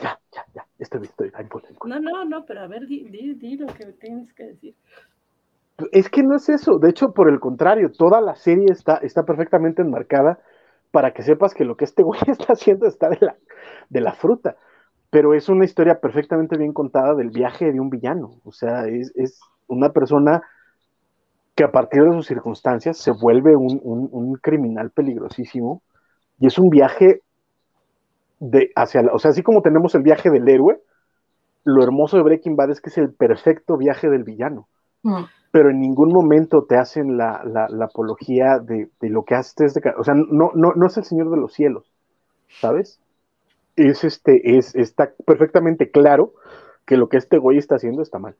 Ya, ya, ya, estoy, estoy. No, no, no, pero a ver, di, di, di lo que tienes que decir. Es que no es eso. De hecho, por el contrario, toda la serie está, está perfectamente enmarcada para que sepas que lo que este [LAUGHS] güey está haciendo está de la, de la fruta. Pero es una historia perfectamente bien contada del viaje de un villano. O sea, es, es una persona que a partir de sus circunstancias se vuelve un, un, un, criminal peligrosísimo y es un viaje de hacia la, o sea, así como tenemos el viaje del héroe, lo hermoso de Breaking Bad es que es el perfecto viaje del villano. Mm. Pero en ningún momento te hacen la, la, la apología de, de, lo que hace este, o sea, no, no, no es el Señor de los Cielos, ¿sabes? Es este, es, está perfectamente claro que lo que este güey está haciendo está mal.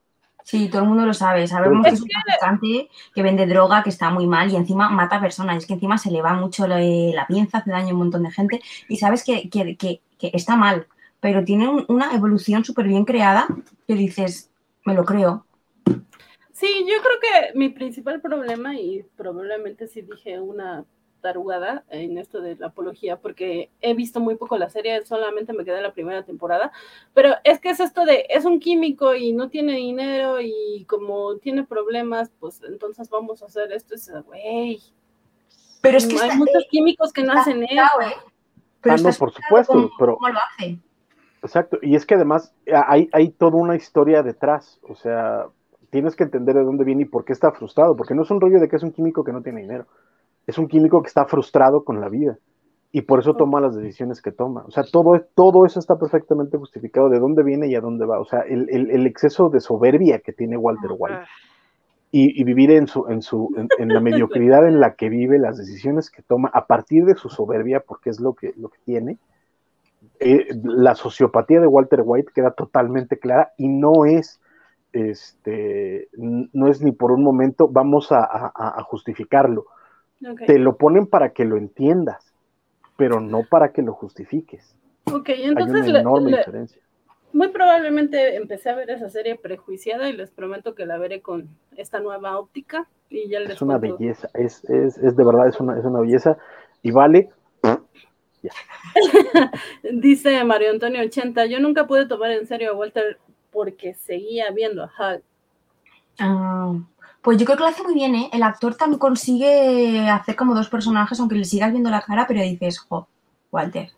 Sí, todo el mundo lo sabe. Sabemos Es que es un traficante que vende droga, que está muy mal y encima mata personas. Es que encima se le va mucho la, la pinza, hace daño a un montón de gente. Y sabes que, que- que- que está mal, pero tiene un- una evolución súper bien creada que dices, me lo creo. Sí, yo creo que mi principal problema, y probablemente sí dije una tarugada en esto de la apología, porque he visto muy poco la serie, solamente me quedé en la primera temporada, pero es que es esto de, es un químico y no tiene dinero y como tiene problemas, pues entonces vamos a hacer esto, es, güey, Pero es que hay muchos químicos que no hacen eso. ¿eh? Pero Ah, no, por supuesto, cómo- pero- cómo lo hace. Exacto, y es que además eh, hay, hay toda una historia detrás, o sea, tienes que entender de dónde viene y por qué está frustrado, porque no es un rollo de que es un químico que no tiene dinero, es un químico que está frustrado con la vida y por eso toma las decisiones que toma. O sea, todo, todo eso está perfectamente justificado de dónde viene y a dónde va. O sea, el, el- el exceso de soberbia que tiene Walter White y, y vivir en, su, en, su, en, en la mediocridad en la que vive, las decisiones que toma a partir de su soberbia, porque es lo que, lo que tiene. eh, la sociopatía de Walter White queda totalmente clara y no es, este, no es ni por un momento vamos a, a- a justificarlo. Te lo ponen para que lo entiendas, pero no para que lo justifiques. ok, Hay entonces una le- enorme diferencia. muy probablemente empecé a ver esa serie prejuiciada y les prometo que la veré con esta nueva óptica y ya les Es una cuento. belleza, es, es, es de verdad, es una, es una belleza y vale [LAUGHS] Dice Mario Antonio 80, yo nunca pude tomar en serio a Walter porque seguía viendo a Hal. Ah, pues yo creo que lo hace muy bien, ¿eh? El actor también consigue hacer como dos personajes, aunque le sigas viendo la cara, pero dices, jo, Walter.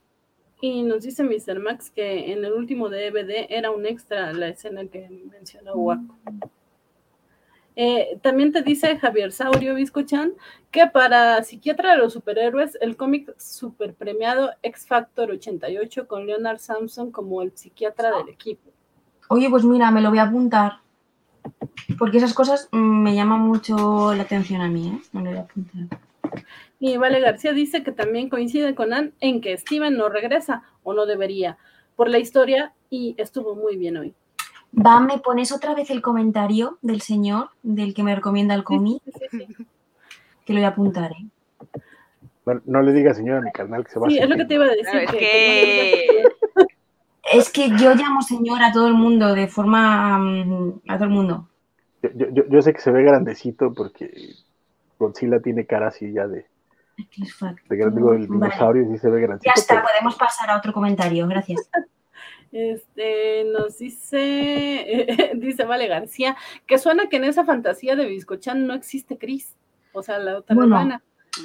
Y nos dice Mr. Max que en el último DVD era un extra la escena que mencionó Waco. Eh, también te dice Javier Saurio Viscochan que para Psiquiatra de los Superhéroes, el cómic super premiado X Factor 88 con Leonard Samson como el psiquiatra del equipo. Oye, pues mira, me lo voy a apuntar. Porque esas cosas me llaman mucho la atención a mí, ¿eh? Me lo voy a apuntar. Y Vale García dice que también coincide con Ann en que Steven no regresa o no debería por la historia y estuvo muy bien hoy. Va, ¿me pones otra vez el comentario del señor, del que me recomienda el cómic? Sí, sí, sí. Que lo voy a apuntar, ¿eh? No, no le diga señora a mi carnal que se va Sí, a es lo que te iba a decir. Es que- que- Es que yo llamo señor a todo el mundo, de forma... mm, a todo el mundo. Yo, yo- yo- yo sé que se ve grandecito porque Godzilla tiene cara así ya de, de gran- digo, el Vale. dinosaurio y sí se ve grandecito. Ya está, pero- podemos pasar a otro comentario, gracias. [LAUGHS] Este, nos dice, [LAUGHS] dice Vale García, que suena que en esa fantasía de Biscochan no existe Cris, o sea, la otra Bueno, hermana.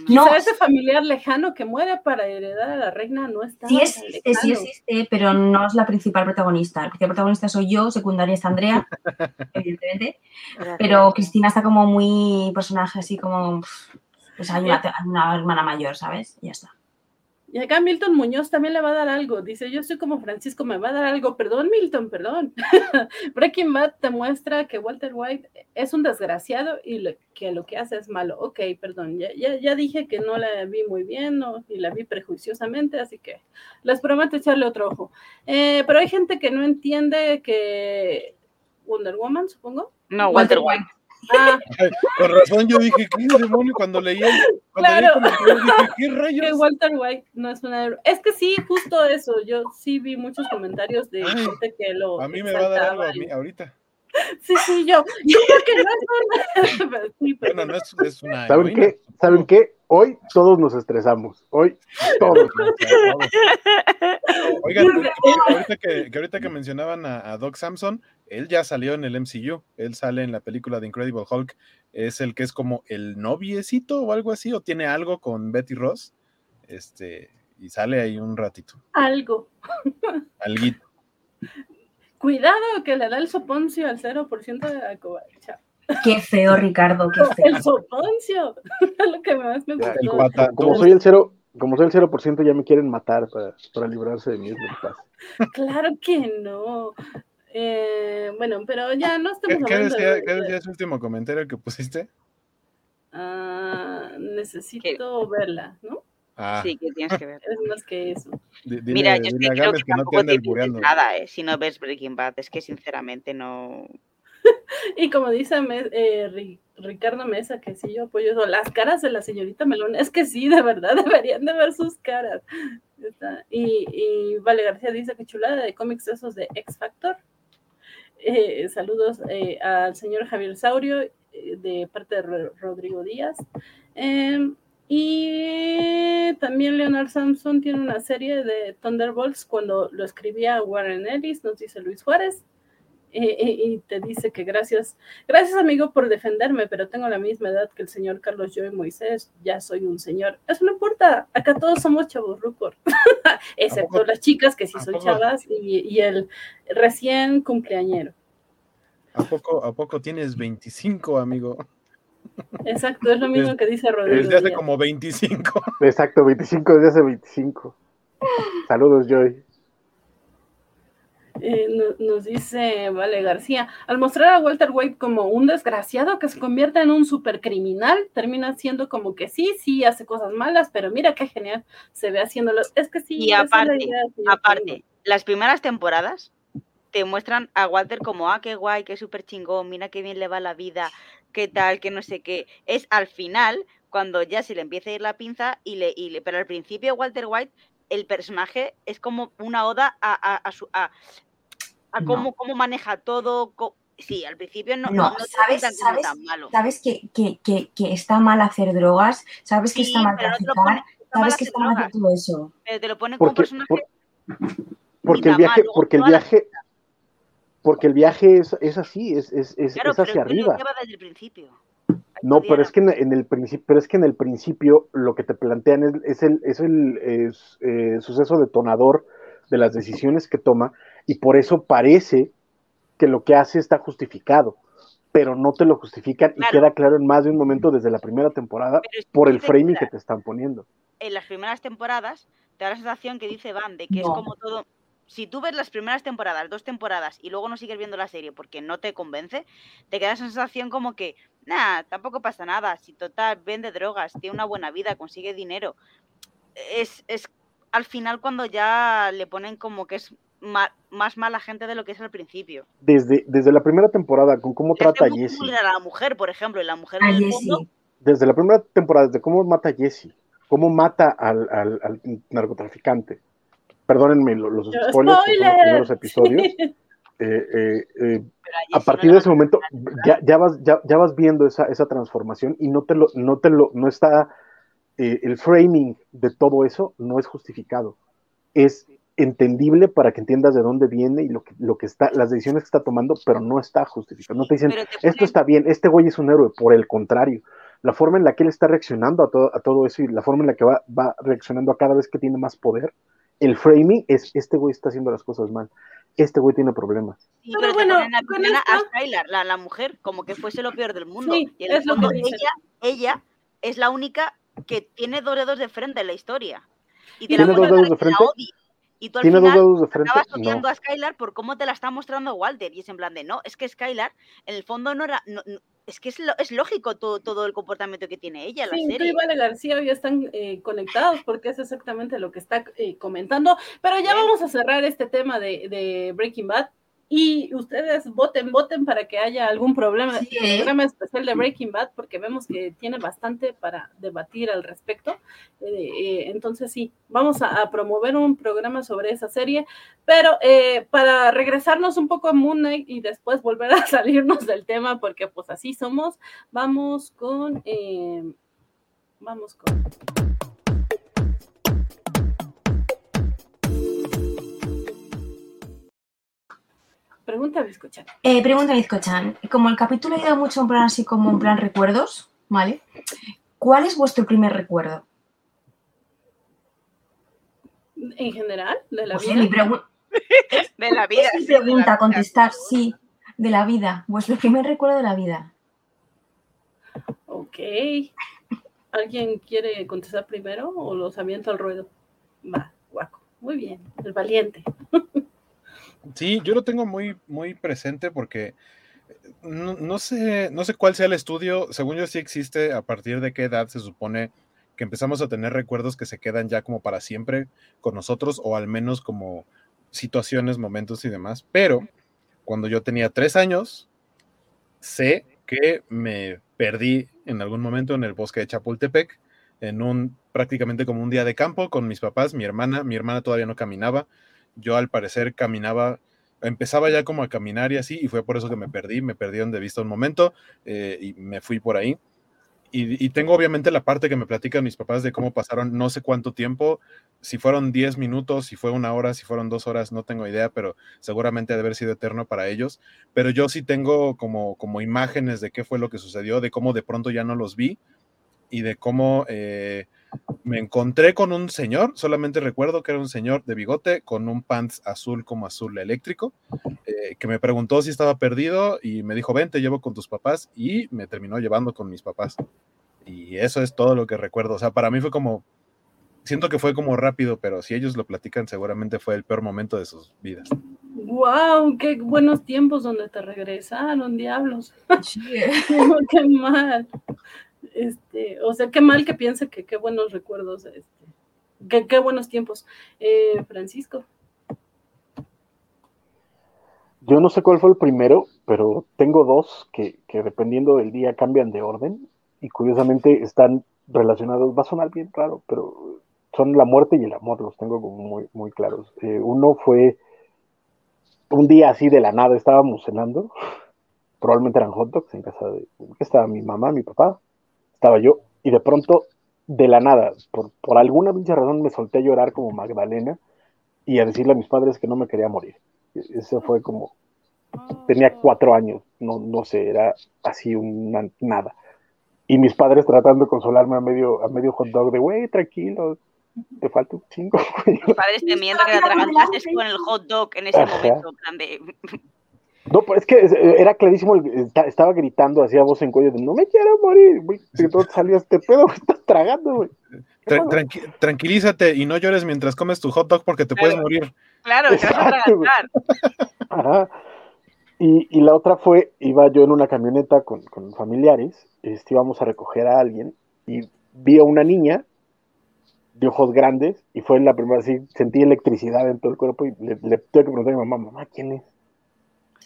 No, Quizá ese familiar lejano que muere para heredar a la reina no está sí existe, sí existe, pero no es la principal protagonista. La principal protagonista soy yo, secundaria está Andrea, [LAUGHS] evidentemente. Pero Cristina está como muy personaje así como... Pues hay una, una hermana mayor, ¿sabes? Y ya está. Y acá Milton Muñoz también le va a dar algo. Dice, yo soy como Francisco, me va a dar algo. Perdón, Milton, perdón. [LAUGHS] Breaking Bad te muestra que Walter White es un desgraciado y que lo que hace es malo. Ok, perdón, ya, ya, ya dije que no la vi muy bien ¿no? y la vi prejuiciosamente, así que les prometo echarle otro ojo. Eh, pero hay gente que no entiende que Wonder Woman, supongo. No, Walter White. Ah, [LAUGHS] Con razón yo dije, ¿qué demonio? Cuando leí el, cuando leí el Claro. comentario, dije, ¿qué [LAUGHS] que? Walter White no es una héroe. Es que sí, justo eso. Yo sí vi muchos comentarios de Ay, gente que lo. A mí me va a dar algo a mí ahorita. [LAUGHS] Sí, sí, yo. Yo creo que no es una. Sí, pero- Bueno, no es, es una. ¿Saben qué? ¿Saben qué? Hoy todos nos estresamos. Hoy todos. Oigan, oye, ahorita que, que ahorita que mencionaban a, a Doc Samson, él ya salió en el MCU. Él sale en la película de Incredible Hulk. Es el que es como el noviecito o algo así, o tiene algo con Betty Ross. Este, y sale ahí un ratito. Algo. [LAUGHS] Alguito. Cuidado que le da el soponcio al 0% de la covacha. Qué feo, Ricardo, qué [LAUGHS] feo. El soponcio. Es [LAUGHS] lo que más me Ya, El gustó. pata- Como soy el cero, como soy el 0%, ya me quieren matar para, para librarse de mí. Claro que no. Eh, bueno, pero ya no ¿Qué, estamos qué hablando decía, de- qué de- decía ese último comentario que pusiste? Ah, necesito verla, ¿no? Ah, Sí, que tienes que ver. [LAUGHS] Es más que eso. dile, Mira, yo es dile que creo que que tampoco te nada, eh, si no ves Breaking Bad. Es que sinceramente no. y como dice eh, Ricardo Mesa, que sí, yo apoyo eso, las caras de la señorita Melón, es que sí, de verdad, [LAUGHS] deberían de ver sus caras. Y, y, Vale García dice que chulada de cómics esos de X Factor. Eh, saludos eh, al señor Javier Saurio de parte de Rodrigo Díaz. Em, y también Leonard Samson tiene una serie de Thunderbolts cuando lo escribía Warren Ellis, nos dice Luis Juárez. [LAUGHS] y te dice que gracias, gracias amigo por defenderme, pero tengo la misma edad que el señor Carlos Joy Moisés, ya soy un señor. Eso no importa, acá todos somos chavos rucor, [LAUGHS] excepto las chicas que sí son chavas y, y, el recién cumpleañero. ¿A poco, ¿A poco tienes 25, amigo? Exacto, es lo mismo que dice Rodrigo. Desde hace como 25. Exacto, 25 desde hace 25. Saludos, Joy. Eh, nos dice Vale García, al mostrar a Walter White como un desgraciado que se convierte en un supercriminal, termina siendo como que sí, sí, hace cosas malas, pero mira qué genial se ve haciéndolo. Es que sí. Y aparte, aparte las primeras temporadas te muestran a Walter como, ah, qué guay, qué súper chingón, mira qué bien le va la vida, qué tal, qué no sé qué. Es al final cuando ya se le empieza a ir la pinza y le, y le pero al principio Walter White, el personaje es como una oda a, a, a, su, a, a cómo, cómo maneja todo. Sí, al principio no, no, sabes, sabes, tan malo. Sabes que, que, que, que, está mal hacer drogas, sabes que está mal traficar, sabes que está mal hacer todo eso. Pero te lo pone como porque, personaje. Por, porque el viaje, porque el viaje, porque el viaje es, es así, es, es, es, claro, es hacia pero arriba. Desde el principio. No, pero es que en, el principio, pero es que en el principio lo que te plantean es, es el, es el es, eh, suceso detonador de las decisiones que toma, y por eso parece que lo que hace está justificado, pero no te lo justifican Claro. y queda claro en más de un momento desde la primera temporada por el framing que que te están poniendo. En las primeras temporadas te da la sensación que dice Van de que es como todo. Si tú ves las primeras temporadas, dos temporadas, y luego no sigues viendo la serie porque no te convence, te queda esa sensación como que, nah, tampoco pasa nada. Si total, vende drogas, tiene una buena vida, consigue dinero. Es, es al final cuando ya le ponen como que es ma- más mala gente de lo que es al principio. Desde, desde la primera temporada, con cómo Le trata a a la mujer, por ejemplo, y la mujer A en el Jessie. fondo desde la primera temporada, desde cómo mata a Jesse, cómo mata al, al- al narcotraficante. Perdónenme lo- los spoilers, los primeros episodios. [LAUGHS] Eh, eh, eh, a Jessie partir no de ese momento ya, ya vas ya, ya vas viendo esa, esa transformación y no te lo no te lo no está eh, el framing de todo eso no es justificado. Es entendible para que entiendas de dónde viene y lo que, lo que está las decisiones que está tomando pero no está justificado. No te dicen esto está bien este güey es un héroe por el contrario. La forma en la que él está reaccionando a todo, a todo eso y la forma en la que va, va reaccionando a cada vez que tiene más poder el framing es este güey está haciendo las cosas mal este güey tiene problemas Sí, Pero pero, bueno, te ponen a, Skylar, la, la mujer, como que fuese lo peor del mundo. Sí, y el es lo que ella, ella es la única que tiene dos dedos de frente en la historia. Y te ¿Tiene la dos dedos de frente? Y tú al tiene dos final dedos de frente acabas no odiando a Skylar por cómo te la está mostrando Walter. Y es en plan de, no, es que Skylar en el fondo no era... no- no- es que es, lo- es lógico todo, todo el comportamiento que tiene ella en la Sí, tú serie. y Vale García ya están eh, conectados porque es exactamente lo que está eh, comentando. Pero ya Bien. vamos a cerrar este tema de, de Breaking Bad. Y ustedes voten, voten para que haya algún problema, Sí, ¿eh? programa especial de Breaking Bad, porque vemos que tiene bastante para debatir al respecto. Eh, eh, entonces sí, vamos a, a promover un programa sobre esa serie, pero eh, para regresarnos un poco a Moon Knight y después volver a [LAUGHS] salirnos del tema, porque pues así somos, vamos con... vamos con... Pregúntame, escucha. Eh, pregunta Bizcochan, como el capítulo ha ido mucho en plan así como en plan recuerdos, ¿vale? ¿Cuál es vuestro primer recuerdo? En general, de la Pues vida. [LAUGHS] De la vida. es mi pregunta, vida. contestar, sí, de la vida. Vuestro primer recuerdo de la vida. Ok. ¿Alguien quiere contestar primero o los aviento al ruedo? Va, guaco. Muy bien, el valiente. [LAUGHS] Sí, yo lo tengo muy, muy presente porque eh, no, no sé, no sé cuál sea el estudio. Según yo, sí existe a partir de qué edad se supone que empezamos a tener recuerdos que se quedan ya como para siempre con nosotros, o al menos como situaciones, momentos y demás. Pero cuando yo tenía tres años, sé que me perdí en algún momento en el bosque de Chapultepec, en un prácticamente como un día de campo con mis papás, mi hermana, mi hermana todavía no caminaba, yo al parecer caminaba, empezaba ya como a caminar y así, y fue por eso que me perdí, me perdí donde vista un momento eh, y me fui por ahí. Y, tengo obviamente la parte que me platican mis papás de cómo pasaron no sé cuánto tiempo, si fueron 10 minutos, si fue una hora, si fueron dos horas, no tengo idea, pero seguramente ha de haber sido eterno para ellos. Pero yo sí tengo como, como imágenes de qué fue lo que sucedió, de cómo de pronto ya no los vi y de cómo eh, me encontré con un señor, solamente recuerdo que era un señor de bigote con un pants azul como azul eléctrico, eh, que me preguntó si estaba perdido y me dijo, ven, te llevo con tus papás y me terminó llevando con mis papás. Y eso es todo lo que recuerdo. O sea, para mí fue como, siento que fue como rápido, pero si ellos lo platican, seguramente fue el peor momento de sus vidas. ¡Wow! ¡Qué buenos tiempos donde te regresaron, diablos! [LAUGHS] ¡Qué mal! Este, o sea, qué mal que piense que qué buenos recuerdos, este, qué, buenos tiempos. Eh, Francisco. Yo no sé cuál fue el primero, pero tengo dos que, dependiendo del día cambian de orden y curiosamente están relacionados, va a sonar bien raro, pero son la muerte y el amor, los tengo como muy, muy claros. Eh, uno fue un día así de la nada, estábamos cenando, [LAUGHS] probablemente eran hot dogs en casa de, estaba mi mamá, mi papá, estaba yo, y de pronto, de la nada, por, por alguna pinche razón me solté a llorar como Magdalena y a decirle a mis padres que no me quería morir. Eso fue como, tenía cuatro años, no, no sé, era así una nada. Y mis padres tratando de consolarme a medio, a medio hot dog de, güey, tranquilo, te falta un chingo. [LAUGHS] Mis padres temiendo que la atragantases con el hot dog en ese momento, [LAUGHS] no, pues es que era clarísimo, estaba gritando, hacía voz en cuello de no me quiero morir, güey. ¿De dónde salió este pedo? [LAUGHS] Me estás tragando, güey. tranquilízate y no llores mientras comes tu hot dog porque te puedes morir. Claro, te vas a. Ajá. Y, y, la otra fue, iba yo en una camioneta con, con familiares, este, íbamos a recoger a alguien y vi a una niña de ojos grandes y fue la primera, así, sentí electricidad en todo el cuerpo y le, le tuve que preguntar a mi mamá, mamá, ¿quién es?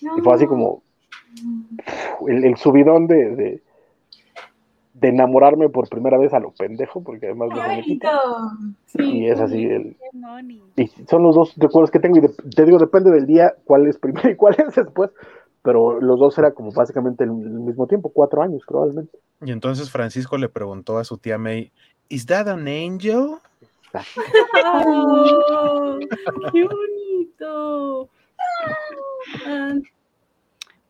Y fue así como el, subidón de, de, enamorarme por primera vez a lo pendejo, porque además de y es así. El, y son los dos recuerdos que tengo, y te digo, depende del día cuál es primero [LAUGHS] y cuál es después, pero los dos era como básicamente el, mismo tiempo, cuatro años probablemente. Y entonces Francisco le preguntó a su tía May, ¿Is that an angel? Oh, [LAUGHS] ¡Qué bonito!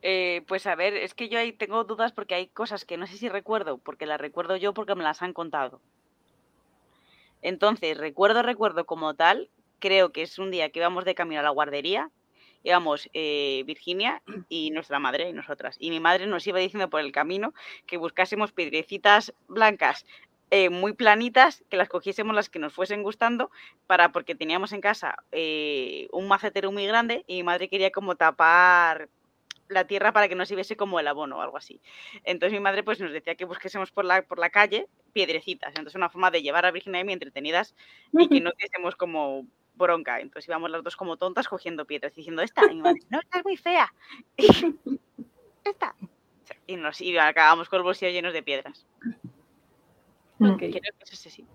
Eh, pues a ver, es que yo ahí tengo dudas porque hay cosas que no sé si recuerdo, porque las recuerdo yo porque me las han contado. Entonces, recuerdo, recuerdo como tal, creo que es un día que íbamos de camino a la guardería, íbamos eh, Virginia y nuestra madre y nosotras. Y mi madre nos iba diciendo por el camino que buscásemos piedrecitas blancas eh, muy planitas, que las cogiésemos las que nos fuesen gustando, para porque teníamos en casa eh, un macetero muy grande y mi madre quería como tapar la tierra para que no se viese como el abono o algo así. Entonces mi madre pues nos decía que busquésemos por la, por la calle piedrecitas. Entonces una forma de llevar a Virginia y mí entretenidas y que [LAUGHS] no tuviésemos como bronca. Entonces íbamos las dos como tontas cogiendo piedras diciendo, esta, y mi madre, no, esta es muy fea. [LAUGHS] esta. Y nos y acabamos con los bolsillos llenos de piedras. Okay. Creo que eso sí.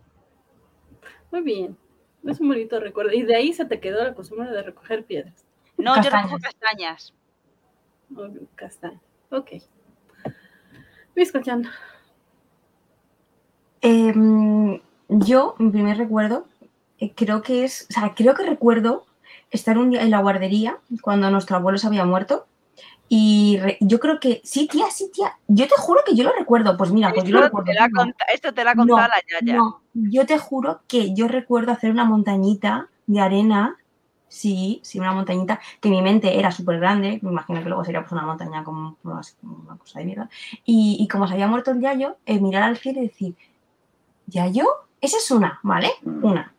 Muy bien. Es un bonito recuerdo. Y de ahí se te quedó la costumbre de recoger piedras. No, yo recojo castañas. Oh, castañas. Ok. Luis Cochando. Em, yo, mi primer recuerdo, eh, creo que es, o sea, creo que recuerdo estar un día en la guardería cuando nuestro abuelo se había muerto y yo creo que, sí, tía, sí, tía. Yo te juro que yo lo recuerdo. Pues mira, pues yo lo recuerdo. esto te lo ha contado la yaya. No, yo te juro que yo recuerdo hacer una montañita de arena. Sí, sí, una montañita que mi mente era súper grande. Me imagino que luego sería pues una montaña como una, cosa de mierda. Y, y, como se había muerto el Yayo, eh, mirar al cielo y decir, ¿Yayo? Esa es una, ¿vale? Mm. Una.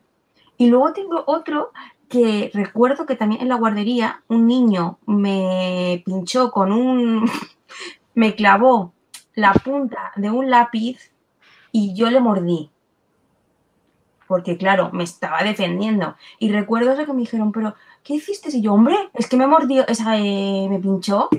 Y luego tengo otro que recuerdo que también en la guardería un niño me pinchó con un, [LAUGHS] me clavó la punta de un lápiz y yo le mordí. Porque claro, me estaba defendiendo. Y recuerdo que me dijeron, pero ¿qué hiciste? Y yo, hombre, es que me mordió, esa, eh, me pinchó.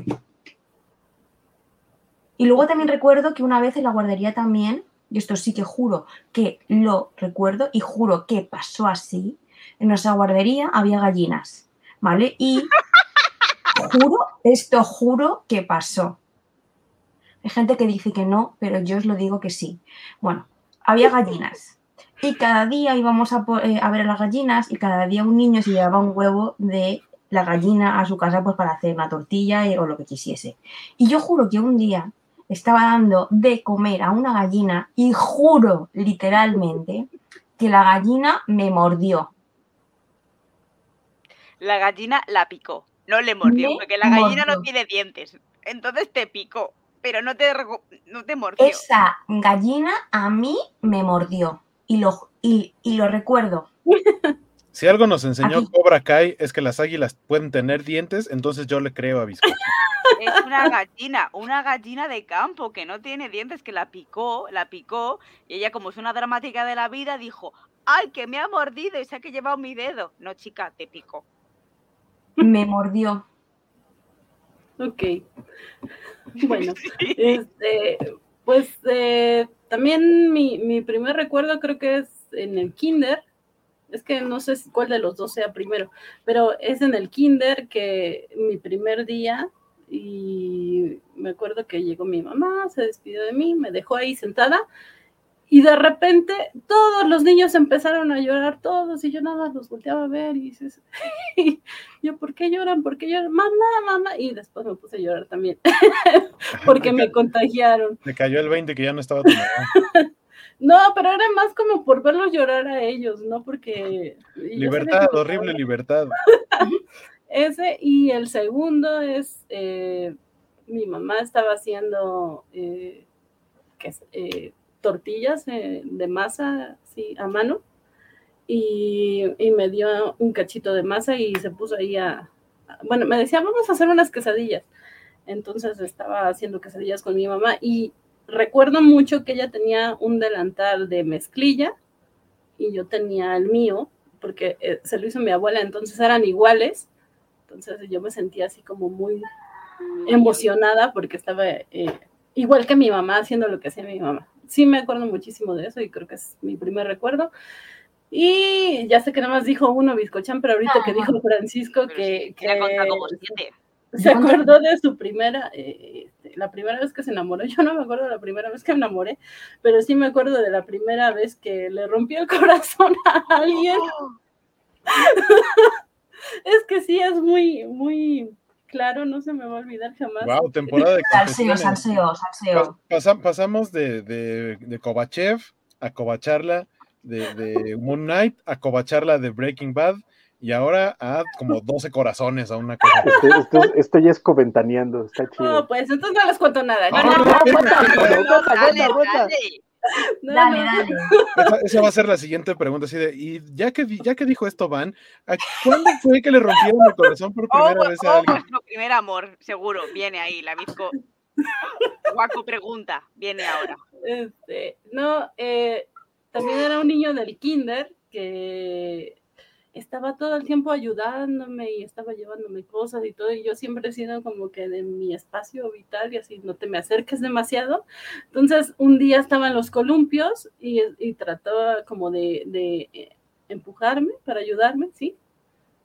Y luego también recuerdo que una vez en la guardería también, y esto sí que juro que lo recuerdo y juro que pasó así, en nuestra guardería había gallinas, ¿vale? Y [LAUGHS] juro, esto juro que pasó. Hay gente que dice que no, pero yo os lo digo que sí. Bueno, había gallinas. Y cada día íbamos a, eh, a ver a las gallinas y cada día un niño se llevaba un huevo de la gallina a su casa pues para hacer una tortilla eh, o lo que quisiese. Y yo juro que un día estaba dando de comer a una gallina y juro literalmente que la gallina me mordió. La gallina la picó, no le mordió, Me porque la gallina no tiene dientes. Entonces te picó, pero no te, no te mordió. Esa gallina a mí me mordió y lo, y, y lo recuerdo. [LAUGHS] Si algo nos enseñó Aquí. Cobra Kai es que las águilas pueden tener dientes, entonces yo le creo a Bizcocho. Es una gallina, una gallina de campo que no tiene dientes, que la picó, la picó, y ella como es una dramática de la vida dijo, ay, que me ha mordido y se ha que llevado mi dedo. No, chica, te picó. Me mordió. Ok. Bueno, este, pues eh, también mi, mi primer recuerdo creo que es en el kinder. Es que no sé cuál de los dos sea primero, pero es en el kinder que mi primer día y me acuerdo que llegó mi mamá, se despidió de mí, me dejó ahí sentada y de repente todos los niños empezaron a llorar, todos, y yo nada más los volteaba a ver y dices, [LAUGHS] y yo, ¿por qué lloran? ¿Por qué lloran? Mamá, mamá. Y después me puse a llorar también, [LAUGHS] porque me [LAUGHS] contagiaron. Le cayó el 20 que ya no estaba tan mal. No, pero era más como por verlos llorar a ellos, no porque... Libertad, me horrible libertad. Ese, y el segundo es, eh, mi mamá estaba haciendo eh, ¿qué es? Eh, tortillas eh, de masa a mano y, y me dio un cachito de masa y se puso ahí a, a- bueno, me decía, vamos a hacer unas quesadillas. Entonces estaba haciendo quesadillas con mi mamá y recuerdo mucho que ella tenía un delantal de mezclilla y yo tenía el mío, porque eh, se lo hizo mi abuela, entonces eran iguales. Entonces yo me sentía así como muy emocionada porque estaba eh, igual que mi mamá haciendo lo que hacía mi mamá. Sí me acuerdo muchísimo de eso y creo que es mi primer recuerdo. Y ya sé que nada más dijo uno bizcochán, pero ahorita que dijo Francisco que, como siete. se acordó de su primera, eh, este, la primera vez que se enamoró. Yo no me acuerdo de la primera vez que me enamoré, pero sí me acuerdo de la primera vez que le rompió el [LAUGHS] corazón a alguien. es que sí, es muy, muy claro, no se me va a olvidar jamás. Wow, temporada de Salseo, salseo, Pas- salseo. pasa- pasamos de, de, de Kovachev a Kovacharla de, de Moon Knight a Kovacharla de Breaking Bad y ahora a como 12 corazones a una cosa. Esto, esto- esto ya es está No, chido. pues entonces no les cuento nada. No, No, no, no, no, no, cuenta, no, cuenta, no, cuenta, dale, cuenta. dale. no, Dale, no. dale. Esa, esa va a ser la siguiente pregunta, así de, y ya que, ya que dijo esto, Van, ¿a ¿cuándo fue que le rompieron el corazón por primera Oh, vez oh, a alguien? vuestro primer amor, seguro, viene ahí, la bizco. Guaco pregunta, viene ahora. Este, no, eh, también era un niño del kinder que estaba todo el tiempo ayudándome y estaba llevándome cosas y todo, y yo siempre he sido como que de mi espacio vital y así, no te me acerques demasiado. Entonces, un día estaba en los columpios y, y trató como de, de, eh, empujarme para ayudarme, ¿sí?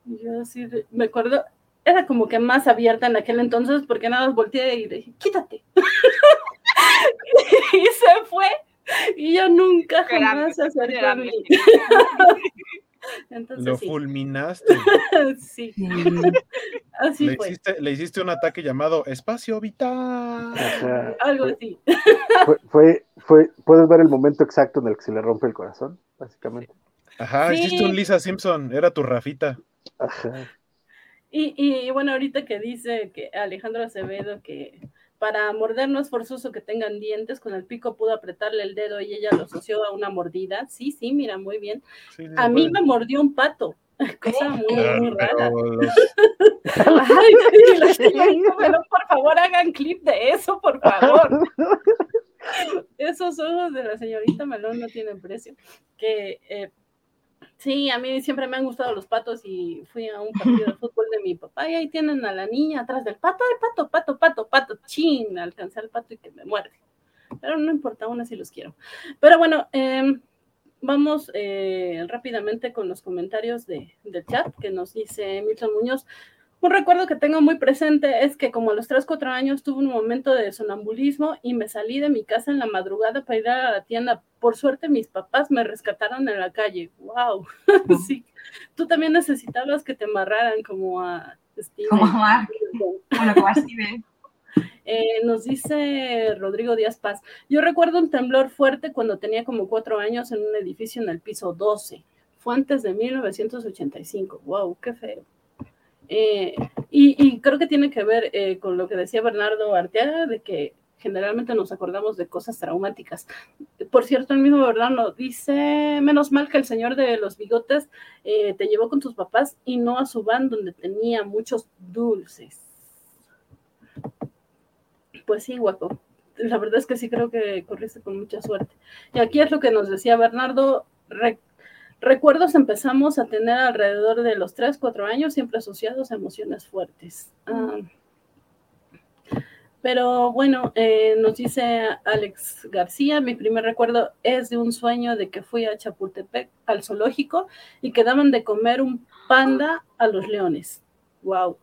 Y yo así, me acuerdo, era como que más abierta en aquel entonces porque nada más volteé y le dije, quítate. [LAUGHS] y se fue. Y yo nunca jamás acercó a mí. [LAUGHS] Entonces, Lo sí, fulminaste. [LAUGHS] sí, Sí. [LAUGHS] así Le fue. hiciste, le hiciste un ataque llamado espacio vital. O sea, Algo fue, así. fue, fue, fue- puedes ver el momento exacto en el que se le rompe el corazón, básicamente. Ajá, Sí. hiciste un Lisa Simpson, era tu Rafita. Ajá. Y, y bueno, ahorita que dice que Alejandro Acevedo que para morder no es forzoso que tengan dientes, con el pico pudo apretarle el dedo y ella lo asoció a una mordida. Sí, sí, mira, muy bien. Sí, sí, A mí me mordió un pato, [LAUGHS] cosa muy, Ah, muy rara. pero los- [LAUGHS] Ay, [LAUGHS] sí, la señorita Melón, por favor, hagan clip de eso, por favor. Esos ojos de la señorita Melón no tienen precio. Que, eh, Sí, a mí siempre me han gustado los patos y fui a un partido de [LAUGHS] fútbol de mi papá y ahí tienen a la niña atrás del pato, ay, pato, pato, pato, pato, chin, alcancé al pato y que me muerde. Pero no importa, aún así los quiero. Pero bueno, em, vamos eh, rápidamente con los comentarios de, del chat que nos dice Milton Muñoz. Un recuerdo que tengo muy presente es que como a los 3, 4 años tuve un momento de sonambulismo y me salí de mi casa en la madrugada para ir a la tienda. Por suerte mis papás me rescataron en la calle. ¡Wow! [LAUGHS] sí. Tú también necesitabas que te amarraran como a Steven. Como a Bueno, [LAUGHS] como a Steven. Eh, nos dice Rodrigo Díaz Paz, yo recuerdo un temblor fuerte cuando tenía como cuatro años en un edificio en el piso 12. Fue antes de 1985. ¡Wow! ¡Qué feo! Eh, y, creo que tiene que ver eh, con lo que decía Bernardo Arteaga, de que generalmente nos acordamos de cosas traumáticas. Por cierto, el mismo Bernardo dice, menos mal que el señor de los bigotes eh, te llevó con tus papás y no a su van donde tenía muchos dulces. Pues sí, guapo. La verdad es que sí creo que corriste con mucha suerte. Y aquí es lo que nos decía Bernardo, Recuerdos empezamos a tener alrededor de los 3, 4 años, siempre asociados a emociones fuertes. Ah, pero bueno, eh, nos dice Alex García, mi primer recuerdo es de un sueño de que fui a Chapultepec, al zoológico, y que daban de comer un panda a los leones. Wow.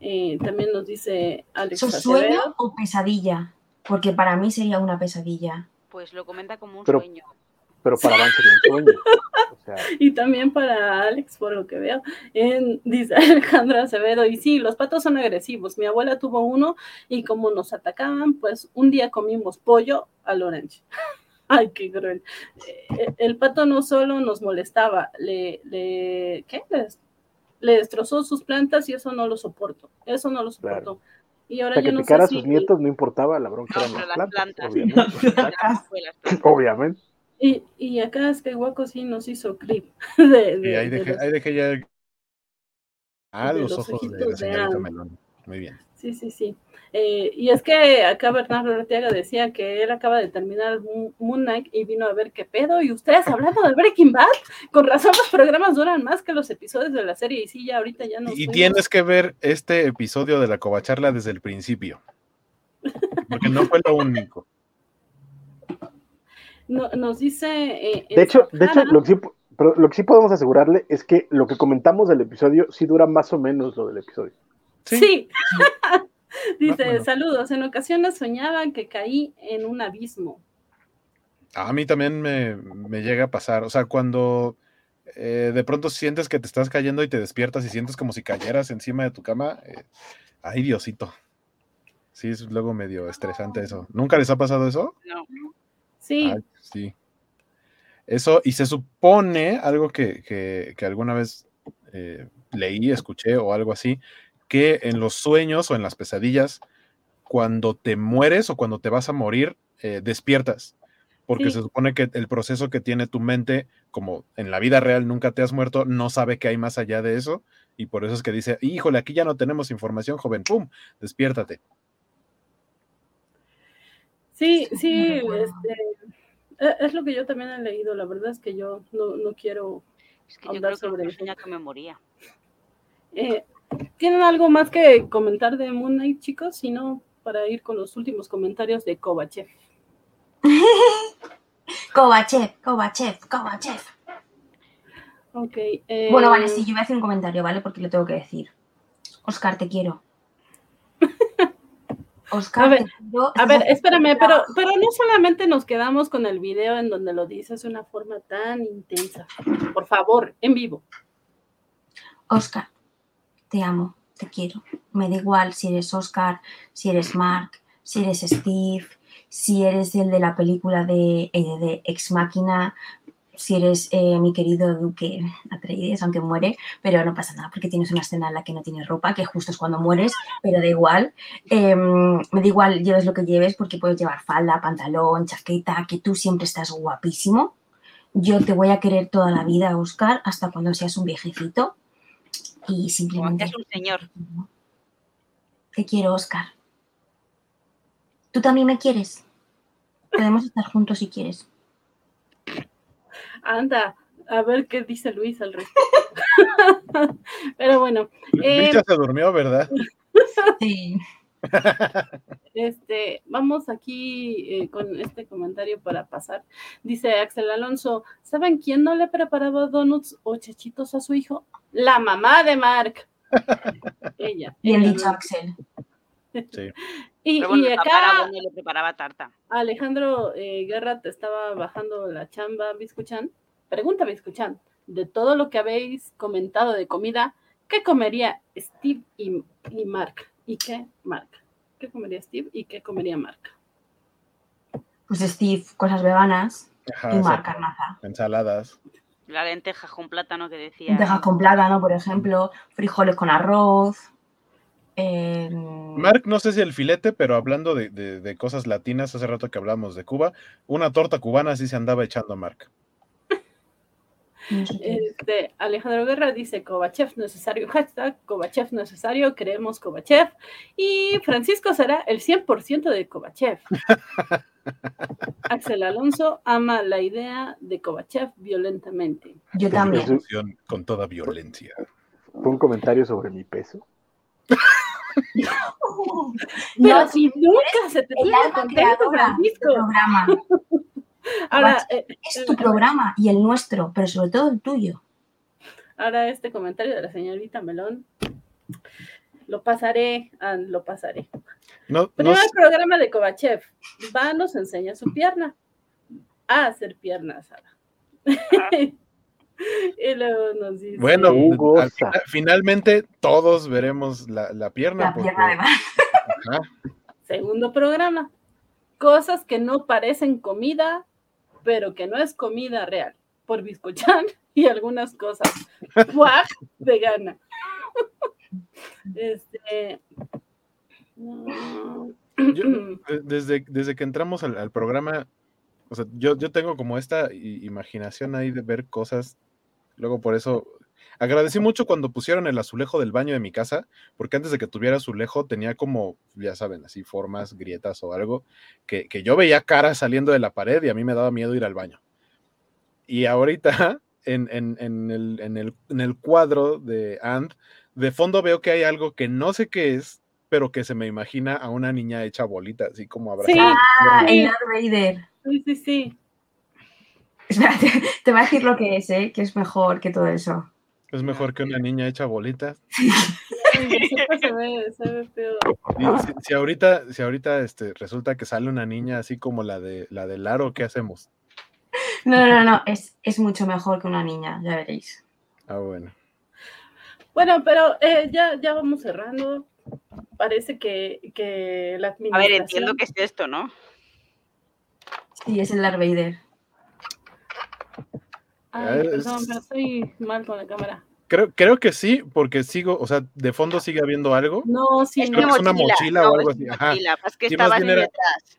Eh, también nos dice Alex ¿Su sueño o pesadilla? Porque para mí sería una pesadilla. Pues lo comenta como un sueño pero para Van sería un sueño. [LAUGHS] Y también para Alex, por lo que veo, en, dice [LAUGHS] Alejandra Acevedo, y sí, los patos son agresivos. Mi abuela tuvo uno y como nos atacaban, pues un día comimos pollo al orange. [LAUGHS] Ay, qué cruel. Eh, el pato no solo nos molestaba, le, le, ¿qué? Le, destrozó sus plantas y eso no lo soporto. Eso no lo soporto. Y ahora yo que picara a sus nietos no importaba, la bronca eran las plantas, obviamente. obviamente. Y, y acá Skywalker sí nos hizo clip. [LAUGHS] De, y ahí dejé, ahí dejé ya. Ah, los, ojos de la señorita Melón. Muy bien. Sí, sí, sí. Eh, y es que acá Bernardo Ortega decía que él acaba de terminar Moon Knight y vino a ver qué pedo. Y ustedes hablando de Breaking Bad, con razón los programas duran más que los episodios de la serie. Y sí, ya ahorita ya no. Y tienes que ver este episodio de la covacharla desde el principio. Porque no fue lo único nos dice... Eh, de hecho, de hecho lo, que sí, pero lo que sí podemos asegurarle es que lo que comentamos del episodio sí dura más o menos lo del episodio. Sí. [LAUGHS] dice, saludos, en ocasiones soñaba que caí en un abismo. A mí también me, llega a pasar, o sea, cuando eh, de pronto sientes que te estás cayendo y te despiertas y sientes como si cayeras encima de tu cama, eh, ay Diosito. Sí, es luego medio estresante eso. ¿Nunca les ha pasado eso? No. Sí. sí. Eso, y se supone, algo que, alguna vez eh, leí, escuché o algo así, que en los sueños o en las pesadillas, cuando te mueres o cuando te vas a morir, eh, despiertas. Porque se supone que el proceso que tiene tu mente, como en la vida real nunca te has muerto, no sabe que hay más allá de eso. Y por eso es que dice, híjole, aquí ya no tenemos información, joven, ¡pum! Despiértate. Sí, sí, este, e, es lo que yo también he leído. La verdad es que yo no, no quiero es que yo creo sobre que, que me moría. Eh, ¿Tienen algo más que comentar de Moon Knight, chicos? Si no, para ir con los últimos comentarios de Kovachev. [LAUGHS] Kovachev, Kovachev, Kovachev. Ok. Bueno, vale, sí, yo voy a hacer un comentario, ¿vale? Porque lo tengo que decir. Oscar, te quiero. [LAUGHS] Oscar, a ver, a ver espérame, pero, pero no solamente nos quedamos con el video en donde lo dices de una forma tan intensa. Por favor, en vivo. Oscar, te amo, te quiero. Me da igual si eres Oscar, si eres Mark, si eres Steve, si eres el de la película de, eh, de Ex Máquina, si eres eh, mi querido Duque Atreides, aunque muere, pero no pasa nada porque tienes una escena en la que no tienes ropa, que justo es cuando mueres, pero da igual. Em, me da igual lleves lo que lleves porque puedes llevar falda, pantalón, chaqueta, que tú siempre estás guapísimo. Yo te voy a querer toda la vida, Oscar, hasta cuando seas un viejecito. Y simplemente... un señor. Te quiero, Oscar. ¿Tú también me quieres? Podemos estar juntos si quieres. Anda, A ver qué dice Luis al respecto. [LAUGHS] Pero bueno. Luis eh, ya se durmió, ¿verdad? [LAUGHS] Sí. Este, vamos aquí eh, con este comentario para pasar. Dice Axel Alonso, ¿saben quién no le preparaba donuts o chechitos a su hijo? La mamá de Mark. [LAUGHS] Ella. Bien dicho, Axel. Sí. [LAUGHS] Y, bueno, y acá le preparaba tarta. Alejandro eh, Guerra te estaba bajando la chamba, Biscuchan. Pregúntame, Biscuchan, de todo lo que habéis comentado de comida, ¿qué comería Steve y, y Mark? ¿Y qué Mark? ¿Qué comería Steve y qué comería Mark? Pues Steve, cosas veganas Ajá, y Marc carnaza. ensaladas. La lenteja con plátano que decía. Lentejas con plátano, por ejemplo, frijoles con arroz. Eh, Mark, no sé si el filete, pero hablando de, de- de cosas latinas, hace rato que hablamos de Cuba, una torta cubana sí se andaba echando a Mark. Este, Alejandro Guerra dice Kovachev necesario, [LAUGHS] hashtag Kovachev necesario, queremos Kovachev. Y Francisco será el 100% de Kovachev. [LAUGHS] Axel Alonso ama la idea de Kovachev violentamente. Yo también. Con toda violencia. Fue un comentario sobre mi peso. [LAUGHS] [LAUGHS] Pero No, si nunca se te el alma contento, creadora del programa. [LAUGHS] Ahora, eh, Es tu programa y el nuestro, pero sobre todo el tuyo. ahora este comentario de la señorita Melón. Lo pasaré, ah, lo pasaré. No, no Primer sé- programa de Kovachev. Va, nos enseña su pierna. A hacer pierna asada. [LAUGHS] [LAUGHS] y luego nos dice. bueno, al finalmente todos veremos la, la pierna. La porque- pierna de Marc. ajá, Segundo programa. Cosas que no parecen comida, pero que no es comida real. Por Biscochan y algunas cosas. [LAUGHS] Guaj, vegana. Este. no. Yo- desde, desde que entramos al, al programa, o sea, yo, yo tengo como esta imaginación ahí de ver cosas. Luego por eso agradecí mucho cuando pusieron el azulejo del baño de mi casa, porque antes de que tuviera azulejo tenía como, ya saben, así formas, grietas o algo, que, que yo veía caras saliendo de la pared y a mí me daba miedo ir al baño. Y ahorita [LAUGHS] en, en- en el, en el- en el cuadro de Ant, de fondo veo que hay algo que no sé qué es, pero que se me imagina a una niña hecha bolita, así como abrazada. Ah, Sí. el Darth Vader. Sí, sí, sí. [LAUGHS] Espérate, te voy a decir lo que es, ¿eh? que es mejor que todo eso. Es mejor que una niña hecha bolita. Sí, siempre se ve, se ve feo. Y si, si ahorita, si ahorita este, resulta que sale una niña así como la de la de Laro, ¿qué hacemos? No, no, no, es, es mucho mejor que una niña, ya veréis. Ah, bueno. Bueno, pero eh, ya, ya vamos cerrando. Parece que, que la A ver, administración... entiendo que es esto, ¿no? Sí, es el Darth Vader. Ay, Es- perdón, pero estoy mal con la cámara. Creo, creo que sí, porque sigo, o sea, de fondo sigue habiendo algo. No, sí, Es no. Creo que es una mochila no, o algo es así, ajá. mochila, Es que Sí, más bien era-.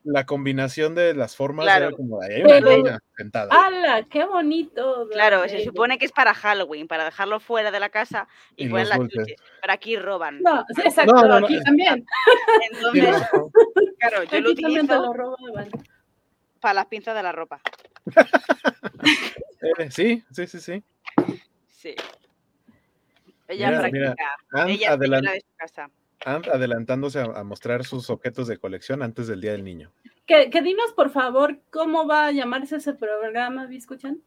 La combinación de las formas Claro. era como, ahí hay una Pero- niña sentada. ¡Hala! ¡Qué bonito! Claro, se supone que es para Halloween, para dejarlo fuera de la casa y, Y poner las chuches. Pero aquí roban. No, sí, exacto, No, no, no, aquí es- también. [LAUGHS] Sí, Entonces, no. claro, yo lo Aquí también te utilizo lo robaban. Para las pinzas de la ropa. [LAUGHS] Eh, sí, sí, sí, sí. Sí. Ella Mira, practica. mira, Ella de su casa. Ant adelantándose a, a mostrar sus objetos de colección antes del Día del Niño. Que, que dinos, por favor, cómo va a llamarse ese programa, ¿me escuchan?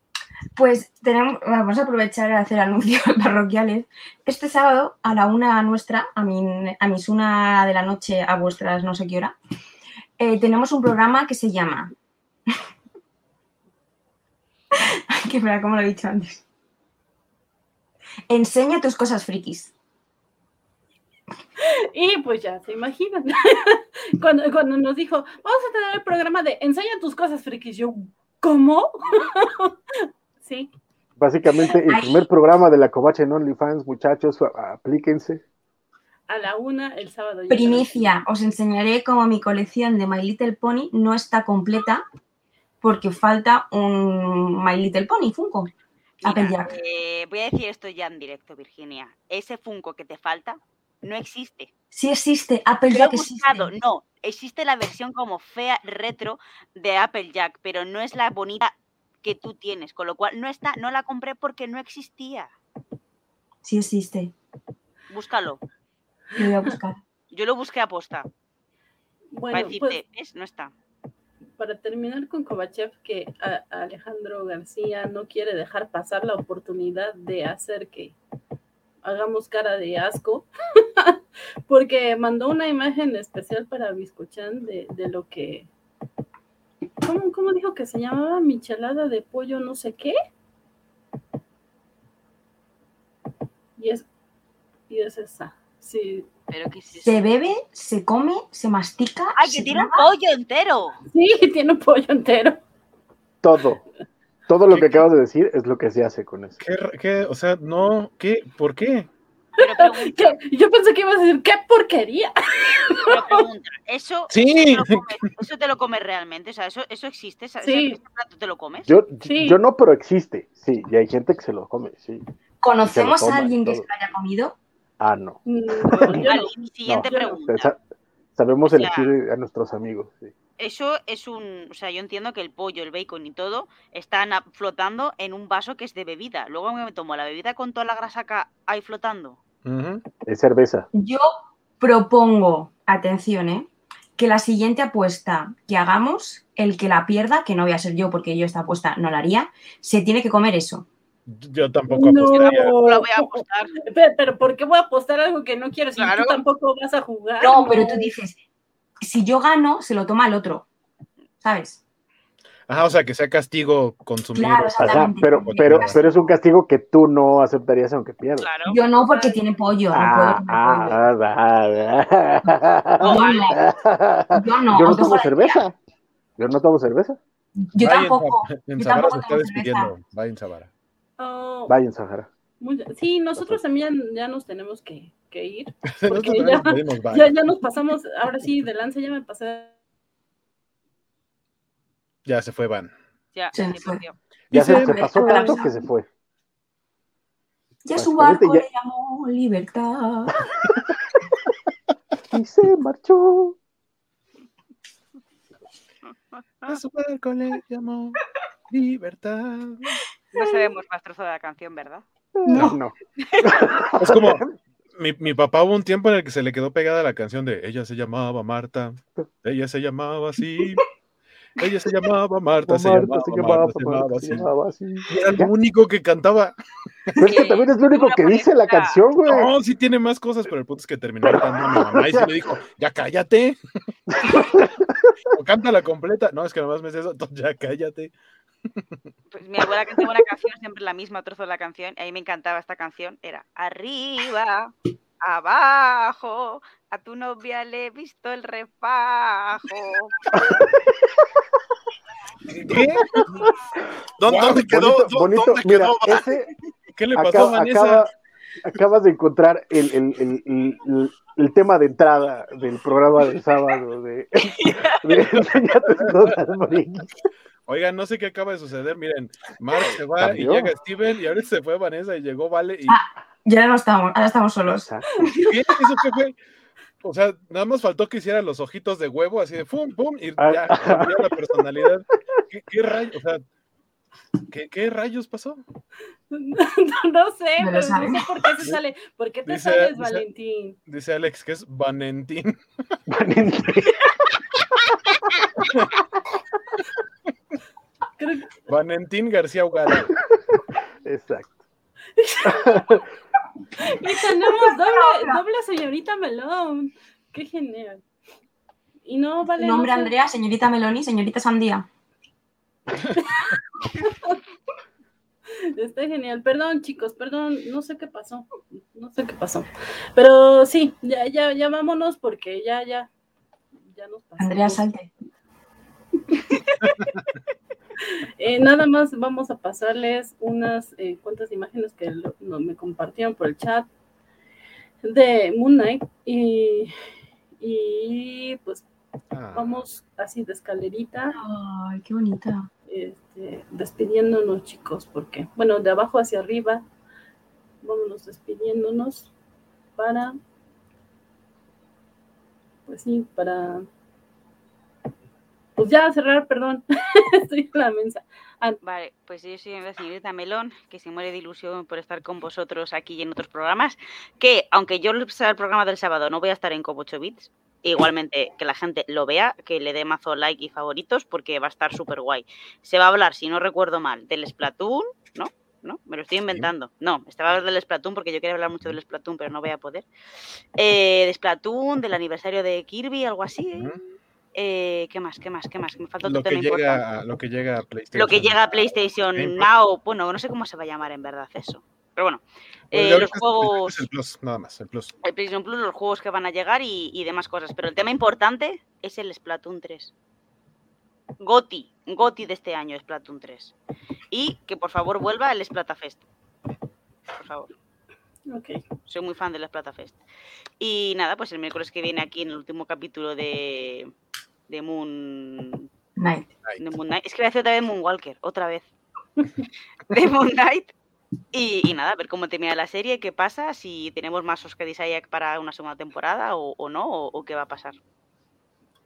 Pues tenemos, vamos a aprovechar a hacer anuncios [LAUGHS] parroquiales. Este sábado, a la una nuestra, a, mi- a mis una de la noche, a vuestras no sé qué hora, eh, tenemos un programa que se llama. Ay, que espera, ¿cómo lo he dicho antes? Enseña tus cosas frikis. Y pues ya se imaginan. [LAUGHS] cuando, cuando nos dijo, vamos a tener el programa de enseña tus cosas frikis, yo, ¿cómo? [LAUGHS] sí. Básicamente, el Ay. primer programa de la Covacha en OnlyFans, muchachos, aplíquense. A la una el sábado. Primicia, os enseñaré cómo mi colección de My Little Pony no está completa porque falta un My Little Pony Funko. Mira, eh, voy a decir esto ya en directo, Virginia. Ese Funko que te falta no existe. Sí existe, Apple Lo he Jack existe. buscado, no. Existe la versión como fea retro de Applejack, pero no es la bonita que tú tienes, con lo cual no está, no la compré porque no existía. Sí existe. Búscalo. Lo voy a buscar. Yo lo busqué a posta. Bueno, para pues decirte, ¿ves? No está. Para terminar con Kovachev, que Alejandro García no quiere dejar pasar la oportunidad de hacer que hagamos cara de asco, [LAUGHS] porque mandó una imagen especial para Biscochan de, de lo que... ¿cómo, ¿Cómo dijo que se llamaba? Michelada de pollo no sé qué. Y es, y es esa. Sí, Pero que es eso? Se bebe, se come, se mastica. ¡Ay, se que tiene un pollo entero! sí, tiene un pollo entero. Todo. Todo lo ¿Qué- que acabas de decir es lo que se hace con eso. ¿Qué? O sea, no, ¿qué? ¿Por qué? Pero pregunta, ¿Qué? Yo pensé que ibas a decir, ¡qué porquería! pero pregunta, ¿eso, Sí. te lo comes, ¿eso te lo comes realmente? O sea, ¿eso, eso existe? ¿Ese- Sí. plato te lo comes? Yo, Sí. yo no, pero existe, sí, y hay gente que se lo come, sí. ¿Conocemos a alguien que se lo haya comido? Ah, no. Mm, [LAUGHS] Vale, siguiente No, pregunta. Sa- sabemos O sea- elegir a nuestros amigos, sí. Eso es un. O sea, yo entiendo que el pollo, el bacon y todo están flotando en un vaso que es de bebida. Luego me tomo la bebida con toda la grasa acá ahí flotando. Es cerveza. Yo propongo, atención, ¿eh? que la siguiente apuesta que hagamos, el que la pierda, que no voy a ser yo porque yo esta apuesta no la haría, se tiene que comer eso. Yo tampoco No. apostaría. No la voy a apostar. Pero, pero ¿por qué voy a apostar algo que no quiero si Claro. tú tampoco vas a jugar? No, pero tú dices, si yo gano, se lo toma el otro. ¿Sabes? Ajá, o sea, que sea castigo consumido. Claro, Ajá, pero, pero, pero es un castigo que tú no aceptarías aunque pierdas. Claro. Yo no, porque tiene pollo. No Ah, puedo comer pollo. ah, ah, ah, Yo no. Yo no tomo cerveza. Yo no tomo cerveza. Yo tampoco. En yo tampoco se está tomo despidiendo. Vayan, Zavara. Oh, Vayan, Sahara. muy- sí, nosotros también ya nos tenemos que, que ir. [LAUGHS] Porque ya- Ya, nos pasamos, ahora sí, de lanza ya me pasé. Ya se fue Van. Ya, Se fue. Ya se, pasó tanto que se fue. Ya su Básicamente barco ya- le llamó libertad. [LAUGHS] Y se marchó. [LAUGHS] A su barco le llamó libertad. No sabemos más trozo de la canción, ¿verdad? No. No. [LAUGHS] Es como, mi, mi papá hubo un tiempo en el que se le quedó pegada la canción de ella se llamaba Marta, ella se llamaba así, ella se llamaba Marta, se Marta llamaba, se llamaba, Marta, se Marta llamaba se así. llamaba así. Y era lo único que cantaba. Pero es que también es lo único que dice la canción, güey. No, sí tiene más cosas, pero el punto es que terminó cantando a mi mamá y se le dijo, ya cállate. [LAUGHS] o cántala completa. No, es que nomás me dice eso, entonces ya cállate. Pues mi abuela cantaba una canción, siempre la misma trozo de la canción, y a mí me encantaba esta canción. Era arriba, abajo, a tu novia le he visto el refajo. [LAUGHS] ¿Qué? ¿Dónde, quedó? bonito, ¿Dó- bonito. ¿Dónde Mira, ese ¿Qué le pasó a Vanessa? acaba- acabas de encontrar el, el- el- el- el- el tema de entrada del programa del sábado de, [LAUGHS] de Todas, Morín. Oigan, no sé qué acaba de suceder. Miren, Mark se va Cambió. y llega Steven y ahora se fue Vanessa y llegó Vale y Ah. Ya no estamos, ahora estamos solos. ¿qué? ¿Eso qué fue? O sea, nada más faltó que hiciera los ojitos de huevo así de pum, pum, y Ah. ya cambió la personalidad. ¿Qué, qué rayos? O sea, ¿qué, qué rayos pasó? [LAUGHS] No, sé, pero no sé por qué se sale. ¿Por qué te Dice- sales, dice- Valentín? Dice Alex que es Valentín. [LAUGHS] [LAUGHS] Creo Valentín García Ugala. [LAUGHS] Exacto. [LAUGHS] Y tenemos doble, doble señorita Melón. Qué genial. Y no vale. no Nombre sé. Andrea, señorita Meloni, señorita Sandía. [LAUGHS] Está genial. Perdón, chicos, perdón, no sé qué pasó. No sé qué pasó. Pero sí, ya, ya, ya vámonos porque ya, ya. Ya nos pasamos. Andrea, salte. [LAUGHS] Eh, nada más vamos a pasarles unas eh, cuantas imágenes que lo- no- me compartieron por el chat de Moon Knight y, y pues Ah, vamos así de escalerita Ay, qué bonita. este, despidiéndonos chicos porque bueno de abajo hacia arriba vámonos despidiéndonos para pues sí para pues ya cerrar perdón [LAUGHS] estoy en la mensa Vale, pues yo soy la señorita Melón, que se muere de ilusión por estar con vosotros aquí y en otros programas, que aunque yo sea el programa del sábado no voy a estar en Cobo 8 Bits, igualmente que la gente lo vea, que le dé mazo like y favoritos, porque va a estar súper guay. Se va a hablar, si no recuerdo mal, del Splatoon, ¿no? ¿No? Me lo estoy inventando. No, estaba hablando del Splatoon porque yo quería hablar mucho del Splatoon, pero no voy a poder. Eh, de Splatoon, del aniversario de Kirby, algo así. Eh, ¿Qué más? ¿Qué más? ¿Qué más? Me falta otro Lo que, tema importante. llega, lo que llega a PlayStation. Lo que llega a PlayStation Game Plus. Now, bueno, no sé cómo se va a llamar en verdad eso. Pero bueno, Bueno, eh, los juegos, Es el plus, nada más, el plus. el PlayStation Plus, los juegos que van a llegar y, y demás cosas. Pero el tema importante es el Splatoon 3. Goti, Goti de este año, Splatoon 3. Y que por favor vuelva el Splatafest. Por favor. Ok. Soy muy fan de la Splatafest. Y nada, pues el miércoles que viene aquí en el último capítulo de, de Moon Night. de Moon Knight. Es que voy a hacer otra vez Moonwalker, otra vez. [LAUGHS] de Moon Knight. Y, y nada, a ver cómo termina la serie, qué pasa, si tenemos más Oscar Isaac para una segunda temporada o, o no, o, o qué va a pasar.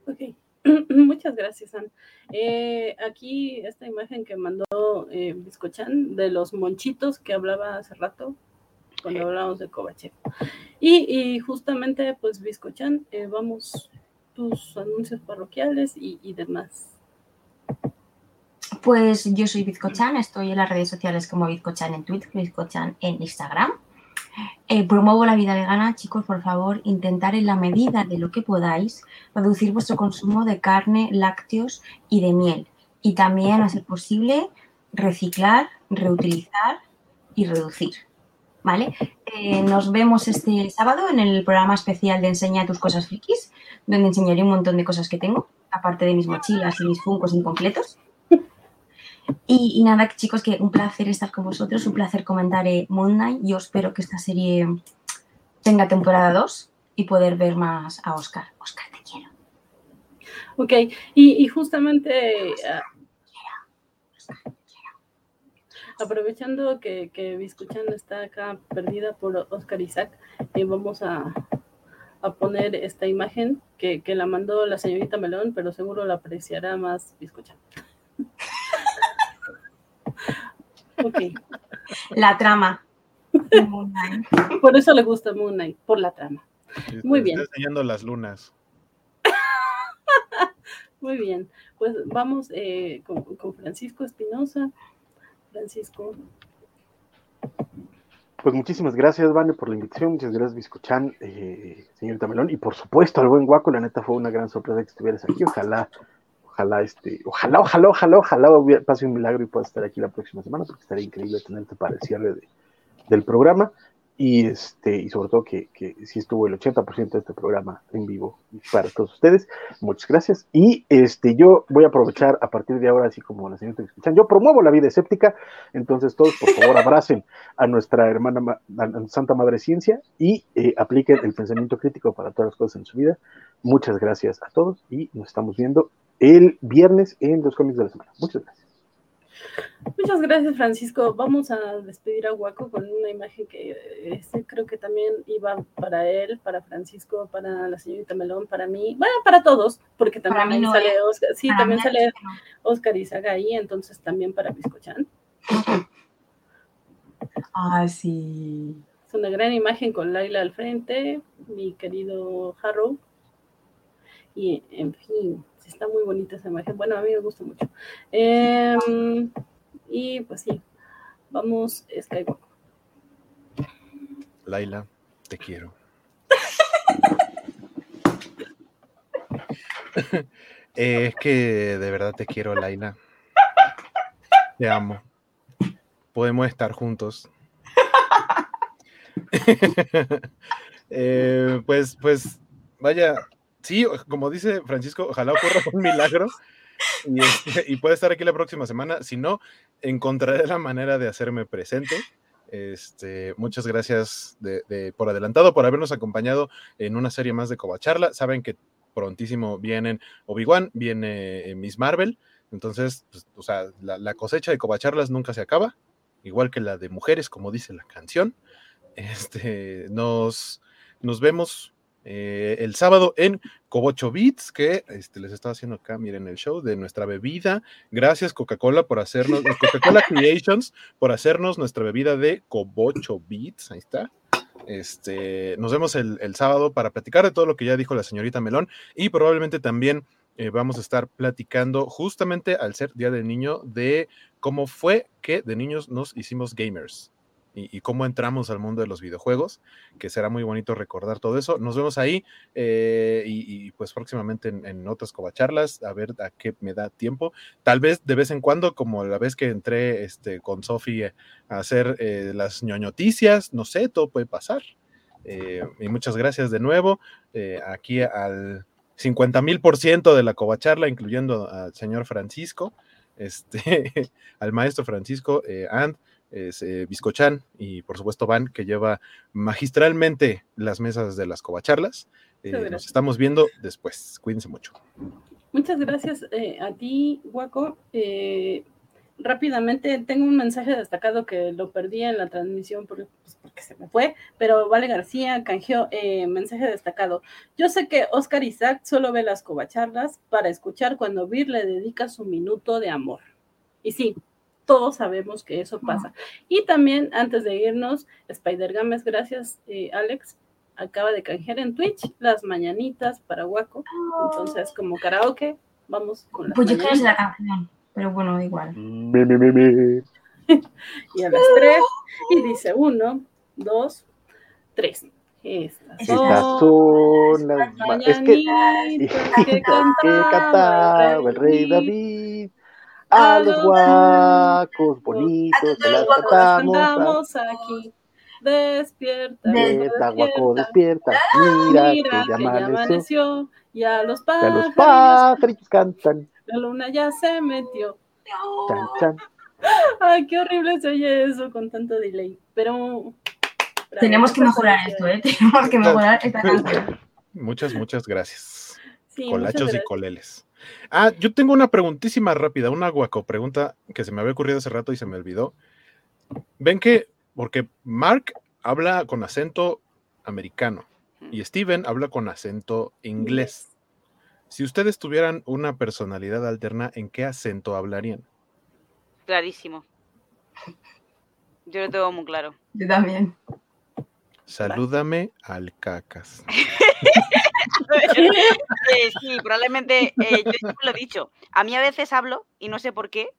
Ok. [CLEARS THROAT] Muchas gracias, Ann. Eh, aquí esta imagen que mandó eh, Biscochan de los monchitos que hablaba hace rato cuando hablábamos de Kovachev. Y, y justamente, pues, Biscochan, eh, vamos tus anuncios parroquiales y, demás. Pues yo soy Bizcochan, estoy en las redes sociales como Bizcochan en Twitter, Bizcochan en Instagram. Eh, promuevo la vida vegana, chicos, por favor, intentar en la medida de lo que podáis reducir vuestro consumo de carne, lácteos y de miel. Y también, a ser posible, reciclar, reutilizar y reducir. ¿Vale? Eh, nos vemos este sábado en el programa especial de Enseña tus cosas frikis, donde enseñaré un montón de cosas que tengo, aparte de mis mochilas y mis funcos incompletos. Y, y nada, chicos, que un placer estar con vosotros, un placer comentar eh, Moon Knight. Yo espero que esta serie tenga temporada 2 y poder ver más a Oscar. Oscar, te quiero. Ok, y, y justamente ah, aprovechando que, que Biscuchan está acá perdida por Oscar Isaac, eh, vamos a, a poner esta imagen que, que la mandó la señorita Melón, pero seguro la apreciará más Biscuchan. [LAUGHS] Ok, La trama. de Moon Knight. por eso le gusta Moon Knight, por la trama. Muy bien. Estoy enseñando las lunas. [LAUGHS] Muy bien, pues vamos eh, con, con Francisco Espinosa. Francisco, Pues muchísimas gracias, Vane, por la invitación. Muchas gracias, Biscochan, eh, señorita Melón. Y por supuesto, al buen Guaco, la neta fue una gran sorpresa que estuvieras aquí. Ojalá, ojalá, este, ojalá, ojalá, ojalá, ojalá pase un milagro y puedas estar aquí la próxima semana, porque estaría increíble tenerte para el cierre de- del programa. Y este, y sobre todo que, que sí estuvo el 80% de este programa en vivo para todos ustedes. Muchas gracias. Y este, yo voy a aprovechar a partir de ahora, así como la señorita Biscochan, yo promuevo la vida escéptica. Entonces, todos, por favor, abracen a nuestra hermana ma- a Santa Madre Ciencia y eh, apliquen el pensamiento crítico para todas las cosas en su vida. Muchas gracias a todos y nos estamos viendo el viernes en los cómics de la semana. Muchas gracias. Muchas gracias, Francisco. Vamos a despedir a Guaco con una imagen que este, creo que también iba para él, para Francisco, para la señorita Melón, para mí, bueno, para todos, porque también mí no, sale ¿eh? Oscar, sí, Para también sale no. Oscar Izaga ahí, entonces también para Biscochan. Ah, sí. Es una gran imagen con Laila al frente, mi querido Harrow. Y en fin, está muy bonita esa imagen. Bueno, a mí me gusta mucho. Em, y pues sí, vamos Skywalker. Laila, te quiero. Eh, [LAUGHS] es que de verdad te quiero, Laila. Te amo. Podemos estar juntos. [LAUGHS] [LAUGHS] Eh, pues, pues, vaya, sí, como dice Francisco, ojalá ocurra un milagro y, este, y pueda estar aquí la próxima semana. Si no, encontraré la manera de hacerme presente. Este, muchas gracias por adelantado, por habernos acompañado en una serie más de Covacharla. Saben que prontísimo vienen Obi-Wan, viene eh, Miss Marvel. Entonces, pues, o sea, la, la cosecha de Covacharlas nunca se acaba, igual que la de mujeres, como dice la canción. Este, nos, nos vemos eh, el sábado en Cobocho Beats, que este, les estaba haciendo acá, miren el show de nuestra bebida. Gracias Coca-Cola por hacernos, Coca-Cola Creations, por hacernos nuestra bebida de Cobocho Beats. Ahí está. Este, nos vemos el, el sábado para platicar de todo lo que ya dijo la señorita Melón y probablemente también eh, vamos a estar platicando justamente al ser Día del Niño de cómo fue que de niños nos hicimos gamers y, y cómo entramos al mundo de los videojuegos, que será muy bonito recordar todo eso. Nos vemos ahí eh, y, y, pues próximamente en, en, otras covacharlas, a ver a qué me da tiempo. Tal vez de vez en cuando, como la vez que entré este, con Sofi a hacer eh, las ñoñoticias, no sé, todo puede pasar. Eh, y muchas gracias de nuevo aquí al 50 mil por ciento de la covacharla, incluyendo al señor Francisco, este, [LAUGHS] al maestro Francisco, eh, and es eh, Biscochan y por supuesto Van, que lleva magistralmente las mesas de las covacharlas. Eh, nos estamos viendo después. Cuídense mucho. Muchas gracias eh, a ti, Guaco. Eh, rápidamente, tengo un mensaje destacado que lo perdí en la transmisión porque, pues, porque se me fue, pero Vale García canjeó mensaje destacado. Yo sé que Oscar Isaac solo ve las covacharlas para escuchar cuando Vir le dedica su minuto de amor. Y sí, todos sabemos que eso pasa. Y también, antes de irnos, Spider Games, gracias, eh, Alex, acaba de canjear en Twitch las mañanitas para Waco. Entonces, como karaoke, vamos con las Pues yo quiero la canción, pero bueno, igual. Mi, mi, mi, mi. [LAUGHS] y a las tres, y dice uno, dos, tres. Estas Estas son son las ma- es que, mañanitas [LAUGHS] que que cantaba cantaba el rey David. A los guacos bonitos se las cantamos. aquí. Despierta, Despierta, guaco, despierta. Mira, Mira que ya amaneció. amaneció, y a los Y a los pájaros, cantan. la luna ya se metió. Chan, chan. Ay, qué horrible se oye eso con tanto delay. Pero Tenemos que mejorar esto, ¿eh? [LAUGHS] Tenemos que mejorar esta canción. Muchas, muchas gracias. Sí, Colachos muchas y coleles. Ah, yo tengo una preguntísima rápida, una guaco pregunta que se me había ocurrido hace rato y se me olvidó. Ven que, porque Mark habla con acento americano y Steven habla con acento inglés. Si ustedes tuvieran una personalidad alterna, ¿en qué acento hablarían? Clarísimo. Yo lo tengo muy claro. Yo también. Salúdame al cacas. [LAUGHS] [LAUGHS] Eh, sí, probablemente, eh, yo siempre lo he dicho. A mí a veces hablo, y no sé por qué,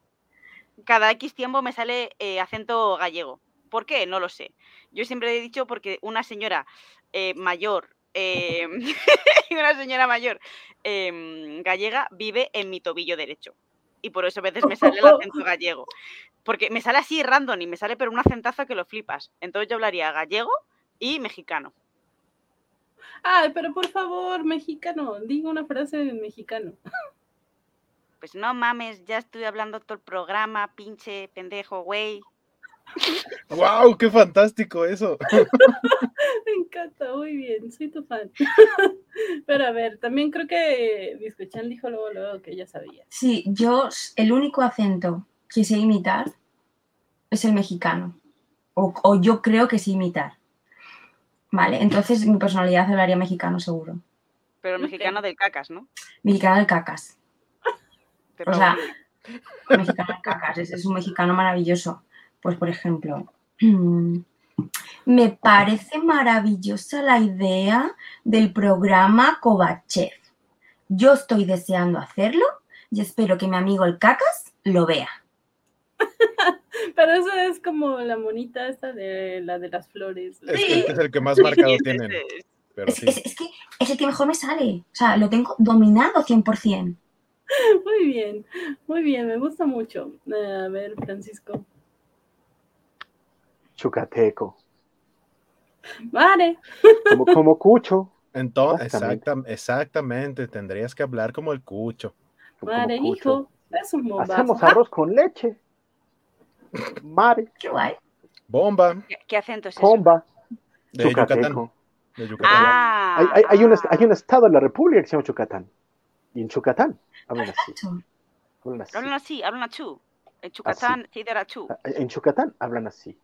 cada X tiempo me sale eh, acento gallego. ¿Por qué? No lo sé. Yo siempre he dicho porque una señora mayor, [LAUGHS] eh, una señora mayor em, gallega vive en mi tobillo derecho. Y por eso a veces me sale el acento [LAUGHS] gallego. Porque me sale así random y me sale pero un acentazo que lo flipas. Entonces yo hablaría gallego y mexicano. Ay, pero por favor, mexicano, diga una frase en mexicano. Pues no mames, ya estoy hablando todo el programa, pinche pendejo, güey. ¡Wow! ¡Qué fantástico eso! Me encanta, muy bien, soy tu fan. Pero a ver, también creo que Biscochan dijo luego, luego que ya sabía. Sí, yo el único acento que sé imitar es el mexicano. O, o yo creo que sé imitar. Vale, entonces mi personalidad hablaría mexicano seguro. Pero mexicano del cacas, ¿no? Mexicano del cacas. Pero O sea, mexicano del cacas, es, es un mexicano maravilloso. Pues por ejemplo, [CLEARS THROAT] me parece maravillosa la idea del programa Kovachev. Yo estoy deseando hacerlo y espero que mi amigo el cacas lo vea. [LAUGHS] Pero eso es como la monita esta de la de las flores. Es, que es el que más marcado ese- tienen. Pero Es, sí. es- es que es el que mejor me sale. O sea, lo tengo dominado 100%. Muy bien, muy bien, me gusta mucho. Eh, A ver, Francisco. Chucateco. Vale, Como, como cucho. Entonces, Básicamente. exacta- exactamente, tendrías que hablar como el cucho. como vale, cucho. hijo. Es un bombazo. Hacemos arroz con leche. Mare, Qué guay. Bomba ¿Qué, qué acento es eso? comba, de Yucatán. chucateco. De Yucatán. Ah, Hay, hay, hay un, est- hay un estado en la República que se llama Chucatán. Y en Chucatán hablan así. Eso. Hablan así. Hablan así, hablan achú. En de achú. Ah, En Chucatán hablan así.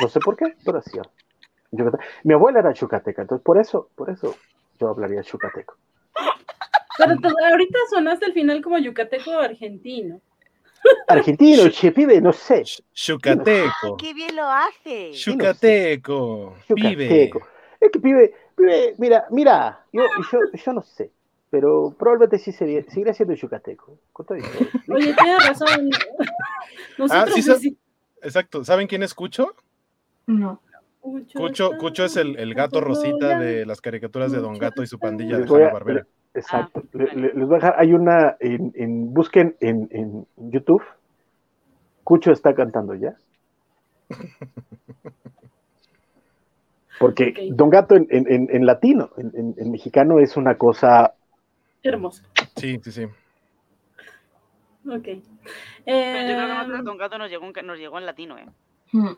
No sé por qué, pero así Yucatán. Mi abuela era chucateca, entonces por eso, por eso yo hablaría yucateco. Pero ahorita sonaste al final como yucateco argentino. Argentino, che, pibe, no sé. Chucateco. ¡Qué bien lo hace! Chucateco. Pibe. Yucateco. Es que pibe, pibe, mira, mira, yo, yo, yo no sé, pero probablemente sí sería, seguiría siendo yucateco. [LAUGHS] Oye, tienes razón. [LAUGHS] Nosotros sí sa- sí- Exacto. ¿Saben quién es Cucho? No. Cucho, Cucho es el, el gato rosita de las caricaturas de Don Gato y su pandilla de Hanna Barbera. Exacto. Ah, Le- vale. le- les voy a dejar, hay una, en, en- busquen en, en YouTube, Cucho está cantando ya. [LAUGHS] Porque. Don Gato en, en- en- en latino, en, en- en mexicano es una cosa, Hermoso. Sí, sí, sí. Ok. Pero yo creo que Eh, Don Gato nos llegó, en- nos llegó en latino, ¿eh? Mm.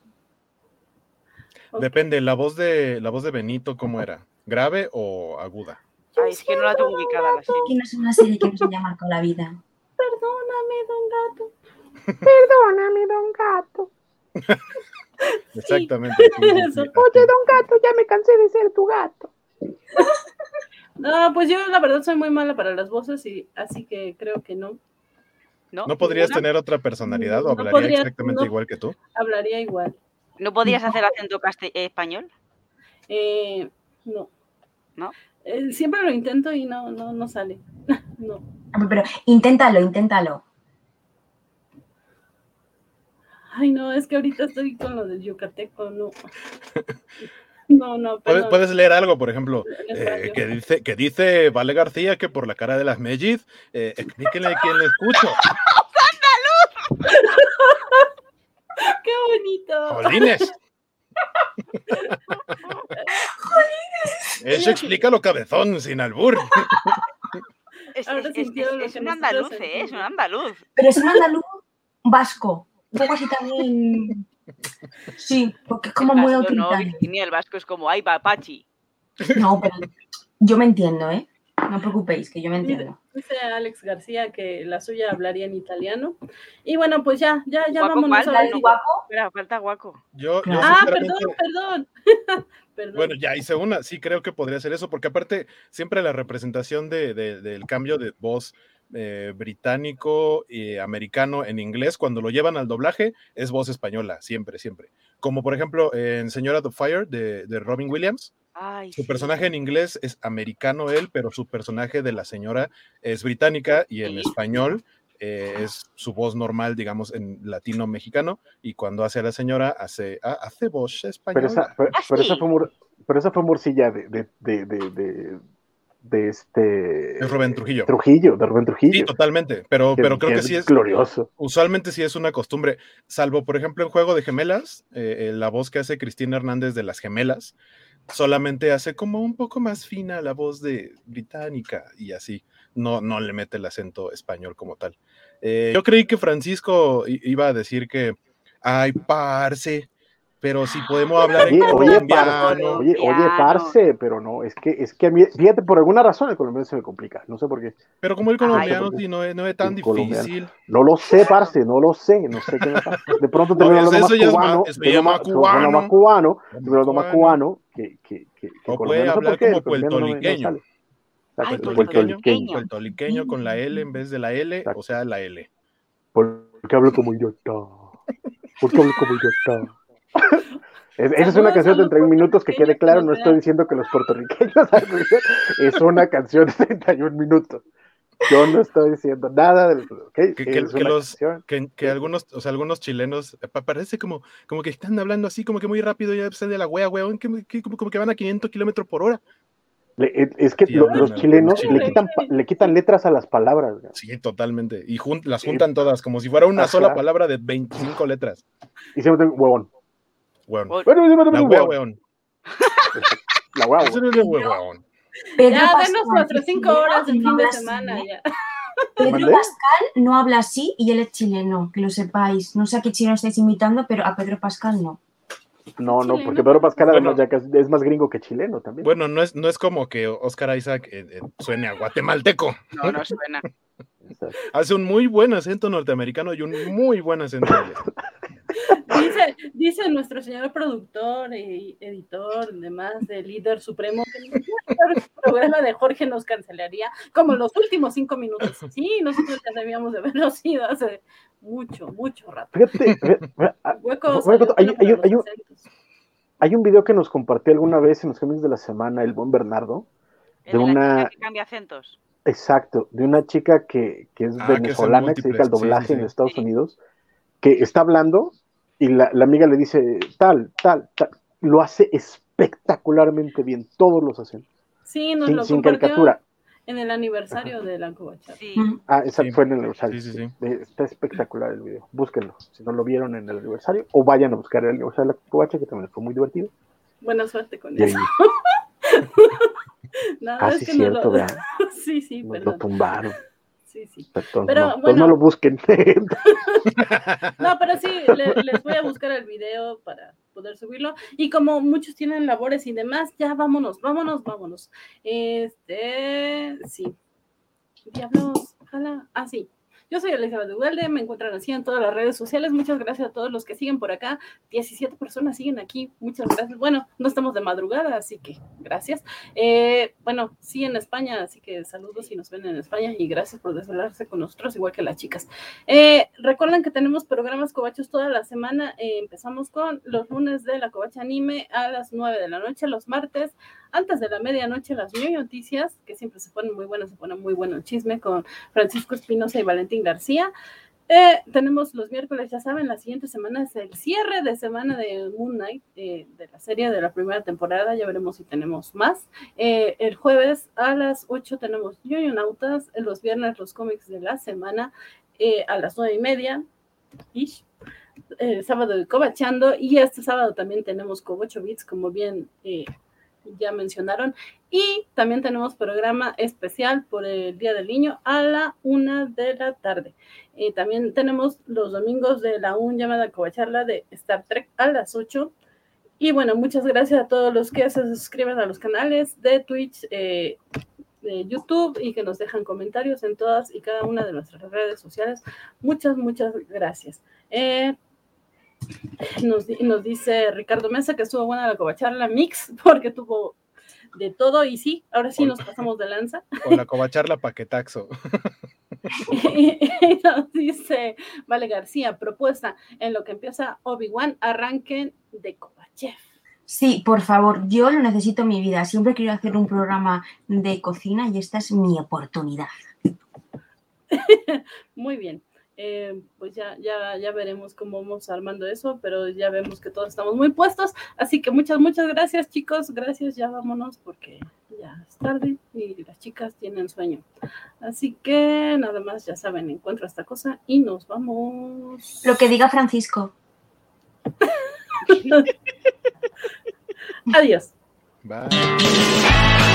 ok. Depende, la voz de la voz de Benito, ¿cómo era? ¿Grave o aguda? Ay, es que no la tengo ubicada la serie. Que no es una serie que nos haya marcado la vida. Perdóname, don gato. [LAUGHS] perdóname, Don Gato. [LAUGHS] Exactamente. sí, así. Don Gato, ya me cansé de ser tu gato. [LAUGHS] No, pues yo la verdad soy muy mala para las voces y así que creo que no. ¿No? ¿No podrías ¿Ninguna? tener otra personalidad o No hablaría podría- exactamente no. igual que tú? Hablaría igual. ¿No podías hacer acento eh, español? Eh, no. ¿No? Eh, siempre lo intento y no, no, no sale. [LAUGHS] no. Pero inténtalo, inténtalo. Ay, no, es que ahorita estoy con lo del yucateco, no. [LAUGHS] No, no, ¿Puedes, puedes leer algo, por ejemplo, eh, que, dice, que dice Vale García que por la cara de las Melliz, eh, explíquenle a quién le escucho. [LAUGHS] ¡Qué bonito! ¡Jolines! [LAUGHS] Eso explica lo cabezón, sin albur. [LAUGHS] Es, es- es- un andaluz, ¿eh? Es un andaluz. Pero es un andaluz vasco. Un poco así también. [LAUGHS] Sí, porque es como el muy vasco no, autoritario. Virginia, el vasco es como, ay, papachi. No, pero yo me entiendo, ¿eh? No preocupéis, que yo me entiendo. Dice Alex García que la suya hablaría en italiano. Y bueno, pues ya, ya, ya Guaco, vámonos. ¿cuál? ahora ¿La sí. del guapo? Espera, falta guaco. Yo, yo. Ah, sinceramente- perdón, perdón. [LAUGHS] perdón. Bueno, ya hice una, sí creo que podría ser eso, porque aparte siempre la representación de, de- del cambio de voz eh, británico y americano en inglés, cuando lo llevan al doblaje, es voz española, siempre, siempre. Como por ejemplo en Señora of Fire de, de Robin Williams, Ay, su sí. personaje en inglés es americano él, pero su personaje de la señora es británica y en Sí. español eh, es su voz normal, digamos, en latino mexicano, y cuando hace a la señora, hace, ah, hace voz española. Pero esa, pero, Ah, pero esa fue, mor- pero esa fue morcilla de, de, de, de, de, este... Es Rubén Trujillo. Trujillo, de Rubén Sí, Trujillo. totalmente, pero, pero creo que sí es, glorioso. usualmente sí es una costumbre, salvo por ejemplo en Juego de Gemelas, eh, eh, la voz que hace Cristina Hernández de las Gemelas, solamente hace como un poco más fina la voz de británica y así, no, no le mete el acento español como tal. Eh, yo creí que Francisco iba a decir que, ay, parce, pero si podemos hablar en Oye, parce, colombiano. oye, oye, parce, pero no, es que, es que a mí, fíjate, por alguna razón el colombiano se me complica, no sé por qué. Pero como el colombiano Ay, sí no es, no es tan difícil. No lo sé, parce, no lo sé, no sé qué me pasa. De pronto te veo hablando más cubano, te más hablando más cubano. cubano, te Más veo más cubano. cubano que, que, que, que O colombiano. puede hablar como el colombiano no puertorriqueño. Ay, puertorriqueño, puertorriqueño. puertorriqueño con la L en vez de la L, Exacto. o sea, la L. Porque hablo como idiota. Porque hablo como idiota. [LAUGHS] Es- Esa es una a canción de los 31 minutos que quede claro, no estoy diciendo que los puertorriqueños [LAUGHS] es una canción de 31 minutos. Yo no estoy diciendo nada de ¿ok? Que, que- que los, que, algunos, o sea, algunos chilenos, eh, pa- parece como, como que están hablando así, como que muy rápido, ya se de la wea, weón, que, que- como, como que van a 500 kilómetros por hora. Le- es- es que Sí, lo- los chilenos chévere. le quitan, le quitan letras a las palabras. güey. Sí, totalmente. Y jun- las Sí. juntan todas, como si fuera una Ajá. sola palabra de 25 letras. Y siempre tengo huevón. Weón. La wea, weón. [LAUGHS] La hueá, Eso huevón. no es de weón. Pedro Ya, Pascal, denos es cinco horas de no fin de habla así, semana ¿eh? ya. Pedro. Pascal no habla así y él es chileno, que lo sepáis. No sé a qué chileno estáis imitando, pero a Pedro Pascal no. No, no, porque Pedro Pascal además Bueno. ya que es, más gringo que chileno también. Bueno, no es, no es como que Oscar Isaac eh, eh, suene a guatemalteco. No, no suena. [LAUGHS] Hace un muy buen acento norteamericano y un muy buen acento. [LAUGHS] Dice, dice nuestro señor productor y editor, además de líder supremo, que el programa de Jorge nos cancelaría como los últimos cinco minutos. Sí, nosotros ya debíamos de haberlo sido hace mucho, mucho rato. Fíjate, Huecos, hay, un- video que nos compartió alguna vez en los cómics de la semana el buen Bernardo. El De de la una- chica que cambia acentos. Exacto, de una chica que, que es Ah, que es en venezolana, que se dedica al sí, doblaje sí, en. Estados Sí. Unidos, que está hablando y la, la amiga le dice tal, tal, tal. Lo hace espectacularmente bien, todos los hacen, Sí, nos sin, lo sin caricatura. en el aniversario de la. Sí. Mm. Ah, exacto, Sí. fue en el aniversario. Sí, sí, sí. Eh, Está espectacular el video, búsquenlo. Si no lo vieron en el aniversario, o vayan a buscar el aniversario de la Covacha, que también fue muy divertido. Buena suerte con Y ahí, eso. [LAUGHS] No, ah, es sí, que no cierto, lo... vean, [LAUGHS] Sí, sí, nos lo perdón. tumbaron. Sí, sí. Entonces, Pero, no, entonces bueno. no lo busquen. [LAUGHS] No, pero sí, le- les voy a buscar el video para poder subirlo. Y como muchos tienen labores y demás, ya vámonos, vámonos, vámonos. Este, sí. Diablos, ojalá. Ah, sí. Yo soy Elizabeth Ugalde, me encuentran así en todas las redes sociales. Muchas gracias a todos los que siguen por acá. 17 personas siguen aquí. Muchas gracias. Bueno, no estamos de madrugada, así que gracias. Eh, bueno, sí en España, así que saludos si nos ven en España y gracias por desvelarse con nosotros, igual que las chicas. Eh, recuerden que tenemos programas covachos toda la semana. Eh, empezamos con los lunes de la Covacha Anime a las 9 de la noche, los martes antes de la medianoche, las New Noticias, que siempre se ponen muy buenas, se pone muy bueno el chisme con Francisco Espinosa y Valentín García. Eh, tenemos los miércoles, ya saben, la siguiente semana es el cierre de semana de Moon Knight, eh, de la serie de la primera temporada, ya veremos si tenemos más. Eh, el jueves a las 8 tenemos Nautas, los viernes los cómics de la semana eh, a las 9 y media. ish. El sábado de Cobachando y este sábado también tenemos Cobocho Beats, como bien eh, ya mencionaron. Y también tenemos programa especial por el Día del Niño a la una de la tarde. Eh, también tenemos los domingos de la un llamada Covacharla de Star Trek a las 8. Y bueno, muchas gracias a todos los que se suscriben a los canales de Twitch, eh, de YouTube y que nos dejan comentarios en todas y cada una de nuestras redes sociales. Muchas, muchas gracias. Eh, nos, di- nos dice Ricardo Mesa que estuvo buena la covacharla mix porque tuvo de todo y sí, ahora sí nos pasamos de lanza. Con la covacharla paquetaxo. [LAUGHS] y nos dice Vale García, propuesta en lo que empieza Obi-Wan, arranquen de Kovachev. Sí, por favor, yo lo necesito en mi vida. Siempre quiero hacer un programa de cocina y esta es mi oportunidad. [LAUGHS] Muy bien. Eh, pues ya, ya, ya veremos cómo vamos armando eso, pero ya vemos que todos estamos muy puestos. Así que muchas, muchas gracias, chicos. Gracias, ya vámonos porque ya es tarde y las chicas tienen sueño. Así que nada más, ya saben, encuentro esta cosa y nos vamos. Lo que diga Francisco. [LAUGHS] Adiós. Bye.